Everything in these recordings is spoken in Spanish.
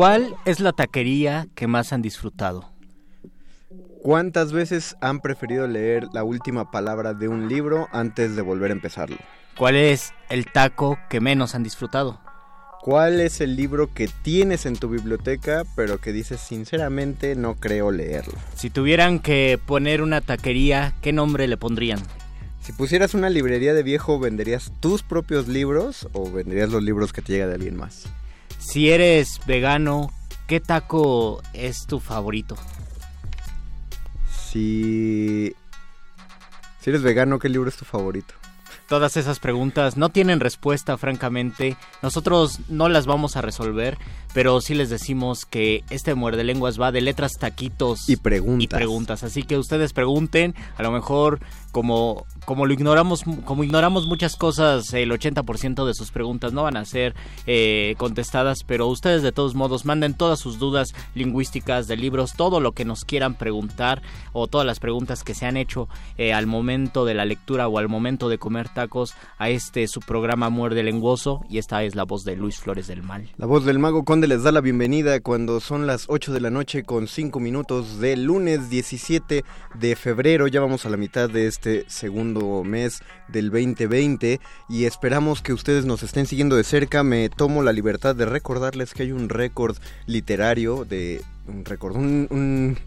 ¿Cuál es la taquería que más han disfrutado? ¿Cuántas veces han preferido leer la última palabra de un libro antes de volver a empezarlo? ¿Cuál es el taco que menos han disfrutado? ¿Cuál es el libro que tienes en tu biblioteca pero que dices sinceramente no creo leerlo? Si tuvieran que poner una taquería, ¿qué nombre le pondrían? Si pusieras una librería de viejo, ¿venderías tus propios libros o venderías los libros que te llega de alguien más? Si eres vegano, ¿qué taco es tu favorito? Si... Si eres vegano, ¿qué libro es tu favorito? Todas esas preguntas no tienen respuesta, francamente. Nosotros no las vamos a resolver, pero sí les decimos que este muerde lenguas va de letras, taquitos y preguntas. y preguntas. Así que ustedes pregunten, a lo mejor como como lo ignoramos como ignoramos muchas cosas, el 80% de sus preguntas no van a ser eh, contestadas, pero ustedes de todos modos manden todas sus dudas lingüísticas de libros, todo lo que nos quieran preguntar o todas las preguntas que se han hecho eh, al momento de la lectura o al momento de comer tacos a este su programa Muerde Lenguoso y esta es la voz de Luis Flores del Mal. La voz del Mago Conde les da la bienvenida cuando son las 8 de la noche con 5 minutos del lunes 17 de febrero, ya vamos a la mitad de este segundo mes del 2020 y esperamos que ustedes nos estén siguiendo de cerca. Me tomo la libertad de recordarles que hay un récord literario de un récord, un, un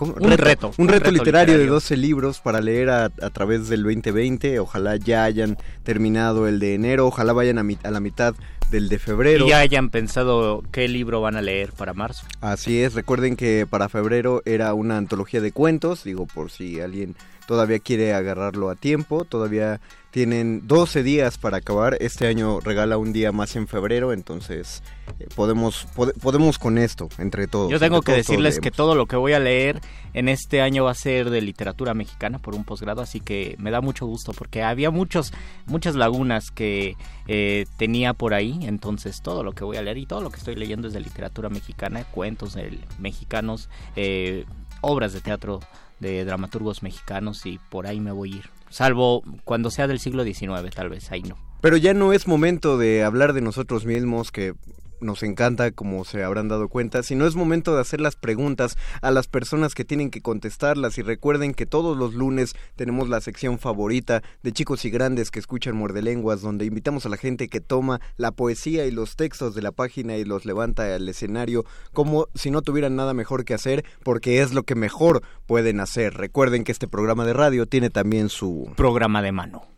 un reto, un, reto, literario, de 12 libros para leer a, a, través del 2020. Ojalá ya hayan terminado el de enero, ojalá vayan a, mi, a la mitad del de febrero. Y ya hayan pensado qué libro van a leer para marzo. Así es, recuerden que para febrero era una antología de cuentos, digo por si alguien todavía quiere agarrarlo a tiempo, todavía tienen 12 días para acabar, este año regala un día más en febrero, entonces eh, podemos pod podemos con esto entre todos. Yo tengo que todos, decirles todos que todo lo que voy a leer en este año va a ser de literatura mexicana por un posgrado, así que me da mucho gusto porque había muchos muchas lagunas que eh, tenía por ahí, entonces todo lo que voy a leer y todo lo que estoy leyendo es de literatura mexicana, cuentos de mexicanos, eh, obras de teatro de dramaturgos mexicanos y por ahí me voy a ir. Salvo cuando sea del siglo XIX, tal vez, ahí no. Pero ya no es momento de hablar de nosotros mismos, que nos encanta, como se habrán dado cuenta, sino es momento de hacer las preguntas a las personas que tienen que contestarlas y recuerden que todos los lunes tenemos la sección favorita de chicos y grandes que escuchan muerdelenguas, donde invitamos a la gente que toma la poesía y los textos de la página y los levanta al escenario como si no tuvieran nada mejor que hacer, porque es lo que mejor pueden hacer. Recuerden que este programa de radio tiene también su programa de mano.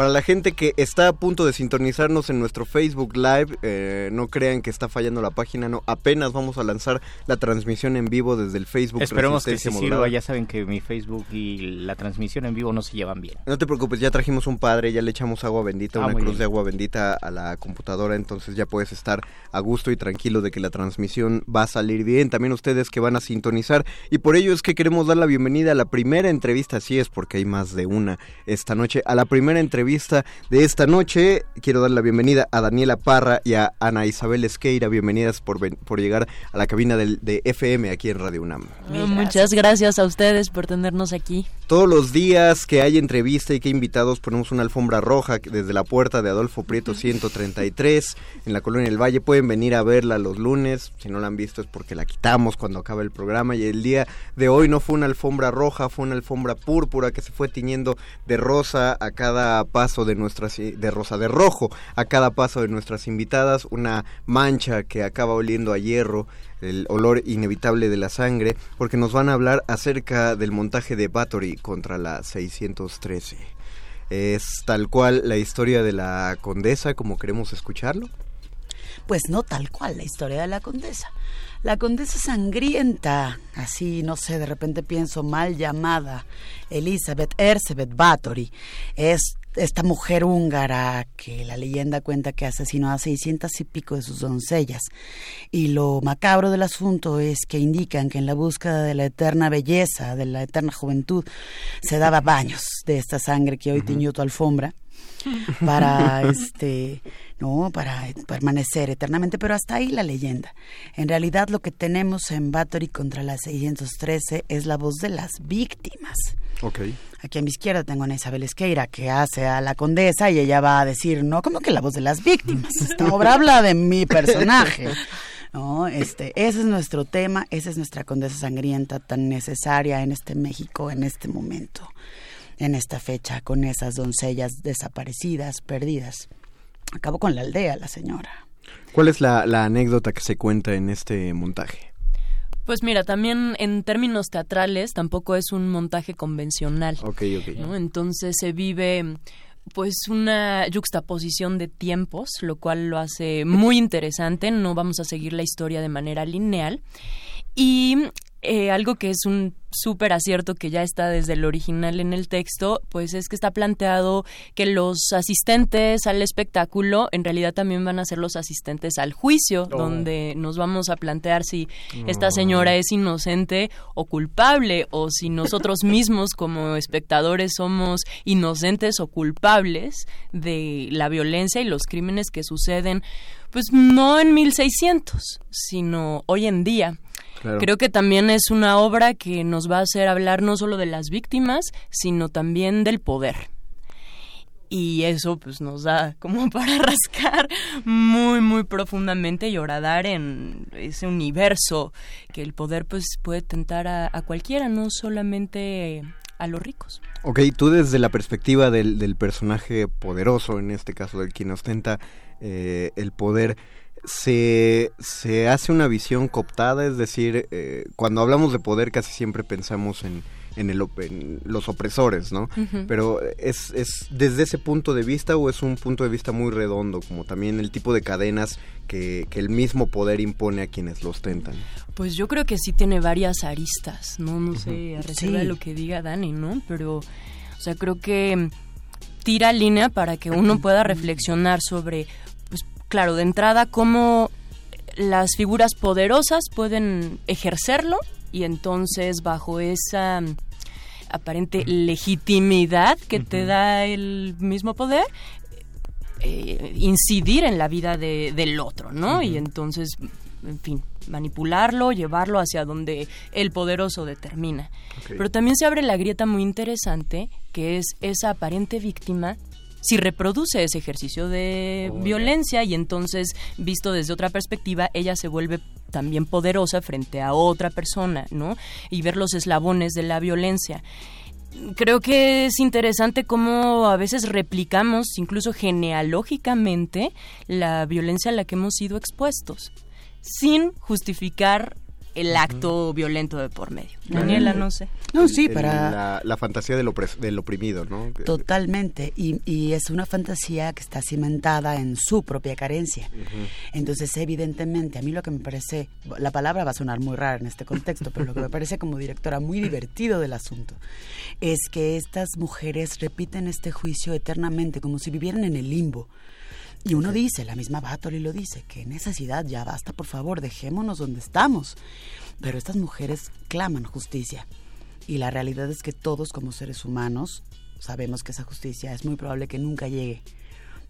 Para la gente que está a punto de sintonizarnos en nuestro Facebook Live, eh, no crean que está fallando la página, no, apenas vamos a lanzar la transmisión en vivo desde el Facebook. Esperemos que sí sirva. Ya saben que mi Facebook y la transmisión en vivo no se llevan bien. No te preocupes, ya trajimos un padre, ya le echamos agua bendita, Ah, una cruz bien. de agua bendita a la computadora, entonces ya puedes estar a gusto y tranquilo de que la transmisión va a salir bien. También ustedes que van a sintonizar y por ello es que queremos dar la bienvenida a la primera entrevista, así es porque hay más de una esta noche, a la primera entrevista de esta noche. Quiero dar la bienvenida a Daniela Parra y a Ana Isabel Esqueira, bienvenidas por, por llegar a la cabina del- de FM aquí en Radio UNAM. Ah, Muchas gracias a ustedes por tenernos aquí. Todos los días que hay entrevista y que invitados ponemos una alfombra roja desde la puerta de Adolfo Prieto 133 en la colonia del Valle. Pueden venir a verla los lunes. Si no la han visto es porque la quitamos cuando acaba el programa. Y el día de hoy no fue una alfombra roja, fue una alfombra púrpura que se fue tiñendo de rosa a cada paso de nuestras de rosa de rojo a cada paso de nuestras invitadas. Una mancha que acaba oliendo a hierro el olor inevitable de la sangre, porque nos van a hablar acerca del montaje de Bathory contra la 613. ¿Es tal cual la historia de la condesa como queremos escucharlo? Pues no tal cual la historia de la condesa. La condesa sangrienta, así, no sé, de repente pienso mal llamada, Elizabeth Erzsébet Bathory, es esta mujer húngara que la leyenda cuenta que asesinó a 600 y pico de sus doncellas. Y lo macabro del asunto es que indican que en la búsqueda de la eterna belleza, de la eterna juventud, se daba baños de esta sangre que hoy tiñó tu alfombra para este no para permanecer eternamente. Pero hasta ahí la leyenda. En realidad lo que tenemos en Bathory contra la 613 es la voz de las víctimas Ok. Aquí a mi izquierda tengo a Ana Isabel Esqueira, que hace a la condesa y ella va a decir, no, como que la voz de las víctimas. Esta obra habla de mi personaje. No, este, ese es nuestro tema, esa es nuestra condesa sangrienta tan necesaria en este México, en este momento, en esta fecha, con esas doncellas desaparecidas, perdidas. Acabó con la aldea, la señora. ¿Cuál es la, la anécdota que se cuenta en este montaje? Pues mira, también en términos teatrales tampoco es un montaje convencional. Ok, ok. ¿no? Entonces se vive pues una yuxtaposición de tiempos, lo cual lo hace muy interesante. No vamos a seguir la historia de manera lineal. Y eh, algo que es un súper acierto que ya está desde el original en el texto, pues es que está planteado que los asistentes al espectáculo en realidad también van a ser los asistentes al juicio, Oh. donde nos vamos a plantear si esta señora es inocente o culpable, o si nosotros mismos como espectadores somos inocentes o culpables de la violencia y los crímenes que suceden, pues no en 1600, sino hoy en día. Claro. Creo que también es una obra que nos va a hacer hablar no solo de las víctimas, sino también del poder. Y eso pues nos da como para rascar muy muy profundamente y horadar en ese universo que el poder pues puede tentar a, a cualquiera, no solamente a los ricos. Ok, tú desde la perspectiva del, del personaje poderoso, en este caso del quien ostenta eh, el poder, se, se hace una visión cooptada, es decir, eh, cuando hablamos de poder casi siempre pensamos en, en, el, en los opresores, ¿no? Pero ¿es, ¿es desde ese punto de vista o es un punto de vista muy redondo, como también el tipo de cadenas que, que el mismo poder impone a quienes lo ostentan? Pues yo creo que sí tiene varias aristas, no no sé, a reserva de Sí. lo que diga Dani, ¿no? Pero o sea, creo que tira línea para que uno pueda reflexionar sobre claro, de entrada cómo las figuras poderosas pueden ejercerlo y entonces bajo esa mm, aparente legitimidad que te da el mismo poder eh, incidir en la vida de- del otro, ¿no? Y entonces, en fin, manipularlo, llevarlo hacia donde el poderoso determina. Pero también se abre la grieta muy interesante, que es esa aparente víctima si reproduce ese ejercicio de violencia y entonces, visto desde otra perspectiva, ella se vuelve también poderosa frente a otra persona, ¿no? Y ver los eslabones de la violencia creo que es interesante cómo a veces replicamos, incluso genealógicamente, la violencia a la que hemos sido expuestos, sin justificar el acto violento de por medio. Daniela, no sé. No, sí, El- para... La, la fantasía del, opres- del oprimido, ¿no? Totalmente, y, y es una fantasía que está cimentada en su propia carencia. Entonces, evidentemente, a mí lo que me parece, la palabra va a sonar muy rara en este contexto, pero lo que me parece como directora muy divertido del asunto es que estas mujeres repiten este juicio eternamente, como si vivieran en el limbo. Y uno dice, la misma Bathory lo dice, que necesidad, ya basta, por favor, dejémonos donde estamos. Pero estas mujeres claman justicia. Y la realidad es que todos como seres humanos sabemos que esa justicia es muy probable que nunca llegue.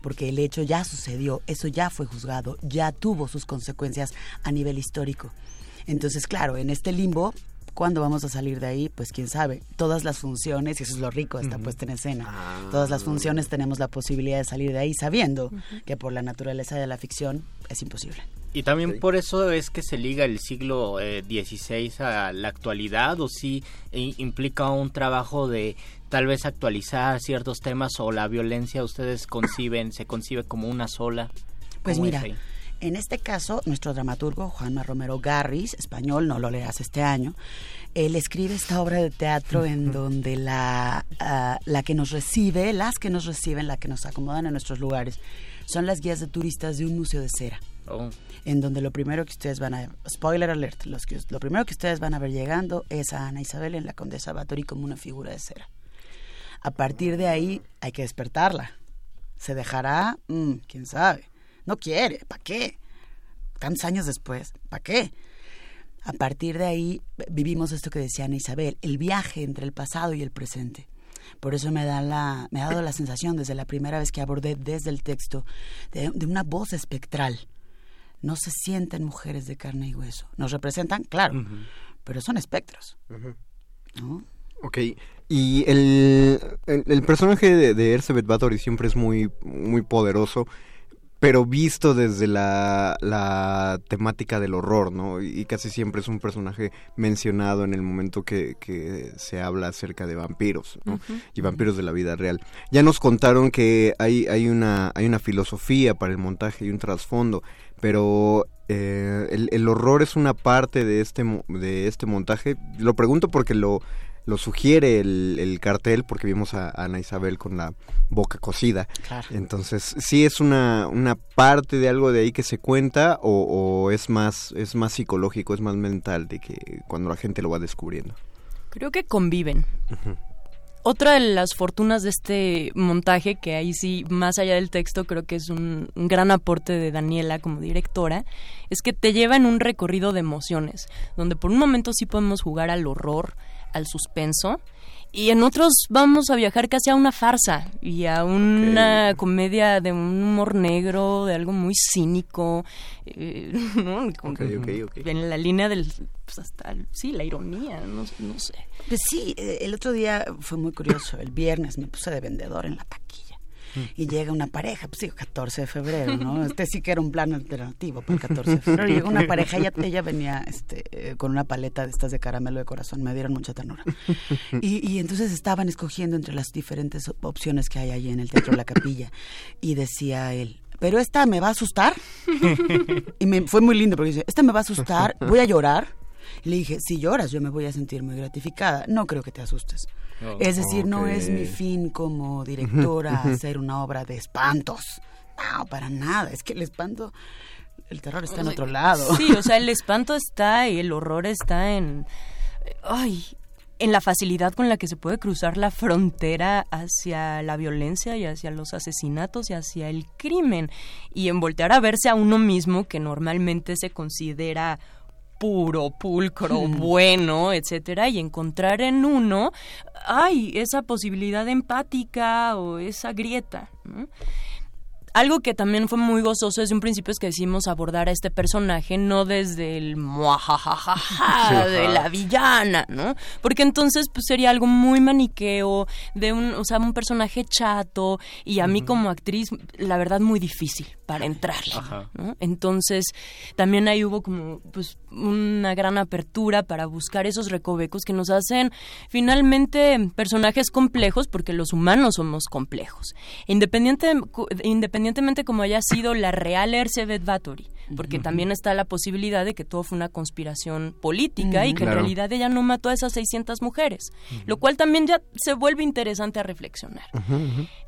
Porque el hecho ya sucedió, eso ya fue juzgado, ya tuvo sus consecuencias a nivel histórico. Entonces, claro, en este limbo, ¿cuándo vamos a salir de ahí? Pues quién sabe. Todas las funciones, y eso es lo rico de esta puesta en escena, todas las funciones tenemos la posibilidad de salir de ahí sabiendo que por la naturaleza de la ficción es imposible. Y también por eso es que se liga el siglo eh, XVI a la actualidad o si implica un trabajo de tal vez actualizar ciertos temas o la violencia ustedes conciben, se concibe como una sola. Pues ¿Cómo es mira? En este caso, nuestro dramaturgo Juanma Romero Garris, español, no lo leas este año, él escribe esta obra de teatro en donde la, ah, la que nos recibe, las que nos reciben, la que nos acomodan en nuestros lugares, son las guías de turistas de un museo de cera. Oh, En donde lo primero que ustedes van a... Spoiler alert, los que, lo primero que ustedes van a ver llegando es a Ana Isabel en la Condesa Batory como una figura de cera. A partir de ahí hay que despertarla. ¿Se dejará? Mm, ¿Quién sabe? No quiere. ¿Para qué? Tantos años después. ¿Para qué? A partir de ahí vivimos esto que decía Ana Isabel, el viaje entre el pasado y el presente. Por eso me, da la, me ha dado la sensación desde la primera vez que abordé desde el texto de, de una voz espectral. No se sienten mujeres de carne y hueso. Nos representan, claro, pero son espectros. ¿no? Ok, y el, el, el personaje de, de Elizabeth Bathory siempre es muy, muy poderoso, pero visto desde la, la temática del horror, ¿no? Y casi siempre es un personaje mencionado en el momento que, que se habla acerca de vampiros, ¿no? Y vampiros de la vida real. Ya nos contaron que hay, hay, una, hay una filosofía para el montaje y un trasfondo, pero eh, el, el horror es una parte de este, de este montaje. Lo pregunto porque lo, lo sugiere el, el cartel, porque vimos a, a Ana Isabel con la boca cocida. Claro. Entonces, ¿sí es una, una parte de algo de ahí que se cuenta o, o es, más, es más psicológico, es más mental de que cuando la gente lo va descubriendo? Creo que conviven. Otra de las fortunas de este montaje, que ahí sí, más allá del texto, creo que es un, un gran aporte de Daniela como directora, es que te lleva en un recorrido de emociones, donde por un momento sí podemos jugar al horror, al suspenso, y en otros vamos a viajar casi a una farsa y a una comedia de un humor negro, de algo muy cínico, eh, en la línea del, pues hasta, sí, la ironía, no, no sé. Pues sí, eh, el otro día fue muy curioso. El viernes me puse de vendedor en la taquilla. Y llega una pareja, pues digo, 14 de febrero, ¿no? Este sí que era un plan alternativo para el 14 de febrero. Llegó una pareja, ella, ella venía este, eh, con una paleta de estas de caramelo de corazón, me dieron mucha ternura. Y, y entonces estaban escogiendo entre las diferentes op- opciones que hay ahí en el Teatro La Capilla. Y decía él, pero esta me va a asustar. Y me, fue muy lindo porque dice, esta me va a asustar, voy a llorar. Y le dije, si lloras yo me voy a sentir muy gratificada. No creo que te asustes. Oh, es decir, no es mi fin como directora hacer una obra de espantos. No, para nada. Es que el espanto, el terror está en otro lado. Sí, o sea, el espanto está y el horror está en. Ay, en la facilidad con la que se puede cruzar la frontera hacia la violencia y hacia los asesinatos y hacia el crimen. Y en voltear a verse a uno mismo que normalmente se considera puro, pulcro, bueno, etcétera, y encontrar en uno, ay, esa posibilidad empática o esa grieta. ¿no? Algo que también fue muy gozoso desde un principio es que decidimos abordar a este personaje no desde el muajajajaja de la villana, ¿no? Porque entonces pues sería algo muy maniqueo de un, o sea, un personaje chato y a mí como actriz la verdad muy difícil para entrarle, ¿no? Entonces también ahí hubo como pues una gran apertura para buscar esos recovecos que nos hacen finalmente personajes complejos porque los humanos somos complejos. Independiente, independientemente como haya sido la real Elizabeth Bathory porque también está la posibilidad de que todo fue una conspiración política y que Claro. en realidad ella no mató a esas 600 mujeres, lo cual también ya se vuelve interesante a reflexionar.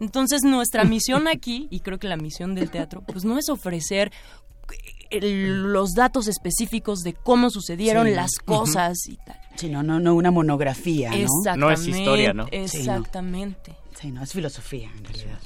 Entonces nuestra misión aquí, y creo que la misión del teatro, pues no es ofrecer el- los datos específicos de cómo sucedieron Sí. las cosas y tal. Sí, no, no, no una monografía, ¿no? Exactamente. No es historia, ¿no? Exactamente. Sí, no, es filosofía, en realidad.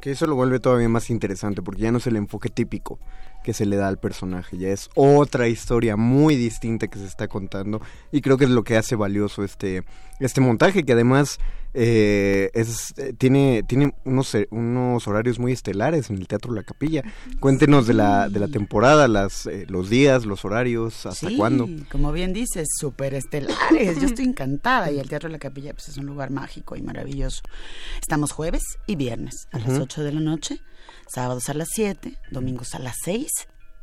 Que eso lo vuelve todavía más interesante porque ya no es el enfoque típico que se le da al personaje, ya es otra historia muy distinta que se está contando y creo que es lo que hace valioso este este montaje que además eh, es eh, tiene tiene unos eh, unos horarios muy estelares en el Teatro La Capilla. Cuéntenos de la de la temporada, las eh, los días, los horarios, hasta sí, cuándo. como bien dices, súper estelares. Yo estoy encantada y el Teatro la Capilla pues, es un lugar mágico y maravilloso. Estamos jueves y viernes a las Ujú. 8 de la noche, sábados a las 7, domingos a las 6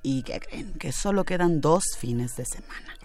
y ¿qué creen? Que solo quedan dos fines de semana.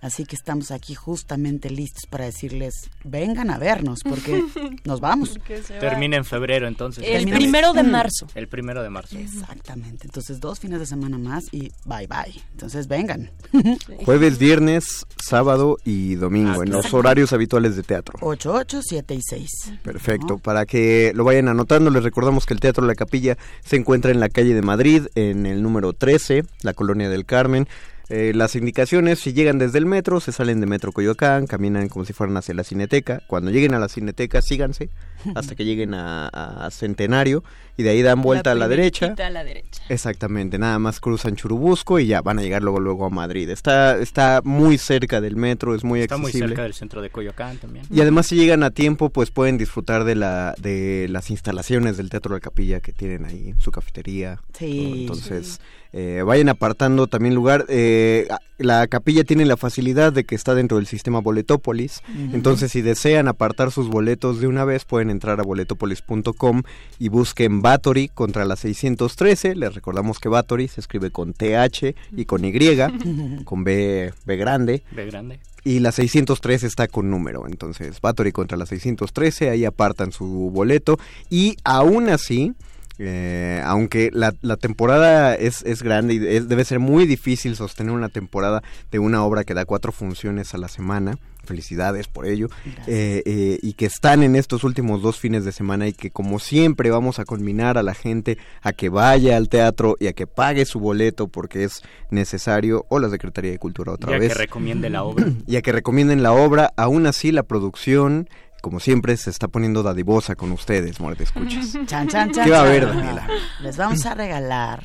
Así que estamos aquí justamente listos para decirles, vengan a vernos porque nos vamos. Termina en febrero entonces. El Termina- primero de marzo. El primero de marzo. Exactamente. Entonces, dos fines de semana más y bye bye. Entonces, vengan. Jueves, viernes, sábado y domingo en los horarios habituales de teatro. 8, 8, 7 y 6. Perfecto, para que lo vayan anotando, les recordamos que el Teatro La Capilla se encuentra en la calle de Madrid, en el número 13, la colonia del Carmen. Eh, las indicaciones, si llegan desde el metro, se salen de Metro Coyoacán, caminan como si fueran hacia la Cineteca. Cuando lleguen a la Cineteca, síganse hasta que lleguen a, a Centenario y de ahí dan vuelta a la derecha. a la derecha. Exactamente, nada más cruzan Churubusco y ya van a llegar luego luego a Madrid. Está está muy cerca del metro, es muy Está muy accesible. cerca del centro de Coyoacán también. Y además si llegan a tiempo, pues pueden disfrutar de la de las instalaciones del Teatro de la Capilla que tienen ahí, su cafetería. Sí. Entonces, eh, vayan apartando también lugar. Eh, la capilla tiene la facilidad de que está dentro del sistema Boletópolis. Entonces, si desean apartar sus boletos de una vez, pueden entrar a boletopolis.com y busquen Batory contra la 613. Les recordamos que Batory se escribe con TH y con Y, con B, B grande. Ve grande. Y la 613 está con número, entonces Batory contra la 613, ahí apartan su boleto y aún así, eh, aunque la, la temporada es, es grande y es- debe ser muy difícil sostener una temporada de una obra que da cuatro funciones a la semana, felicidades por ello, eh, eh, y que están en estos últimos dos fines de semana y que como siempre vamos a culminar a la gente a que vaya al teatro y a que pague su boleto porque es necesario, o la Secretaría de Cultura otra Ya vez que recomiende la obra. y a que recomienden la obra. Aún así, la producción, como siempre, se está poniendo dadivosa con ustedes, muerte escuchas. Chan, chan, chan. ¿Qué va a haber, Daniela? Les vamos a regalar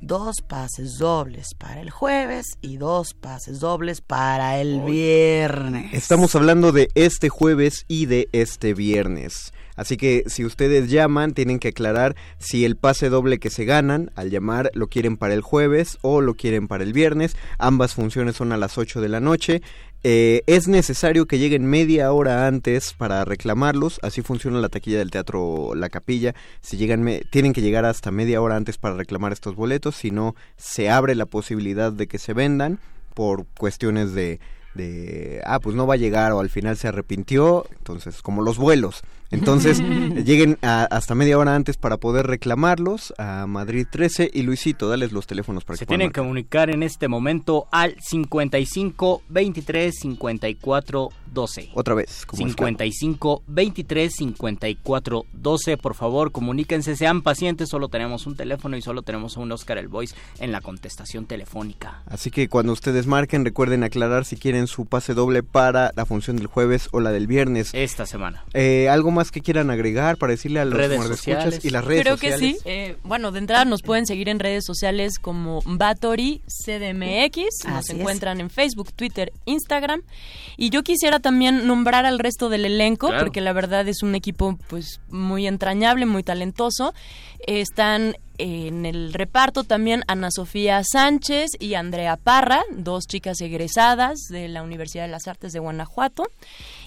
dos pases dobles para el jueves y dos pases dobles para el viernes. Estamos hablando de este jueves y de este viernes. Así que si ustedes llaman, tienen que aclarar si el pase doble que se ganan al llamar lo quieren para el jueves o lo quieren para el viernes. Ambas funciones son a las 8 de la noche. Eh, es necesario que lleguen media hora antes para reclamarlos. Así funciona la taquilla del teatro La Capilla. Si llegan, me- tienen que llegar hasta media hora antes para reclamar estos boletos. Si no, se abre la posibilidad de que se vendan por cuestiones de, de ah pues no va a llegar o al final se arrepintió entonces como los vuelos entonces lleguen a- hasta media hora antes para poder reclamarlos a Madrid 13 y Luisito dales los teléfonos para Se que tienen que comunicar en este momento al 55 23 54 12. marcar. otra vez como es 55 23 54 12 por favor comuníquense sean pacientes solo tenemos un teléfono y solo tenemos a un Oscar el Voice en la contestación telefónica Así que cuando ustedes marquen, recuerden aclarar si quieren su pase doble para la función del jueves o la del viernes. esta semana Eh, ¿Algo más que quieran agregar para decirle a los Redes sociales. y las redes Creo sociales? que sí. Eh, bueno, de entrada nos pueden seguir en redes sociales como Batori CDMX. Nos Así es. encuentran en Facebook, Twitter, Instagram. Y yo quisiera también nombrar al resto del elenco, Claro. porque la verdad es un equipo pues muy entrañable, muy talentoso. Eh, están en el reparto también Ana Sofía Sánchez y Andrea Parra, dos chicas egresadas de la Universidad de las Artes de Guanajuato.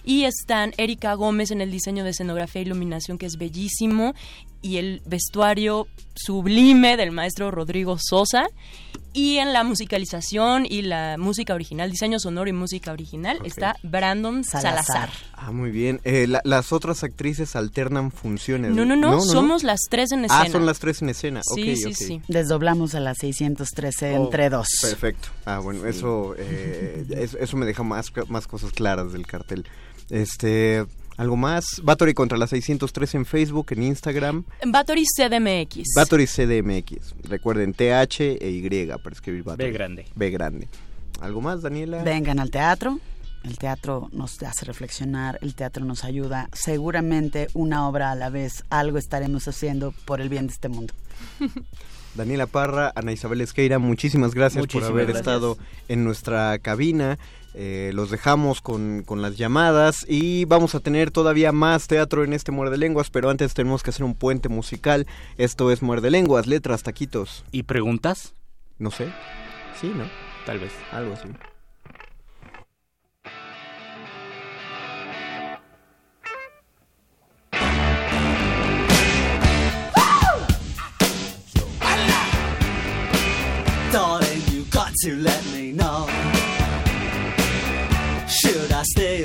Y están Erika Gómez en el diseño de escenografía e iluminación, que es bellísimo, y el vestuario sublime del maestro Rodrigo Sosa. Y en la musicalización y la música original, diseño sonoro y música original, está Brandon Salazar. Salazar. Ah, muy bien. Eh, la- las otras actrices alternan funciones. No, no, no, somos las tres en escena. Ah, son las tres en escena. Sí, Ok, sí, sí. Desdoblamos a las 613 Oh, entre dos. Perfecto. Ah, bueno, eso, eh, eso, eso me deja más, más cosas claras del cartel. Este, algo más. Battery contra la 603 en Facebook, en Instagram. Battery CDMX. Battery CDMX. Recuerden, TH e Y para escribir Battery. B grande. B grande. ¿Algo más, Daniela? Vengan al teatro. El teatro nos hace reflexionar, el teatro nos ayuda. Seguramente una obra a la vez, algo estaremos haciendo por el bien de este mundo. Daniela Parra, Ana Isabel Esqueira, muchísimas gracias Muchísimas por haber gracias. estado en nuestra cabina. Eh, los dejamos con, con las llamadas y vamos a tener todavía más teatro en este Muerde Lenguas, pero antes tenemos que hacer un puente musical. Esto es Muerde Lenguas, letras, taquitos. ¿Y preguntas? No sé. Sí, ¿no? Tal vez. Algo así. Darling, you got to let me know.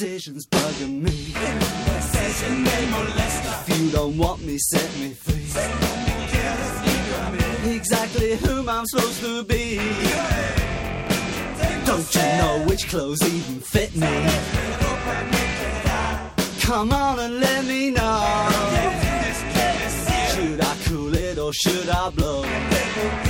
This indecision's bugging me. Decision, they molest If you don't want me, set me free. Exactly whom I'm supposed to be. Don't you know which clothes even fit me? Come on and let me know. Should I cool it or should I blow?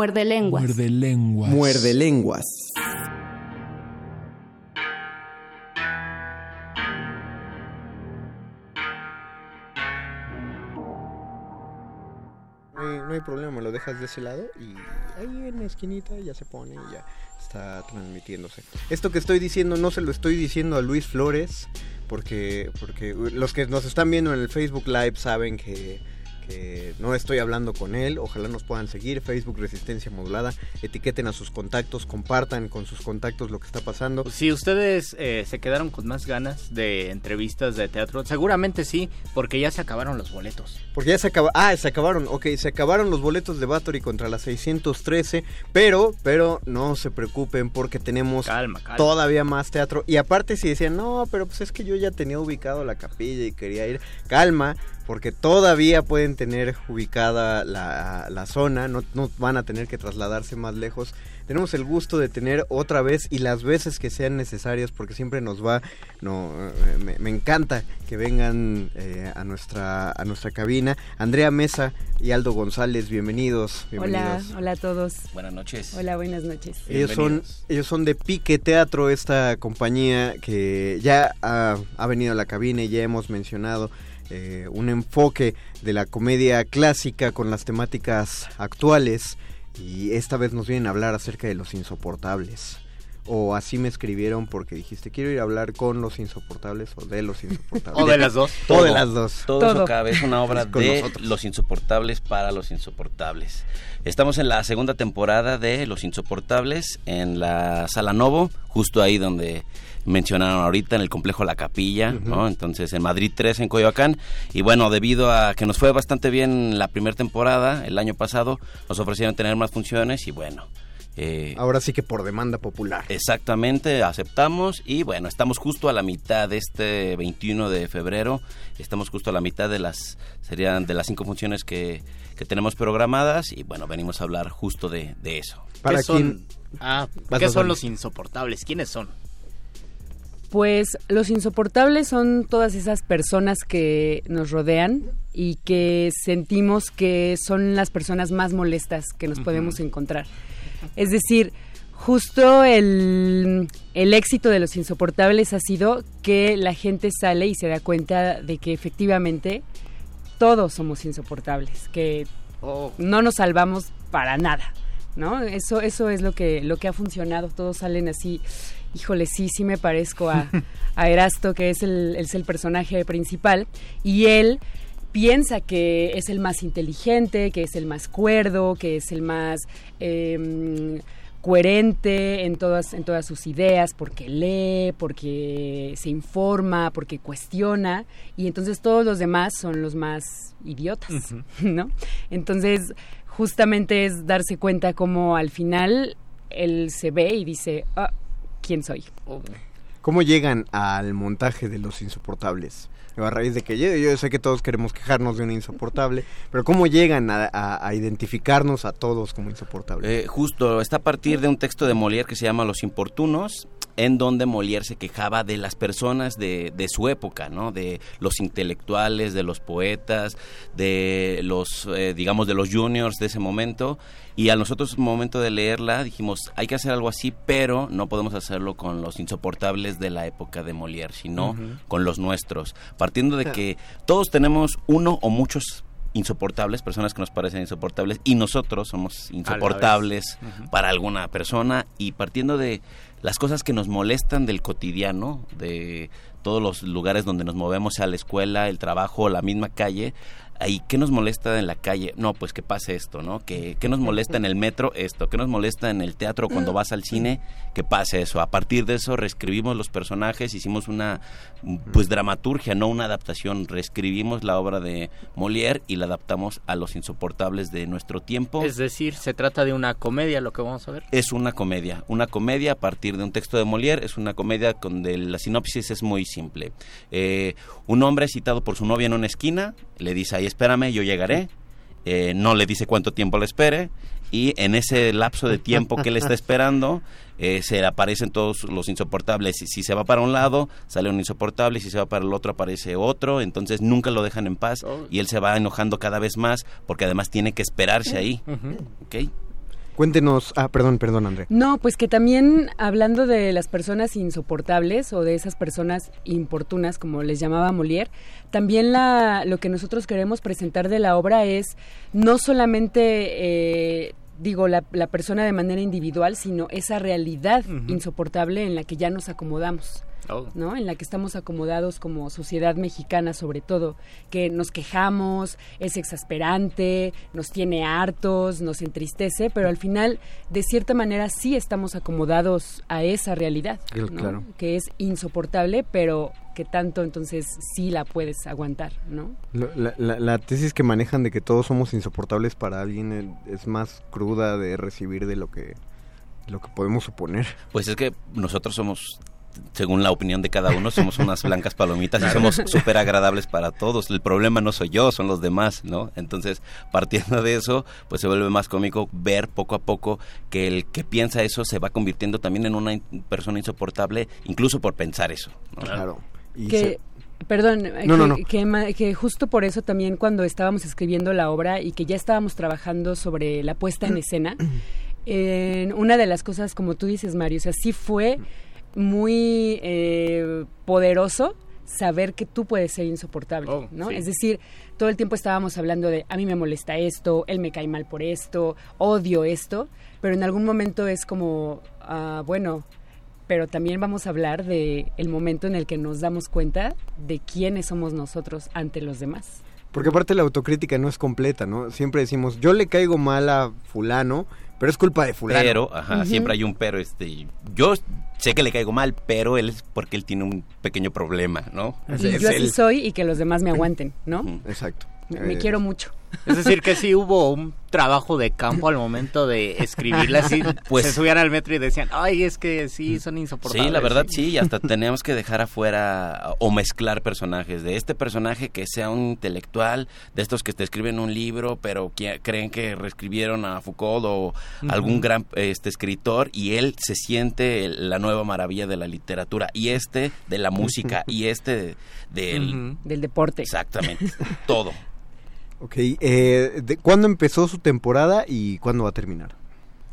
Muerde lenguas. Muerde lenguas. Muerde lenguas. No hay, problema, lo dejas de ese lado y ahí en la esquinita ya se pone y ya está transmitiéndose. Esto que estoy diciendo no se lo estoy diciendo a Luis Flores porque, porque los que nos están viendo en el Facebook Live saben que, Eh, no estoy hablando con él, ojalá nos puedan seguir, Facebook Resistencia Modulada, etiqueten a sus contactos, compartan con sus contactos lo que está pasando. Si ustedes eh, se quedaron con más ganas de entrevistas de teatro, seguramente sí, porque ya se acabaron los boletos. Porque ya se acabaron, ah, se acabaron, ok, se acabaron los boletos de Bathory contra la 613, pero, pero no se preocupen porque tenemos Calma, calma. todavía más teatro. Y aparte si decían, no, pero pues es que yo ya tenía ubicado la capilla y quería ir, calma, porque todavía pueden tener ubicada la, la zona, no, no van a tener que trasladarse más lejos. Tenemos el gusto de tener otra vez y las veces que sean necesarias, porque siempre nos va, no, eh, me, me encanta que vengan eh, a nuestra a nuestra cabina. Andrea Mesa y Aldo González, bienvenidos. Hola, bienvenidos. hola a todos. Buenas noches. Hola, buenas noches. Ellos son, ellos son de Pique Teatro, esta compañía que ya ha, ha venido a la cabina y ya hemos mencionado eh, un enfoque de la comedia clásica con las temáticas actuales y esta vez nos vienen a hablar acerca de los insoportables. O así me escribieron porque dijiste, quiero ir a hablar con los insoportables o de los insoportables. O de las dos. O de las dos. Todo, Todo. eso cabe, es una obra Con de nosotros. Los Insoportables para Los Insoportables. Estamos en la segunda temporada de Los Insoportables en la Sala Novo, justo ahí donde mencionaron ahorita en el complejo La Capilla, ¿no? Entonces en Madrid 3 en Coyoacán y bueno, debido a que nos fue bastante bien la primera temporada el año pasado, nos ofrecieron tener más funciones y bueno, eh, Ahora sí que por demanda popular. Exactamente, aceptamos y bueno, estamos justo a la mitad de este 21 de febrero, estamos justo a la mitad de las, serían de las cinco funciones que, que tenemos programadas y bueno, venimos a hablar justo de, de eso. Para ¿Qué son, quien... ah, ¿qué son los insoportables? ¿Quiénes son? Pues los insoportables son todas esas personas que nos rodean y que sentimos que son las personas más molestas que nos podemos encontrar. Es decir, justo el, el éxito de los insoportables ha sido que la gente sale y se da cuenta de que efectivamente todos somos insoportables, que no nos salvamos para nada, ¿no? Eso, eso es lo que, lo que ha funcionado. Todos salen así, híjole, sí, sí me parezco a, a Erasto, que es el, es el personaje principal, y él piensa que es el más inteligente, que es el más cuerdo, que es el más eh, coherente en todas, en todas sus ideas, porque lee, porque se informa, porque cuestiona, y entonces todos los demás son los más idiotas, ¿no? Entonces, justamente es darse cuenta como al final él se ve y dice, ah, ¿quién soy? ¿Cómo llegan al montaje de los insoportables? A raíz de que yo, yo sé que todos queremos quejarnos de un insoportable, pero ¿cómo llegan a, a- a identificarnos a todos como insoportables? Eh, justo, está a partir de un texto de Molière que se llama Los Importunos, en donde Molière se quejaba de las personas de, de su época, ¿no? De los intelectuales, de los poetas, de los, eh, digamos, de los juniors de ese momento. Y a nosotros, momento de leerla, dijimos, hay que hacer algo así, pero no podemos hacerlo con los insoportables de la época de Molière, sino con los nuestros. Partiendo de que todos tenemos uno o muchos insoportables, personas que nos parecen insoportables, y nosotros somos insoportables para alguna persona, y partiendo de las cosas que nos molestan del cotidiano, de todos los lugares donde nos movemos, sea la escuela, el trabajo, la misma calle, ahí, ¿qué nos molesta en la calle? No, pues que pase esto, ¿no? ¿Qué, qué nos molesta en el metro? Esto. ¿Qué nos molesta en el teatro cuando vas al cine? Que pase eso. A partir de eso reescribimos los personajes, hicimos una, pues, dramaturgia, no una adaptación. Reescribimos la obra de Molière y la adaptamos a los insoportables de nuestro tiempo. Es decir, se trata de una comedia lo que vamos a ver. Es una comedia, una comedia a partir de un texto de Molière, es una comedia donde la sinopsis es muy simple. Eh, un hombre es citado por su novia en una esquina, le dice, ahí espérame, yo llegaré, Eh, no le dice cuánto tiempo le espere, y en ese lapso de tiempo que le está esperando, eh, se le aparecen todos los insoportables. Si, si se va para un lado, sale un insoportable, si se va para el otro, aparece otro, entonces nunca lo dejan en paz, y él se va enojando cada vez más, porque además tiene que esperarse ahí. ¿ok? Cuéntenos, ah, perdón, perdón, André. No, pues que también hablando de las personas insoportables o de esas personas importunas, como les llamaba Molière, también la, lo que nosotros queremos presentar de la obra es no solamente, eh, digo, la, la persona de manera individual, sino esa realidad insoportable en la que ya nos acomodamos. Oh. ¿no? En la que estamos acomodados como sociedad mexicana sobre todo, que nos quejamos, es exasperante, nos tiene hartos, nos entristece, pero al final de cierta manera sí estamos acomodados a esa realidad, Cl- ¿no? claro. que es insoportable, pero que tanto entonces sí la puedes aguantar, ¿no? La, la- la tesis que manejan de que todos somos insoportables para alguien es más cruda de recibir de lo que lo que podemos suponer. Pues es que nosotros somos, según la opinión de cada uno, somos unas blancas palomitas y somos súper agradables para todos. El problema no soy yo, son los demás, ¿no? Entonces, partiendo de eso, pues se vuelve más cómico ver poco a poco que el que piensa eso se va convirtiendo también en una persona insoportable, incluso por pensar eso. ¿no? Claro. Y que se- perdón eh, No, que, no, no. Que, justo por eso también cuando estábamos escribiendo la obra y que ya estábamos trabajando sobre la puesta en escena en una de las cosas como tú dices Mario o sea sí fue muy eh, poderoso saber que tú puedes ser insoportable, Oh, ¿no? sí. Es decir, todo el tiempo estábamos hablando de a mí me molesta esto, él me cae mal por esto, odio esto, pero en algún momento es como, ah, bueno, pero también vamos a hablar de el momento en el que nos damos cuenta de quiénes somos nosotros ante los demás. Porque aparte la autocrítica no es completa, ¿no? Siempre decimos, yo le caigo mal a fulano, pero es culpa de fulano. Pero, ajá, siempre hay un pero. Este, yo sé que le caigo mal, pero él es porque él tiene un pequeño problema, ¿no? Es- y es yo así soy y que los demás me aguanten, ¿no? Exacto. Me, me quiero mucho. Es decir, que sí hubo un trabajo de campo al momento de escribirla. Así, Pues- se subían al metro y decían, ay, es que sí, son insoportables. Sí, la verdad sí, y hasta tenemos que dejar afuera o mezclar personajes. De este personaje que sea un intelectual, de estos que te escriben un libro, pero que creen que reescribieron a Foucault o algún gran este escritor, y él se siente el- la nueva maravilla de la literatura, y este de la música, y este de- del... Del deporte. Exactamente, todo. Ok, eh, de- ¿cuándo empezó su temporada y cuándo va a terminar?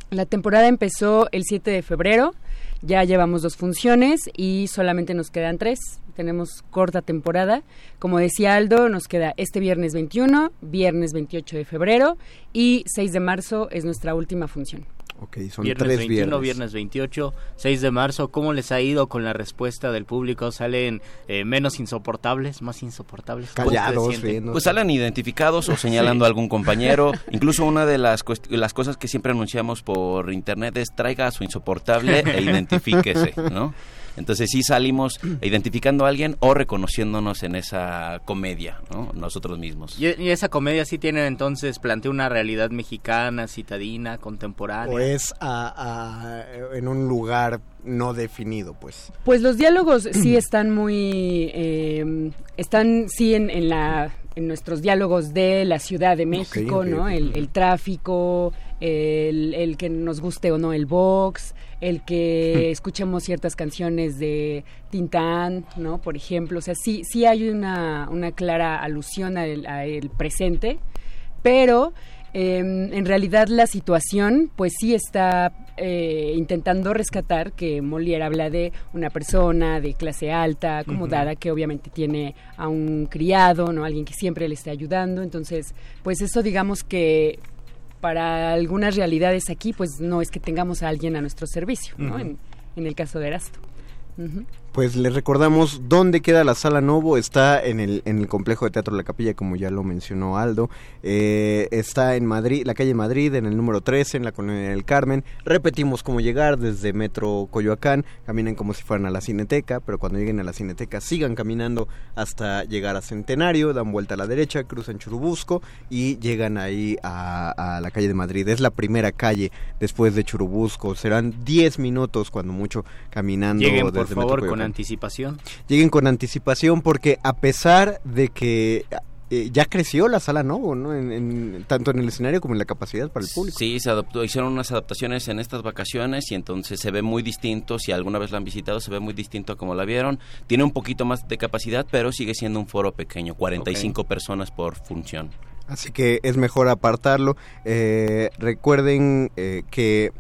La temporada empezó el 7 de febrero, ya llevamos dos funciones y solamente nos quedan tres. Tenemos corta temporada. Como decía Aldo, nos queda este viernes 21, viernes 28 de febrero y 6 de marzo es nuestra última función. Ok, son Viernes tres 21, viernes. viernes 28, 6 de marzo. ¿Cómo les ha ido con la respuesta del público? ¿Salen eh, menos insoportables, más insoportables? ¿Cómo ustedes Callados, viendo. Pues salen identificados o señalando a algún compañero. Incluso una de las, las cosas que siempre anunciamos por internet es traiga a su insoportable e identifíquese, ¿no? Entonces sí salimos identificando a alguien o reconociéndonos en esa comedia, ¿no? Nosotros mismos. Y, y esa comedia sí tiene entonces, plantea una realidad mexicana, citadina, contemporánea. O es a- a- en un lugar no definido, pues. Pues los diálogos sí están muy, eh, están sí en, en la en nuestros diálogos de la Ciudad de México, ¿no? El, el tráfico, el, el que nos guste o no el box, el que escuchemos ciertas canciones de Tintán, ¿no? Por ejemplo, o sea, sí, sí hay una, una clara alusión al, al presente, pero eh, en realidad la situación pues sí está eh, intentando rescatar que Molière habla de una persona de clase alta, acomodada, que obviamente tiene a un criado, no alguien que siempre le está ayudando, entonces pues eso digamos que para algunas realidades aquí pues no es que tengamos a alguien a nuestro servicio, ¿no? En, en el caso de Erasto. Ujú. Pues les recordamos dónde queda la Sala Novo. Está en el, en el complejo de Teatro La Capilla, como ya lo mencionó Aldo. Eh, está en Madrid, la calle Madrid, en el número 13, en la colonia del Carmen. Repetimos cómo llegar desde Metro Coyoacán. Caminen como si fueran a la Cineteca, pero cuando lleguen a la Cineteca sigan caminando hasta llegar a Centenario, dan vuelta a la derecha, cruzan Churubusco y llegan ahí a, a la calle de Madrid. Es la primera calle después de Churubusco. Serán 10 minutos, cuando mucho, caminando Lleguen, por desde Metro favor, con Coyoacán anticipación. lleguen con anticipación porque a pesar de que eh, ya creció la sala Novo, ¿no? En, en- tanto en el escenario como en la capacidad para el público. Sí, se adoptó, hicieron unas adaptaciones en estas vacaciones y entonces se ve muy distinto, si alguna vez la han visitado, se ve muy distinto a como la vieron. Tiene un poquito más de capacidad, pero sigue siendo un foro pequeño, 45 personas por función. Así que es mejor apartarlo. Eh, recuerden eh, que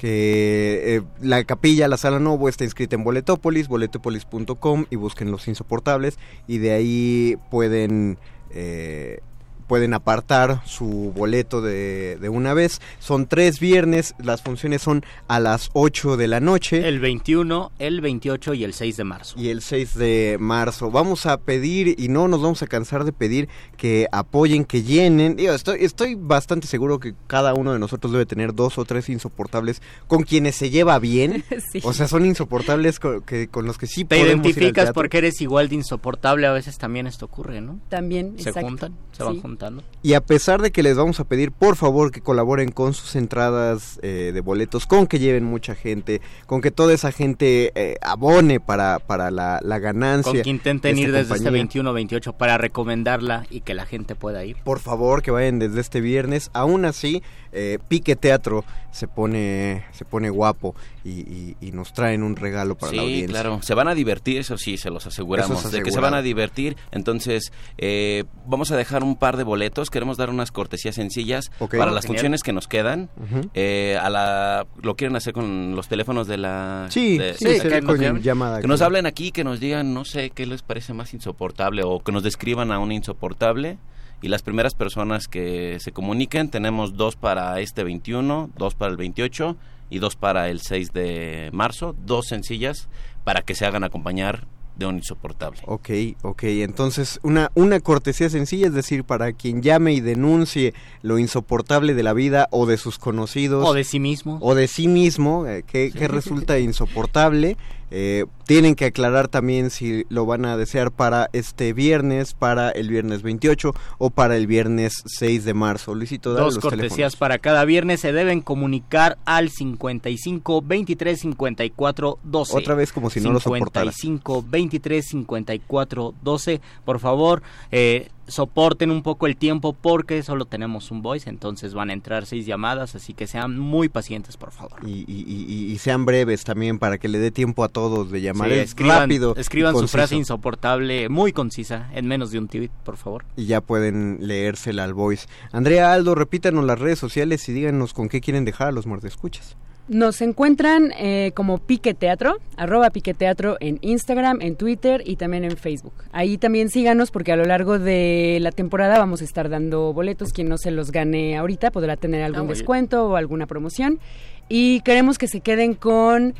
que eh, la capilla, la sala Novo está inscrita en Boletópolis, boletopolis.com y busquen Los Insoportables y de ahí pueden... eh, pueden apartar su boleto de, de una vez. Son tres viernes, las funciones son a las 8 de la noche. El 21, el 28 y el 6 de marzo. Y el 6 de marzo. Vamos a pedir, y no nos vamos a cansar de pedir, que apoyen, que llenen. Digo, estoy, estoy bastante seguro que cada uno de nosotros debe tener dos o tres insoportables con quienes se lleva bien. Sí. O sea, son insoportables con, que, con los que sí Te podemos ir al identificas porque eres igual de insoportable, a veces también esto ocurre, ¿no? También, Se exacto. juntan, se van Sí. Y a pesar de que les vamos a pedir, por favor, que colaboren con sus entradas eh, de boletos, con que lleven mucha gente, con que toda esa gente eh, abone para, para la, la ganancia. Con que intenten de ir desde este compañía. 21 28 para recomendarla y que la gente pueda ir. Por favor, que vayan desde este viernes. Aún así, eh, Pique Teatro se pone, se pone guapo y, y- y nos traen un regalo para la Sí, audiencia. claro. Se van a divertir, eso sí, se los aseguramos. Es de que se van a divertir. Entonces, eh, vamos a dejar un par de boletos. Queremos dar unas cortesías sencillas para las genial. funciones que nos quedan. Eh, a la, ¿Lo quieren hacer con los teléfonos de la...? Sí, de- sí, de- sería que con nos llamen? llamada Que nos hablen aquí, que nos digan, no sé, qué les parece más insoportable o que nos describan a un insoportable. Y las primeras personas que se comuniquen, tenemos dos para este 21, dos para el 28 y dos para el 6 de marzo, dos sencillas para que se hagan acompañar de un insoportable. Ok, ok, entonces una, una cortesía sencilla, es decir, para quien llame y denuncie lo insoportable de la vida o de sus conocidos. O de sí mismo. O de sí mismo, eh, que, que resulta insoportable. Eh, tienen que aclarar también si lo van a desear para este viernes, para el viernes 28 o para el viernes 6 de marzo. Luisito, dale Dos los cortesías teléfonos. para cada viernes se deben comunicar al 55 23 54 12. Otra vez como si no lo soportara. 55 23 54 12. Por favor, eh, soporten un poco el tiempo porque solo tenemos un voice, entonces van a entrar seis llamadas, así que sean muy pacientes, por favor. Y, y- y- y sean breves también para que le dé tiempo a todos de llamar. Sí, Es escriban, rápido. escriban su frase insoportable, muy concisa, en menos de un tweet, por favor. y ya pueden leérsela al voice. Andrea Aldo, repítanos las redes sociales y díganos con qué quieren dejar a los muerdescuchas. Nos encuentran eh, como Pique Teatro, arroba Pique Teatro en Instagram, en Twitter y también en Facebook. Ahí también síganos porque a lo largo de la temporada vamos a estar dando boletos. Quien no se los gane ahorita podrá tener algún bien. descuento o alguna promoción. Y queremos que se queden con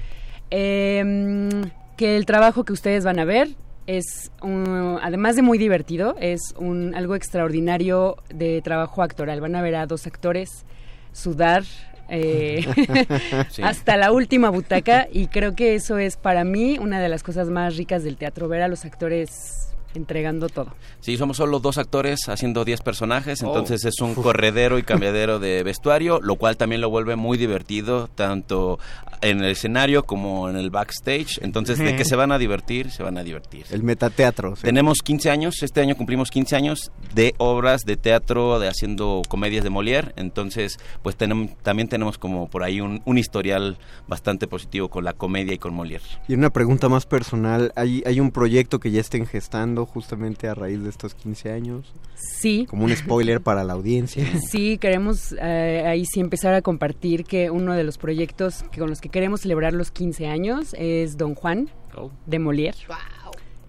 em, que el trabajo que ustedes van a ver es, un- además de muy divertido, es un, algo extraordinario de trabajo actoral. Van a ver a dos actores sudar eh, Sí. hasta la última butaca y creo que eso es para mí una de las cosas más ricas del teatro, ver a los actores entregando todo. Sí, somos solo dos actores haciendo 10 personajes, Oh. entonces es un corredero y cambiadero de vestuario, lo cual también lo vuelve muy divertido, tanto en el escenario como en el backstage. Entonces, de que se van a divertir, se van a divertir. El metateatro. sí. Tenemos 15 años, este año cumplimos 15 años de obras de teatro, de haciendo comedias de Molière, entonces pues tenemos, también tenemos como por ahí un, un historial bastante positivo con la comedia y con Molière. Y una pregunta más personal, ¿hay, hay un proyecto que ya estén gestando justamente a raíz de estos 15 años? Sí. Como un spoiler para la audiencia. Sí, queremos eh, ahí sí empezar a compartir que uno de los proyectos que con los que queremos celebrar los 15 años es Don Juan Oh. de Molière.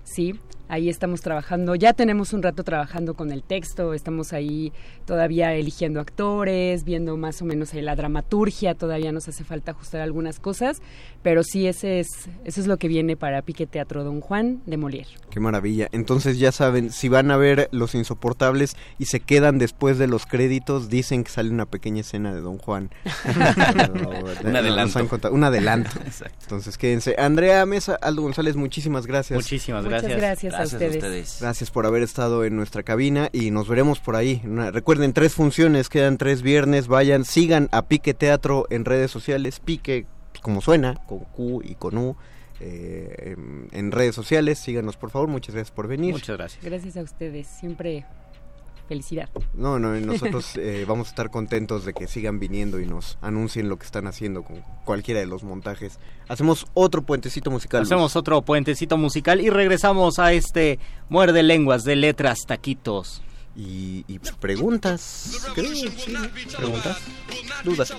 Sí, ahí estamos trabajando, ya tenemos un rato trabajando con el texto, estamos ahí todavía eligiendo actores, viendo más o menos ahí la dramaturgia, todavía nos hace falta ajustar algunas cosas, pero sí ese es eso es lo que viene para Pique Teatro Don Juan de Molière. Qué maravilla. Entonces ya saben, si van a ver Los Insoportables y se quedan después de los créditos, dicen que sale una pequeña escena de Don Juan. Un adelanto. Un adelanto. Exacto. Entonces quédense. Andrea Mesa, Aldo González, muchísimas gracias. Muchísimas Muchas gracias. Gracias, a Gracias ustedes. a ustedes. Gracias por haber estado en nuestra cabina y nos veremos por ahí. Una- recuerden, tres funciones, quedan tres viernes. Vayan, sigan a Pique Teatro en redes sociales. Pique, como suena, con Q y con U. eh, en, en redes sociales, síganos por favor. Muchas gracias por venir. Muchas gracias. Gracias a ustedes, siempre felicidad. No, no, y nosotros eh, vamos a estar contentos de que sigan viniendo y nos anuncien lo que están haciendo con cualquiera de los montajes. Hacemos otro puentecito musical. Luis. Hacemos otro puentecito musical y regresamos a este muerde lenguas de letras taquitos. Y, y preguntas. creo, sí. ¿Preguntas? Dudas. No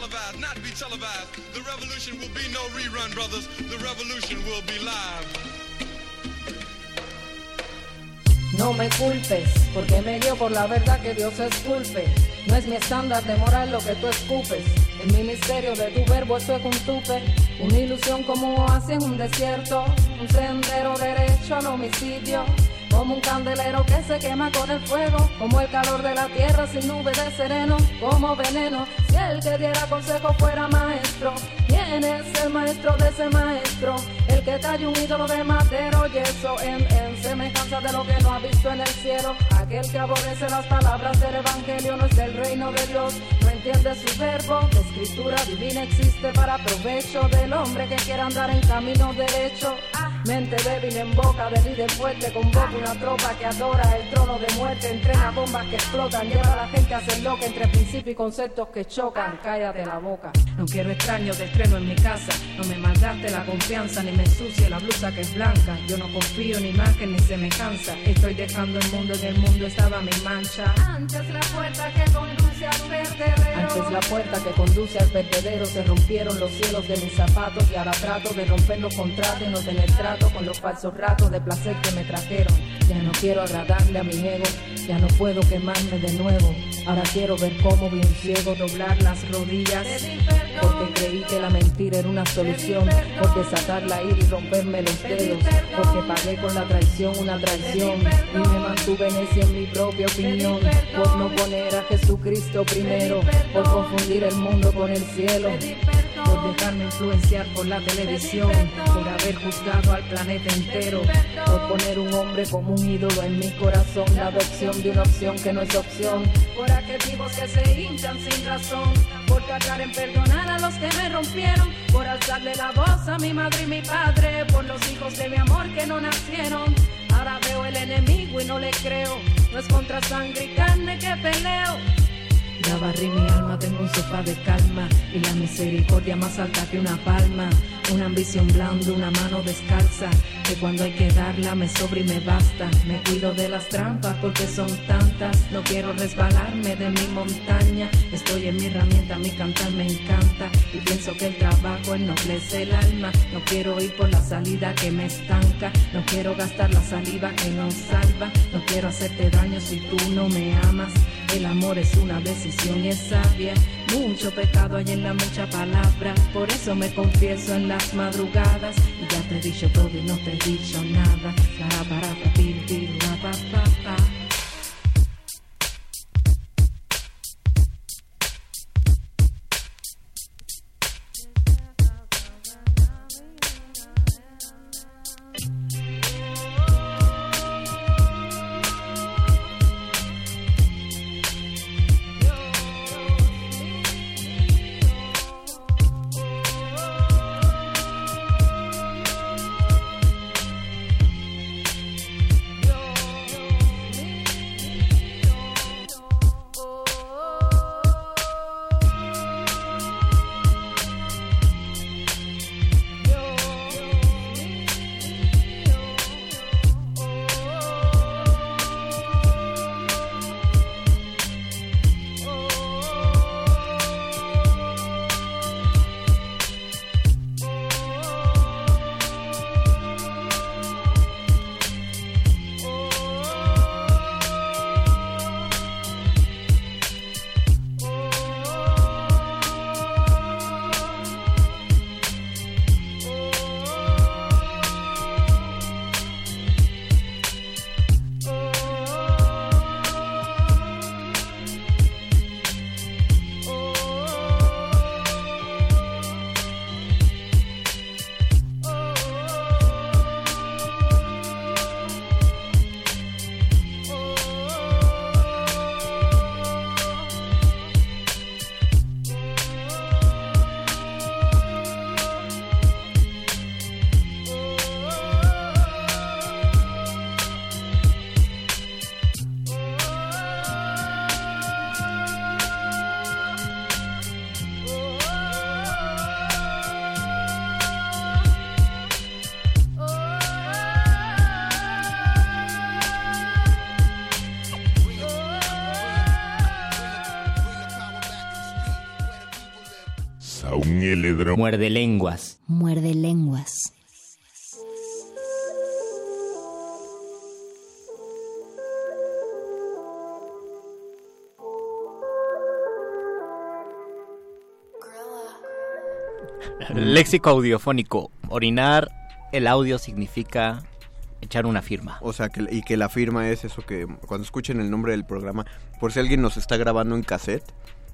me culpes, porque me dio por la verdad que Dios esculpe. No es mi estándar de moral lo que tú escupes. El ministerio de tu verbo eso es un tupe. Una ilusión como hace en un desierto. Un sendero derecho al homicidio. Como un candelero que se quema con el fuego, como el calor de la tierra sin nube de sereno, como veneno. Si el que diera consejo fuera maestro, ¿quién es el maestro de ese maestro? El que talla un ídolo de madero y eso en, en semejanza de lo que no ha visto en el cielo. Aquel que aborrece las palabras del evangelio no es del reino de Dios, no entiende su verbo. La escritura divina existe para provecho del hombre que quiera andar en camino derecho. Mente débil en boca de líder fuerte, convoca una tropa que adora el trono de muerte, entrena bombas que explotan, lleva a la gente a ser loca entre principios y conceptos que chocan. Cállate la boca. No quiero extraños de estreno en mi casa, no me maldaste la confianza ni me ensucie la blusa que es blanca. Yo no confío en imagen ni semejanza, estoy dejando el mundo, en el mundo estaba mi mancha. Antes la puerta que conduce al vertedero. Antes la puerta que conduce al vertedero se rompieron los cielos de mis zapatos y ahora trato de romper los contratos y no tener trato con los falsos ratos de placer que me trajeron. Ya no quiero agradarle a mi ego, ya no puedo quemarme de nuevo. Ahora quiero ver cómo vi un ciego doblar las rodillas. Porque creí que la mentira era una solución. Por desatar la ira y romperme los dedos. Porque pagué con la traición una traición. Y me mantuve necio en mi propia opinión. Por no poner a Jesucristo primero. Por confundir el mundo con el cielo. Dejarme influenciar por la televisión. Por haber juzgado al planeta entero. Por poner un hombre como un ídolo en mi corazón. La adopción de una opción que no es opción. Por adjetivos que se hinchan sin razón. Por tratar en perdonar a los que me rompieron. Por alzarle la voz a mi madre y mi padre. Por los hijos de mi amor que no nacieron. Ahora veo el enemigo y no le creo. No es contra sangre y carne que peleo. Ya barrí mi alma, tengo un sofá de calma y la misericordia más alta que una palma. Una ambición blanda, una mano descalza, que cuando hay que darla me sobra y me basta. Me cuido de las trampas porque son tantas, no quiero resbalarme de mi montaña. Estoy en mi herramienta, mi cantar me encanta y pienso que el trabajo ennoblece el alma. No quiero ir por la salida que me estanca, no quiero gastar la saliva que nos salva. No quiero hacerte daño si tú no me amas. El amor es una decisión y es sabia. Mucho pecado hay en la mucha palabra. Por eso me confieso en las madrugadas. Y ya te he dicho todo y no te he dicho nada. Para, para, Muerde lenguas. Muerde lenguas. Léxico audiofónico. Orinar el audio significa echar una firma. O sea, que, y que la firma es eso que cuando escuchen el nombre del programa, por si alguien nos está grabando en cassette,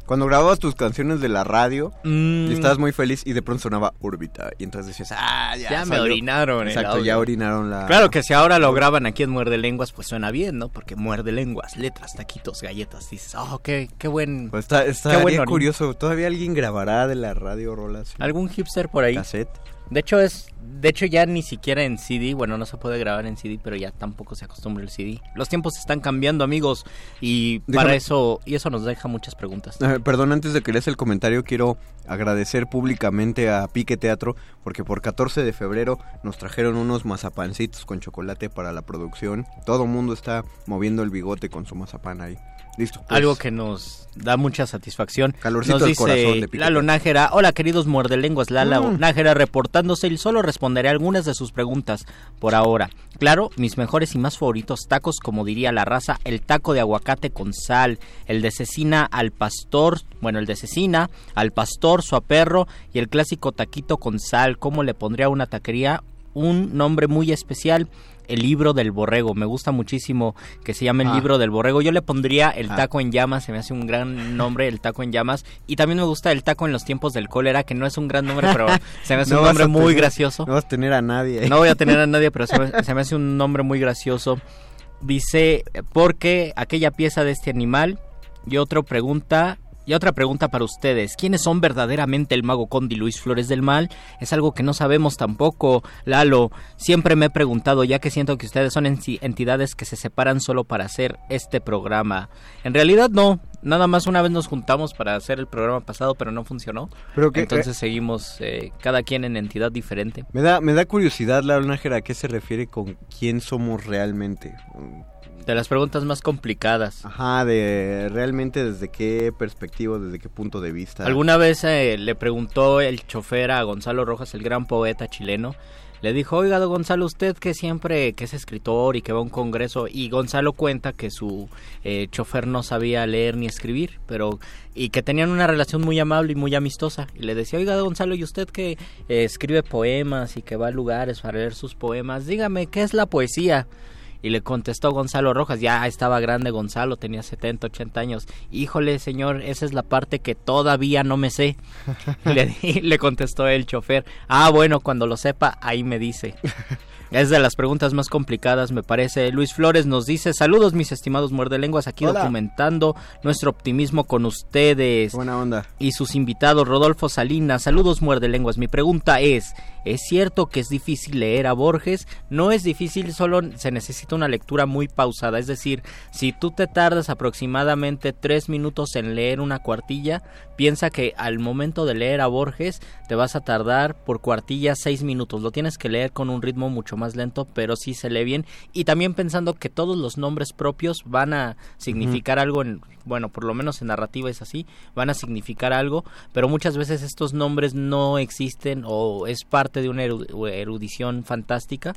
cuando grababas tus canciones de la radio Mm. y estabas muy feliz y de pronto sonaba órbita y entonces decías, ah, ya, Ya me salió". orinaron Exacto, ya orinaron la... Claro que si ahora lo graban aquí en Muerde Lenguas, pues suena bien, ¿no? Porque muerde lenguas, letras, taquitos, galletas. Dices, oh, qué, qué buen. Pues está, qué estaría buen curioso, ¿todavía alguien grabará de la radio rolas? ¿Algún hipster por ahí? Cassette. De hecho es, de hecho ya ni siquiera en CD, bueno no se puede grabar en CD, pero ya tampoco se acostumbra el CD. Los tiempos están cambiando amigos y para eso y eso nos deja muchas preguntas. Eh, perdón, antes de que leas el comentario, quiero agradecer públicamente a Pique Teatro porque por 14 de febrero nos trajeron unos mazapancitos con chocolate para la producción. Todo el mundo está moviendo el bigote con su mazapán ahí. Listo. pues. Algo que nos da mucha satisfacción. Calorcito nos al dice corazón de Pique Lalo. Nájera, hola queridos muerdelenguas, Lala Mm. Nájera reportándose y solo responderé algunas de sus preguntas por ahora. Claro, mis mejores y más favoritos tacos, como diría la raza, el taco de aguacate con sal, el de cecina al pastor, bueno, el de cecina al pastor, su perro y el clásico taquito con sal, ¿cómo le pondría a una taquería? Un nombre muy especial, el libro del borrego. Me gusta muchísimo que se llame el Ah. libro del borrego. Yo le pondría el Ah. taco en llamas, se me hace un gran nombre, el taco en llamas. Y también me gusta el taco en los tiempos del cólera, que no es un gran nombre, pero se me hace No un nombre muy tener- gracioso. No vas a tener a nadie. ahí. No voy a tener a nadie, pero se me, se me hace un nombre muy gracioso. Dice, ¿por qué aquella pieza de este animal? Y otra pregunta, y otra pregunta para ustedes. ¿Quiénes son verdaderamente el mago Conde y Luis Flores del Mal? Es algo que no sabemos tampoco, Lalo. Siempre me he preguntado, ya que siento que ustedes son entidades que se separan solo para hacer este programa. En realidad no. Nada más una vez nos juntamos para hacer el programa pasado, pero no funcionó. Pero que- Entonces seguimos eh, cada quien en entidad diferente. Me da, me da curiosidad, Lalo Nájera, a qué se refiere con quién somos realmente. De las preguntas más complicadas. Ajá, de realmente desde qué perspectiva, desde qué punto de vista. Alguna vez eh, le preguntó el chofer a Gonzalo Rojas, el gran poeta chileno, le dijo, oiga, don Gonzalo, usted que siempre que es escritor y que va a un congreso, y Gonzalo cuenta que su eh, chofer no sabía leer ni escribir, pero y que tenían una relación muy amable y muy amistosa, y le decía, oiga, don Gonzalo, y usted que eh, escribe poemas y que va a lugares para leer sus poemas, dígame, ¿qué es la poesía? Y le contestó Gonzalo Rojas, ya estaba grande Gonzalo, tenía 70, 80 años. Híjole, señor, esa es la parte que todavía no me sé. Le, le contestó el chofer, ah, bueno, cuando lo sepa, ahí me dice. Es de las preguntas más complicadas, me parece. Luis Flores nos dice, saludos mis estimados muerdelenguas, aquí Hola. documentando nuestro optimismo con ustedes. Buena onda. Y sus invitados, Rodolfo Salinas, saludos muerdelenguas. Mi pregunta es, ¿es cierto que es difícil leer a Borges? No es difícil, solo se necesita una lectura muy pausada. Es decir, si tú te tardas aproximadamente tres minutos en leer una cuartilla, piensa que al momento de leer a Borges te vas a tardar por cuartilla seis minutos. Lo tienes que leer con un ritmo mucho más lento, pero sí se lee bien. Y también pensando que todos los nombres propios van a significar algo en, bueno, por lo menos en narrativa es así, van a significar algo, pero muchas veces estos nombres no existen o es parte de una eru- erudición fantástica.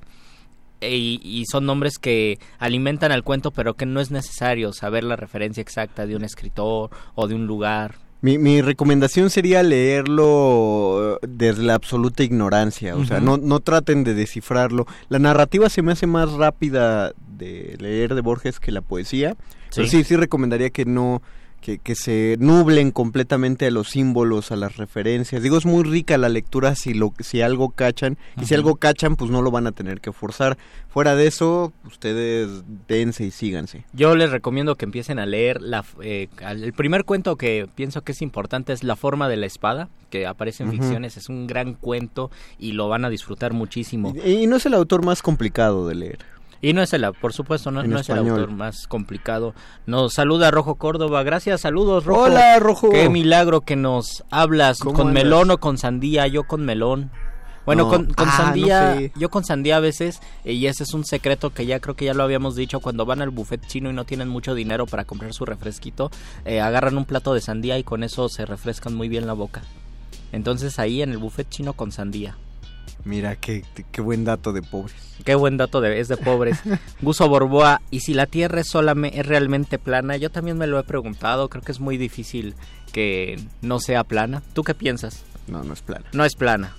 e- Y, son nombres que alimentan al cuento, pero que no es necesario saber la referencia exacta de un escritor o de un lugar. Mi, mi recomendación sería leerlo eh, desde la absoluta ignorancia, o sea, no, no traten de descifrarlo. La narrativa se me hace más rápida de leer de Borges que la poesía, pero sí, sí recomendaría que no, que, que se nublen completamente a los símbolos, a las referencias. Digo, es muy rica la lectura si, lo, si algo cachan, y si algo cachan, pues no lo van a tener que forzar. Fuera de eso, ustedes dense y síganse. Yo les recomiendo que empiecen a leer la, eh, el primer cuento que pienso que es importante es La forma de la espada, que aparece en ficciones, es un gran cuento y lo van a disfrutar muchísimo. Y, y no es el autor más complicado de leer. Y no es el, por supuesto, no, es el autor más complicado. Nos saluda Rojo Córdoba. Gracias, saludos, Rojo. Hola, Rojo. Qué milagro que nos hablas. ¿Cómo ¿Con melón o con sandía? Yo con melón. Bueno, No. con, con Ah, sandía, no sé. yo con sandía a veces, eh, y ese es un secreto que ya creo que ya lo habíamos dicho, cuando van al buffet chino y no tienen mucho dinero para comprar su refresquito, eh, agarran un plato de sandía y con eso se refrescan muy bien la boca. Entonces ahí en el buffet chino con sandía. Mira, qué, qué buen dato de pobres. Qué buen dato de, es de pobres. Guso Borboa, ¿y si la Tierra es, solamente, es realmente plana? Yo también me lo he preguntado, creo que es muy difícil que no sea plana. ¿Tú qué piensas? No, no es plana. No es plana.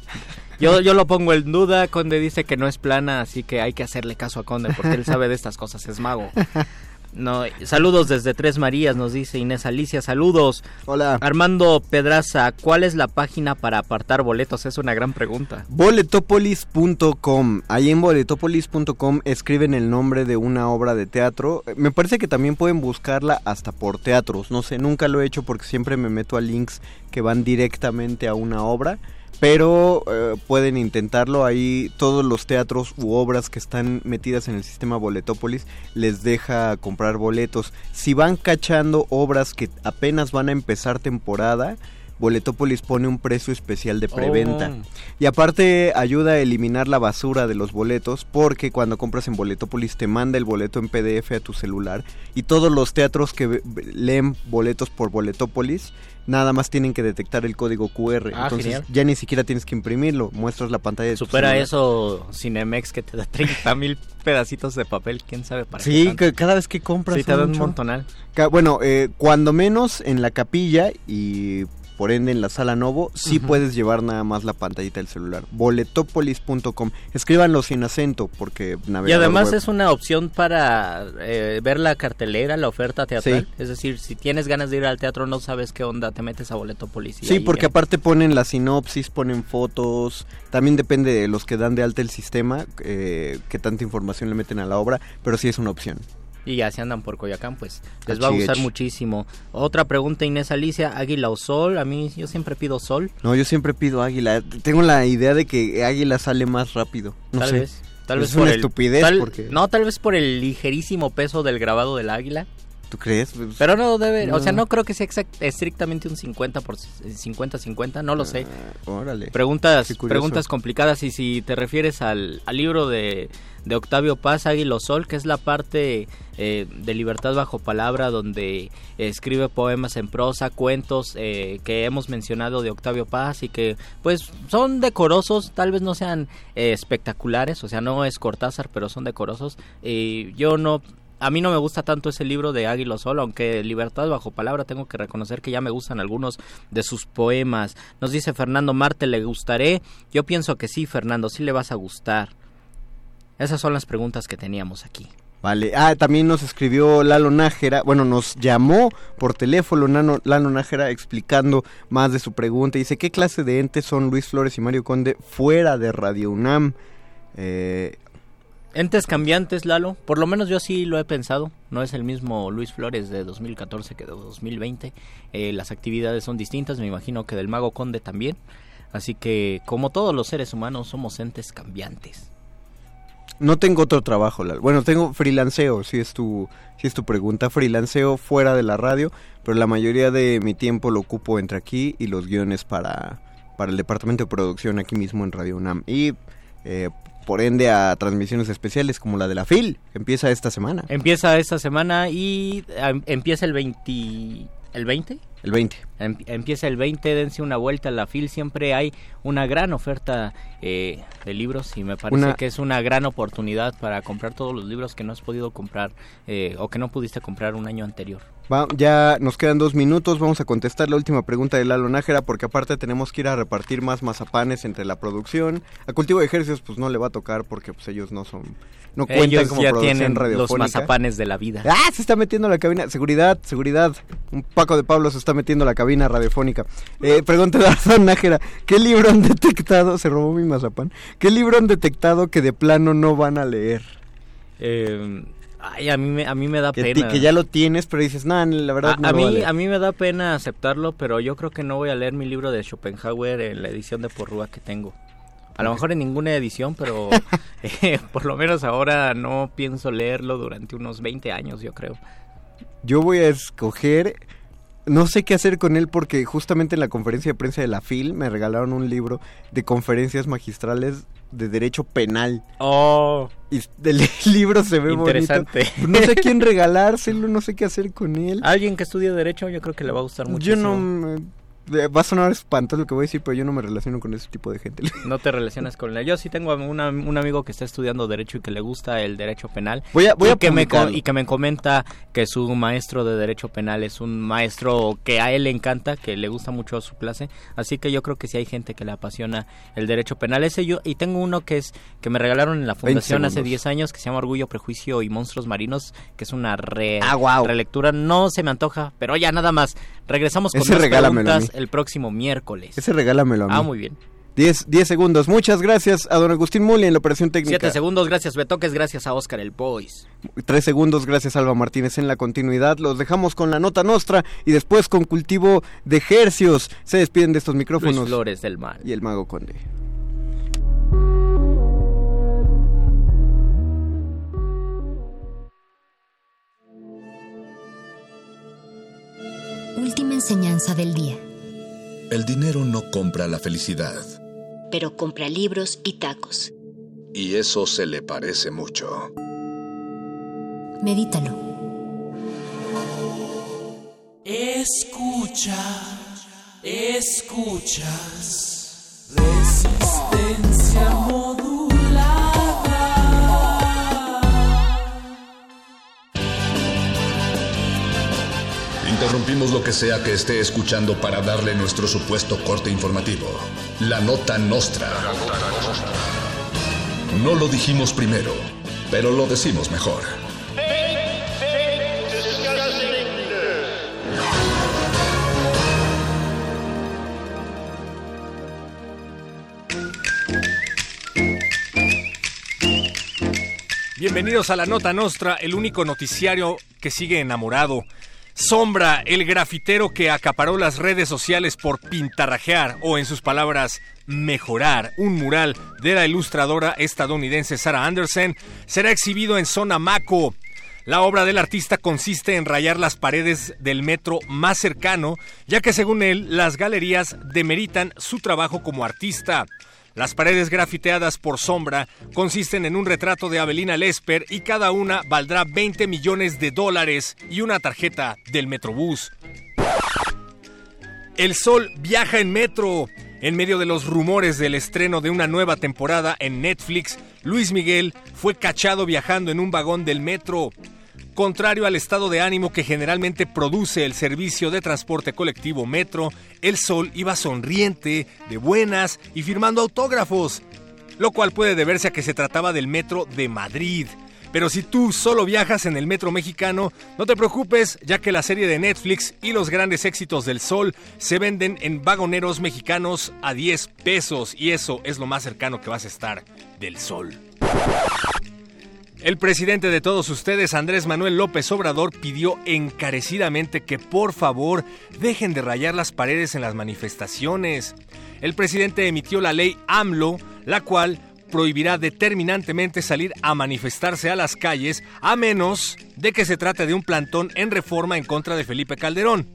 Yo, yo lo pongo en duda, Conde dice que no es plana, así que hay que hacerle caso a Conde porque él sabe de estas cosas, es mago. No, saludos desde Tres Marías, nos dice Inés Alicia, saludos. Hola. Armando Pedraza, ¿cuál es la página para apartar boletos? Es una gran pregunta. Boletopolis.com. Ahí en boletopolis.com escriben el nombre de una obra de teatro. Me parece que también pueden buscarla hasta por teatros. No sé, nunca lo he hecho porque siempre me meto a links que van directamente a una obra. Pero eh, pueden intentarlo. Ahí todos los teatros u obras que están metidas en el sistema Boletopolis les deja comprar boletos. Si van cachando obras que apenas van a empezar temporada, Boletopolis pone un precio especial de preventa. Oh. Y aparte ayuda a eliminar la basura de los boletos porque cuando compras en Boletopolis te manda el boleto en PDF a tu celular y todos los teatros que leen boletos por Boletopolis nada más tienen que detectar el código QR. Ah, Entonces genial. ya ni siquiera tienes que imprimirlo, muestras la pantalla de tu Supera celular. eso Cinemex que te da 30 mil pedacitos de papel, quién sabe para qué Sí, que cada vez que compras Sí, te dan un montonal. Bueno, eh, cuando menos en la capilla y por ende en la sala Novo, sí puedes llevar nada más la pantallita del celular. Boletopolis.com. Escríbanlo sin acento porque Y además web. es una opción para eh, ver la cartelera, la oferta teatral. Sí. Es decir, si tienes ganas de ir al teatro, no sabes qué onda, te metes a Boletopolis. y Sí, porque ya. aparte ponen la sinopsis, ponen fotos, también depende de los que dan de alta el sistema, eh, que tanta información le meten a la obra, pero sí es una opción. Y ya si andan por Coyacán, pues les va a gustar muchísimo. Otra pregunta, Inés Alicia, Águila o Sol. A mí yo siempre pido Sol. No, yo siempre pido águila. Tengo la idea de que águila sale más rápido. No tal sé. vez. Tal Es vez una por el- estupidez tal- porque... No, tal vez por el ligerísimo peso del grabado del águila. ¿Tú crees? Pero no debe, o sea, no creo que sea exact- estrictamente un 50 por 50-50, no lo sé. Ah, Órale. Preguntas, preguntas complicadas y si te refieres al, al libro de, de Octavio Paz, Águila o Sol, que es la parte eh, de Libertad bajo palabra donde escribe poemas en prosa, cuentos eh, que hemos mencionado de Octavio Paz y que pues son decorosos, tal vez no sean eh, espectaculares, o sea, no es Cortázar, pero son decorosos. Y yo no a mí no me gusta tanto ese libro de Águila o Sol, aunque Libertad bajo palabra tengo que reconocer que ya me gustan algunos de sus poemas. Nos dice Fernando Marte, ¿le gustaré? Yo pienso que sí, Fernando, sí le vas a gustar. Esas son las preguntas que teníamos aquí. Vale. Ah, también nos escribió Lalo Nájera, bueno, nos llamó por teléfono Nano- Lalo Nájera explicando más de su pregunta. Dice, ¿qué clase de entes son Luis Flores y Mario Conde fuera de Radio UNAM? Eh, Entes cambiantes, Lalo. Por lo menos yo sí lo he pensado. No es el mismo Luis Flores de 2014 que de 2020. Eh, las actividades son distintas, me imagino que del Mago Conde también. Así que, como todos los seres humanos, somos entes cambiantes. no tengo otro trabajo, Lalo. Bueno, tengo freelanceo, si es tu, si es tu pregunta. Freelanceo fuera de la radio, pero la mayoría de mi tiempo lo ocupo entre aquí y los guiones para, para el departamento de producción aquí mismo en Radio UNAM. Y eh, por ende a transmisiones especiales como la de la FIL, empieza esta semana. Empieza esta semana y em, empieza el 20... ¿El 20? El 20. Em- Empieza el 20, dense una vuelta a la FIL. Siempre hay una gran oferta eh, de libros y me parece Una- que es una gran oportunidad para comprar todos los libros que no has podido comprar eh, o que no pudiste comprar un año anterior. Va, ya nos quedan dos minutos, vamos a contestar la última pregunta de Lalo Nájera porque aparte tenemos que ir a repartir más mazapanes entre la producción. A Cultivo de Ejercicios pues no le va a tocar porque pues ellos no son, no cuentan Ellos como ya producción tienen los mazapanes de la vida. ¡Ah! Se está metiendo la cabina. Seguridad, seguridad. Un Paco de Pablo se está metiendo a la cabina radiofónica. Eh, pregunta Arzón Nájera. ¿Qué libro han detectado? Se robó mi mazapán. ¿Qué libro han detectado que de plano no van a leer? Eh, ay, a mí me, a mí me da Que, pena. ti- que ya lo tienes, pero dices, no, la verdad a, no a a mí, leer". a mí me da pena aceptarlo, pero yo creo que no voy a leer mi libro de Schopenhauer en la edición de Porrúa que tengo. A lo mejor en ninguna edición, pero eh, por lo menos ahora no pienso leerlo durante unos 20 años, yo creo. Yo voy a escoger. No sé qué hacer con él porque justamente en la conferencia de prensa de la FIL me regalaron un libro de conferencias magistrales de derecho penal. Oh, Y el libro se ve Interesante. bonito. No sé quién regalárselo, no sé qué hacer con él. alguien que estudie derecho, yo creo que le va a gustar mucho. Yo no me- va a sonar espantoso lo que voy a decir, pero yo no me relaciono con ese tipo de gente. No te relacionas con la. Yo sí tengo una- un amigo que está estudiando derecho y que le gusta el derecho penal. Voy a- voy y a que me y que me comenta que su maestro de derecho penal es un maestro que a él le encanta, que le gusta mucho su clase. Así que yo creo que sí hay gente que le apasiona el derecho penal. Ese yo y tengo uno que es que me regalaron en la fundación hace segundos. 10 años que se llama Orgullo, Prejuicio y Monstruos Marinos, que es una re- Ah, guau. relectura. No se me antoja, pero ya nada más. Regresamos con Ese más preguntas. El próximo miércoles. Ese regálamelo a mí. Ah, muy bien. 10 10 segundos. Muchas gracias a don Agustín Muli en la operación técnica. Siete segundos, gracias Betoques, gracias a Oscar el Boys. Tres segundos, gracias Alba Martínez en la continuidad. Los dejamos con la nota nostra y después con cultivo de hercios. Se despiden de estos micrófonos. Luis Flores del Mal. Y el Mago Conde. Última enseñanza del día. El dinero no compra la felicidad. Pero compra libros y tacos. Y eso se le parece mucho. Medítalo. Escucha, escuchas. Resistencia modulada. Interrumpimos lo que sea que esté escuchando para darle nuestro supuesto corte informativo. La nota nostra. No lo dijimos primero, pero lo decimos mejor. Bienvenidos a la Nota Nostra, el único noticiario que sigue enamorado. Sombra, el grafitero que acaparó las redes sociales por pintarrajear o, en sus palabras, mejorar un mural de la ilustradora estadounidense Sarah Anderson, será exhibido en Zona Maco. La obra del artista consiste en rayar las paredes del metro más cercano, ya que según él, las galerías demeritan su trabajo como artista. Las paredes grafiteadas por sombra consisten en un retrato de Abelina Lesper y cada una valdrá 20 millones de dólares y una tarjeta del Metrobús. El sol viaja en metro. En medio de los rumores del estreno de una nueva temporada en Netflix, Luis Miguel fue cachado viajando en un vagón del metro. Contrario al estado de ánimo que generalmente produce el servicio de transporte colectivo Metro, el sol iba sonriente, de buenas y firmando autógrafos, lo cual puede deberse a que se trataba del Metro de Madrid. Pero si tú solo viajas en el metro mexicano, no te preocupes, ya que la serie de Netflix y los grandes éxitos del Sol se venden en vagoneros mexicanos a 10 pesos y eso es lo más cercano que vas a estar del Sol. El presidente de todos ustedes, Andrés Manuel López Obrador, pidió encarecidamente que por favor dejen de rayar las paredes en las manifestaciones. El presidente emitió la ley AMLO, la cual prohibirá determinantemente salir a manifestarse a las calles a menos de que se trate de un plantón en reforma en contra de Felipe Calderón.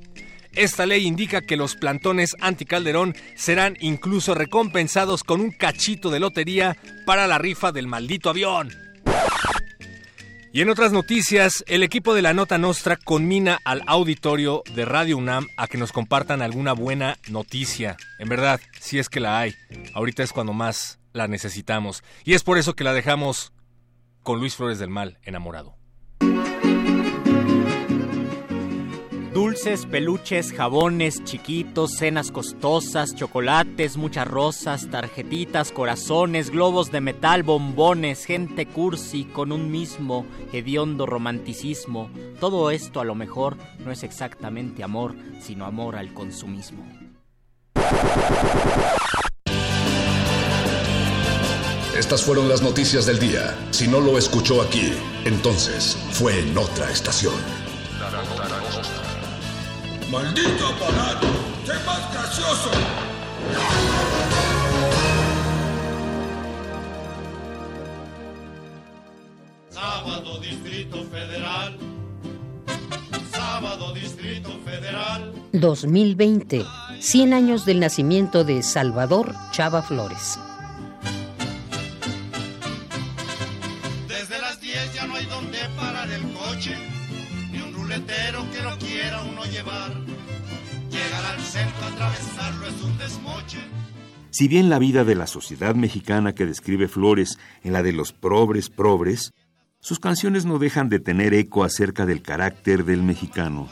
Esta ley indica que los plantones anti-Calderón serán incluso recompensados con un cachito de lotería para la rifa del maldito avión. Y en otras noticias, el equipo de la Nota Nostra conmina al auditorio de Radio UNAM a que nos compartan alguna buena noticia. En verdad, si es que la hay. Ahorita es cuando más la necesitamos. Y es por eso que la dejamos con Luis Flores del Mal, enamorado. Dulces, peluches, jabones, chiquitos, cenas costosas, chocolates, muchas rosas, tarjetitas, corazones, globos de metal, bombones, gente cursi con un mismo hediondo romanticismo. Todo esto a lo mejor no es exactamente amor, sino amor al consumismo. Estas fueron las noticias del día. Si no lo escuchó aquí, entonces fue en otra estación. ¡Maldito aparato! ¡Sé más gracioso! Sábado Distrito Federal. Sábado Distrito Federal. 2020, 100 años del nacimiento de Salvador Chava Flores. Si bien la vida de la sociedad mexicana que describe Flores en la de los probres probres, sus canciones no dejan de tener eco acerca del carácter del mexicano.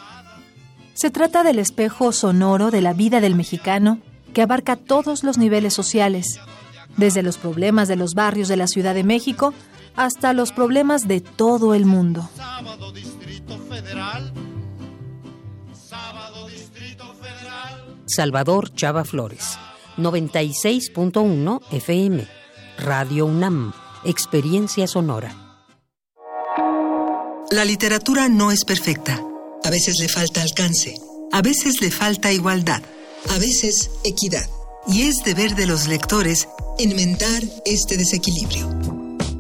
Se trata del espejo sonoro de la vida del mexicano que abarca todos los niveles sociales, desde los problemas de los barrios de la Ciudad de México hasta los problemas de todo el mundo. Sábado Distrito Federal. Sábado Distrito Federal. Salvador Chava Flores, 96.1 FM, Radio UNAM, Experiencia Sonora. La literatura no es perfecta. A veces le falta alcance. A veces le falta igualdad. A veces equidad. Y es deber de los lectores enmendar este desequilibrio.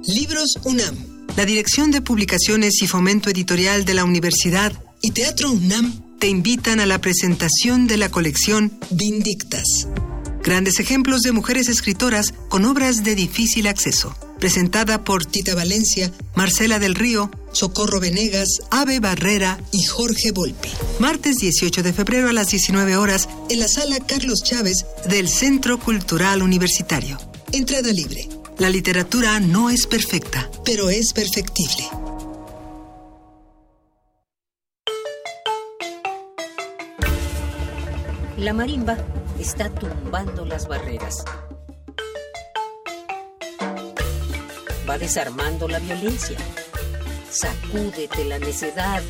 Libros UNAM. La Dirección de Publicaciones y Fomento Editorial de la Universidad y Teatro UNAM te invitan a la presentación de la colección Vindictas. Grandes ejemplos de mujeres escritoras con obras de difícil acceso. Presentada por Tita Valencia, Marcela del Río, Socorro Venegas, Ave Barrera y Jorge Volpi. Martes 18 de febrero a las 19 horas en la sala Carlos Chávez del Centro Cultural Universitario. Entrada libre. La literatura no es perfecta, pero es perfectible. La marimba está tumbando las barreras. Va desarmando la violencia. Sacúdete la necedad.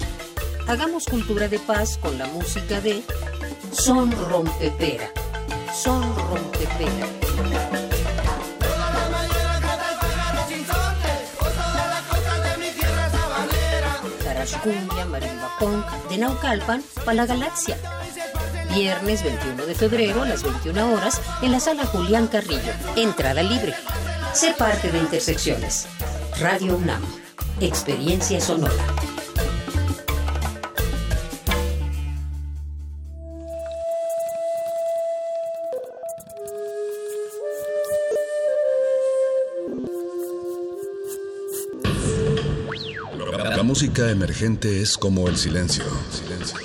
Hagamos cultura de paz con la música de Son Rompepera. Son Rompepera. Tarascumbia, marimba punk, de Naucalpan para la galaxia. Viernes 21 de febrero a las 21 horas en la sala Julián Carrillo. Entrada libre. Sé parte de Intersecciones. Radio UNAM. Experiencia sonora. La música emergente es como el silencio. Silencio.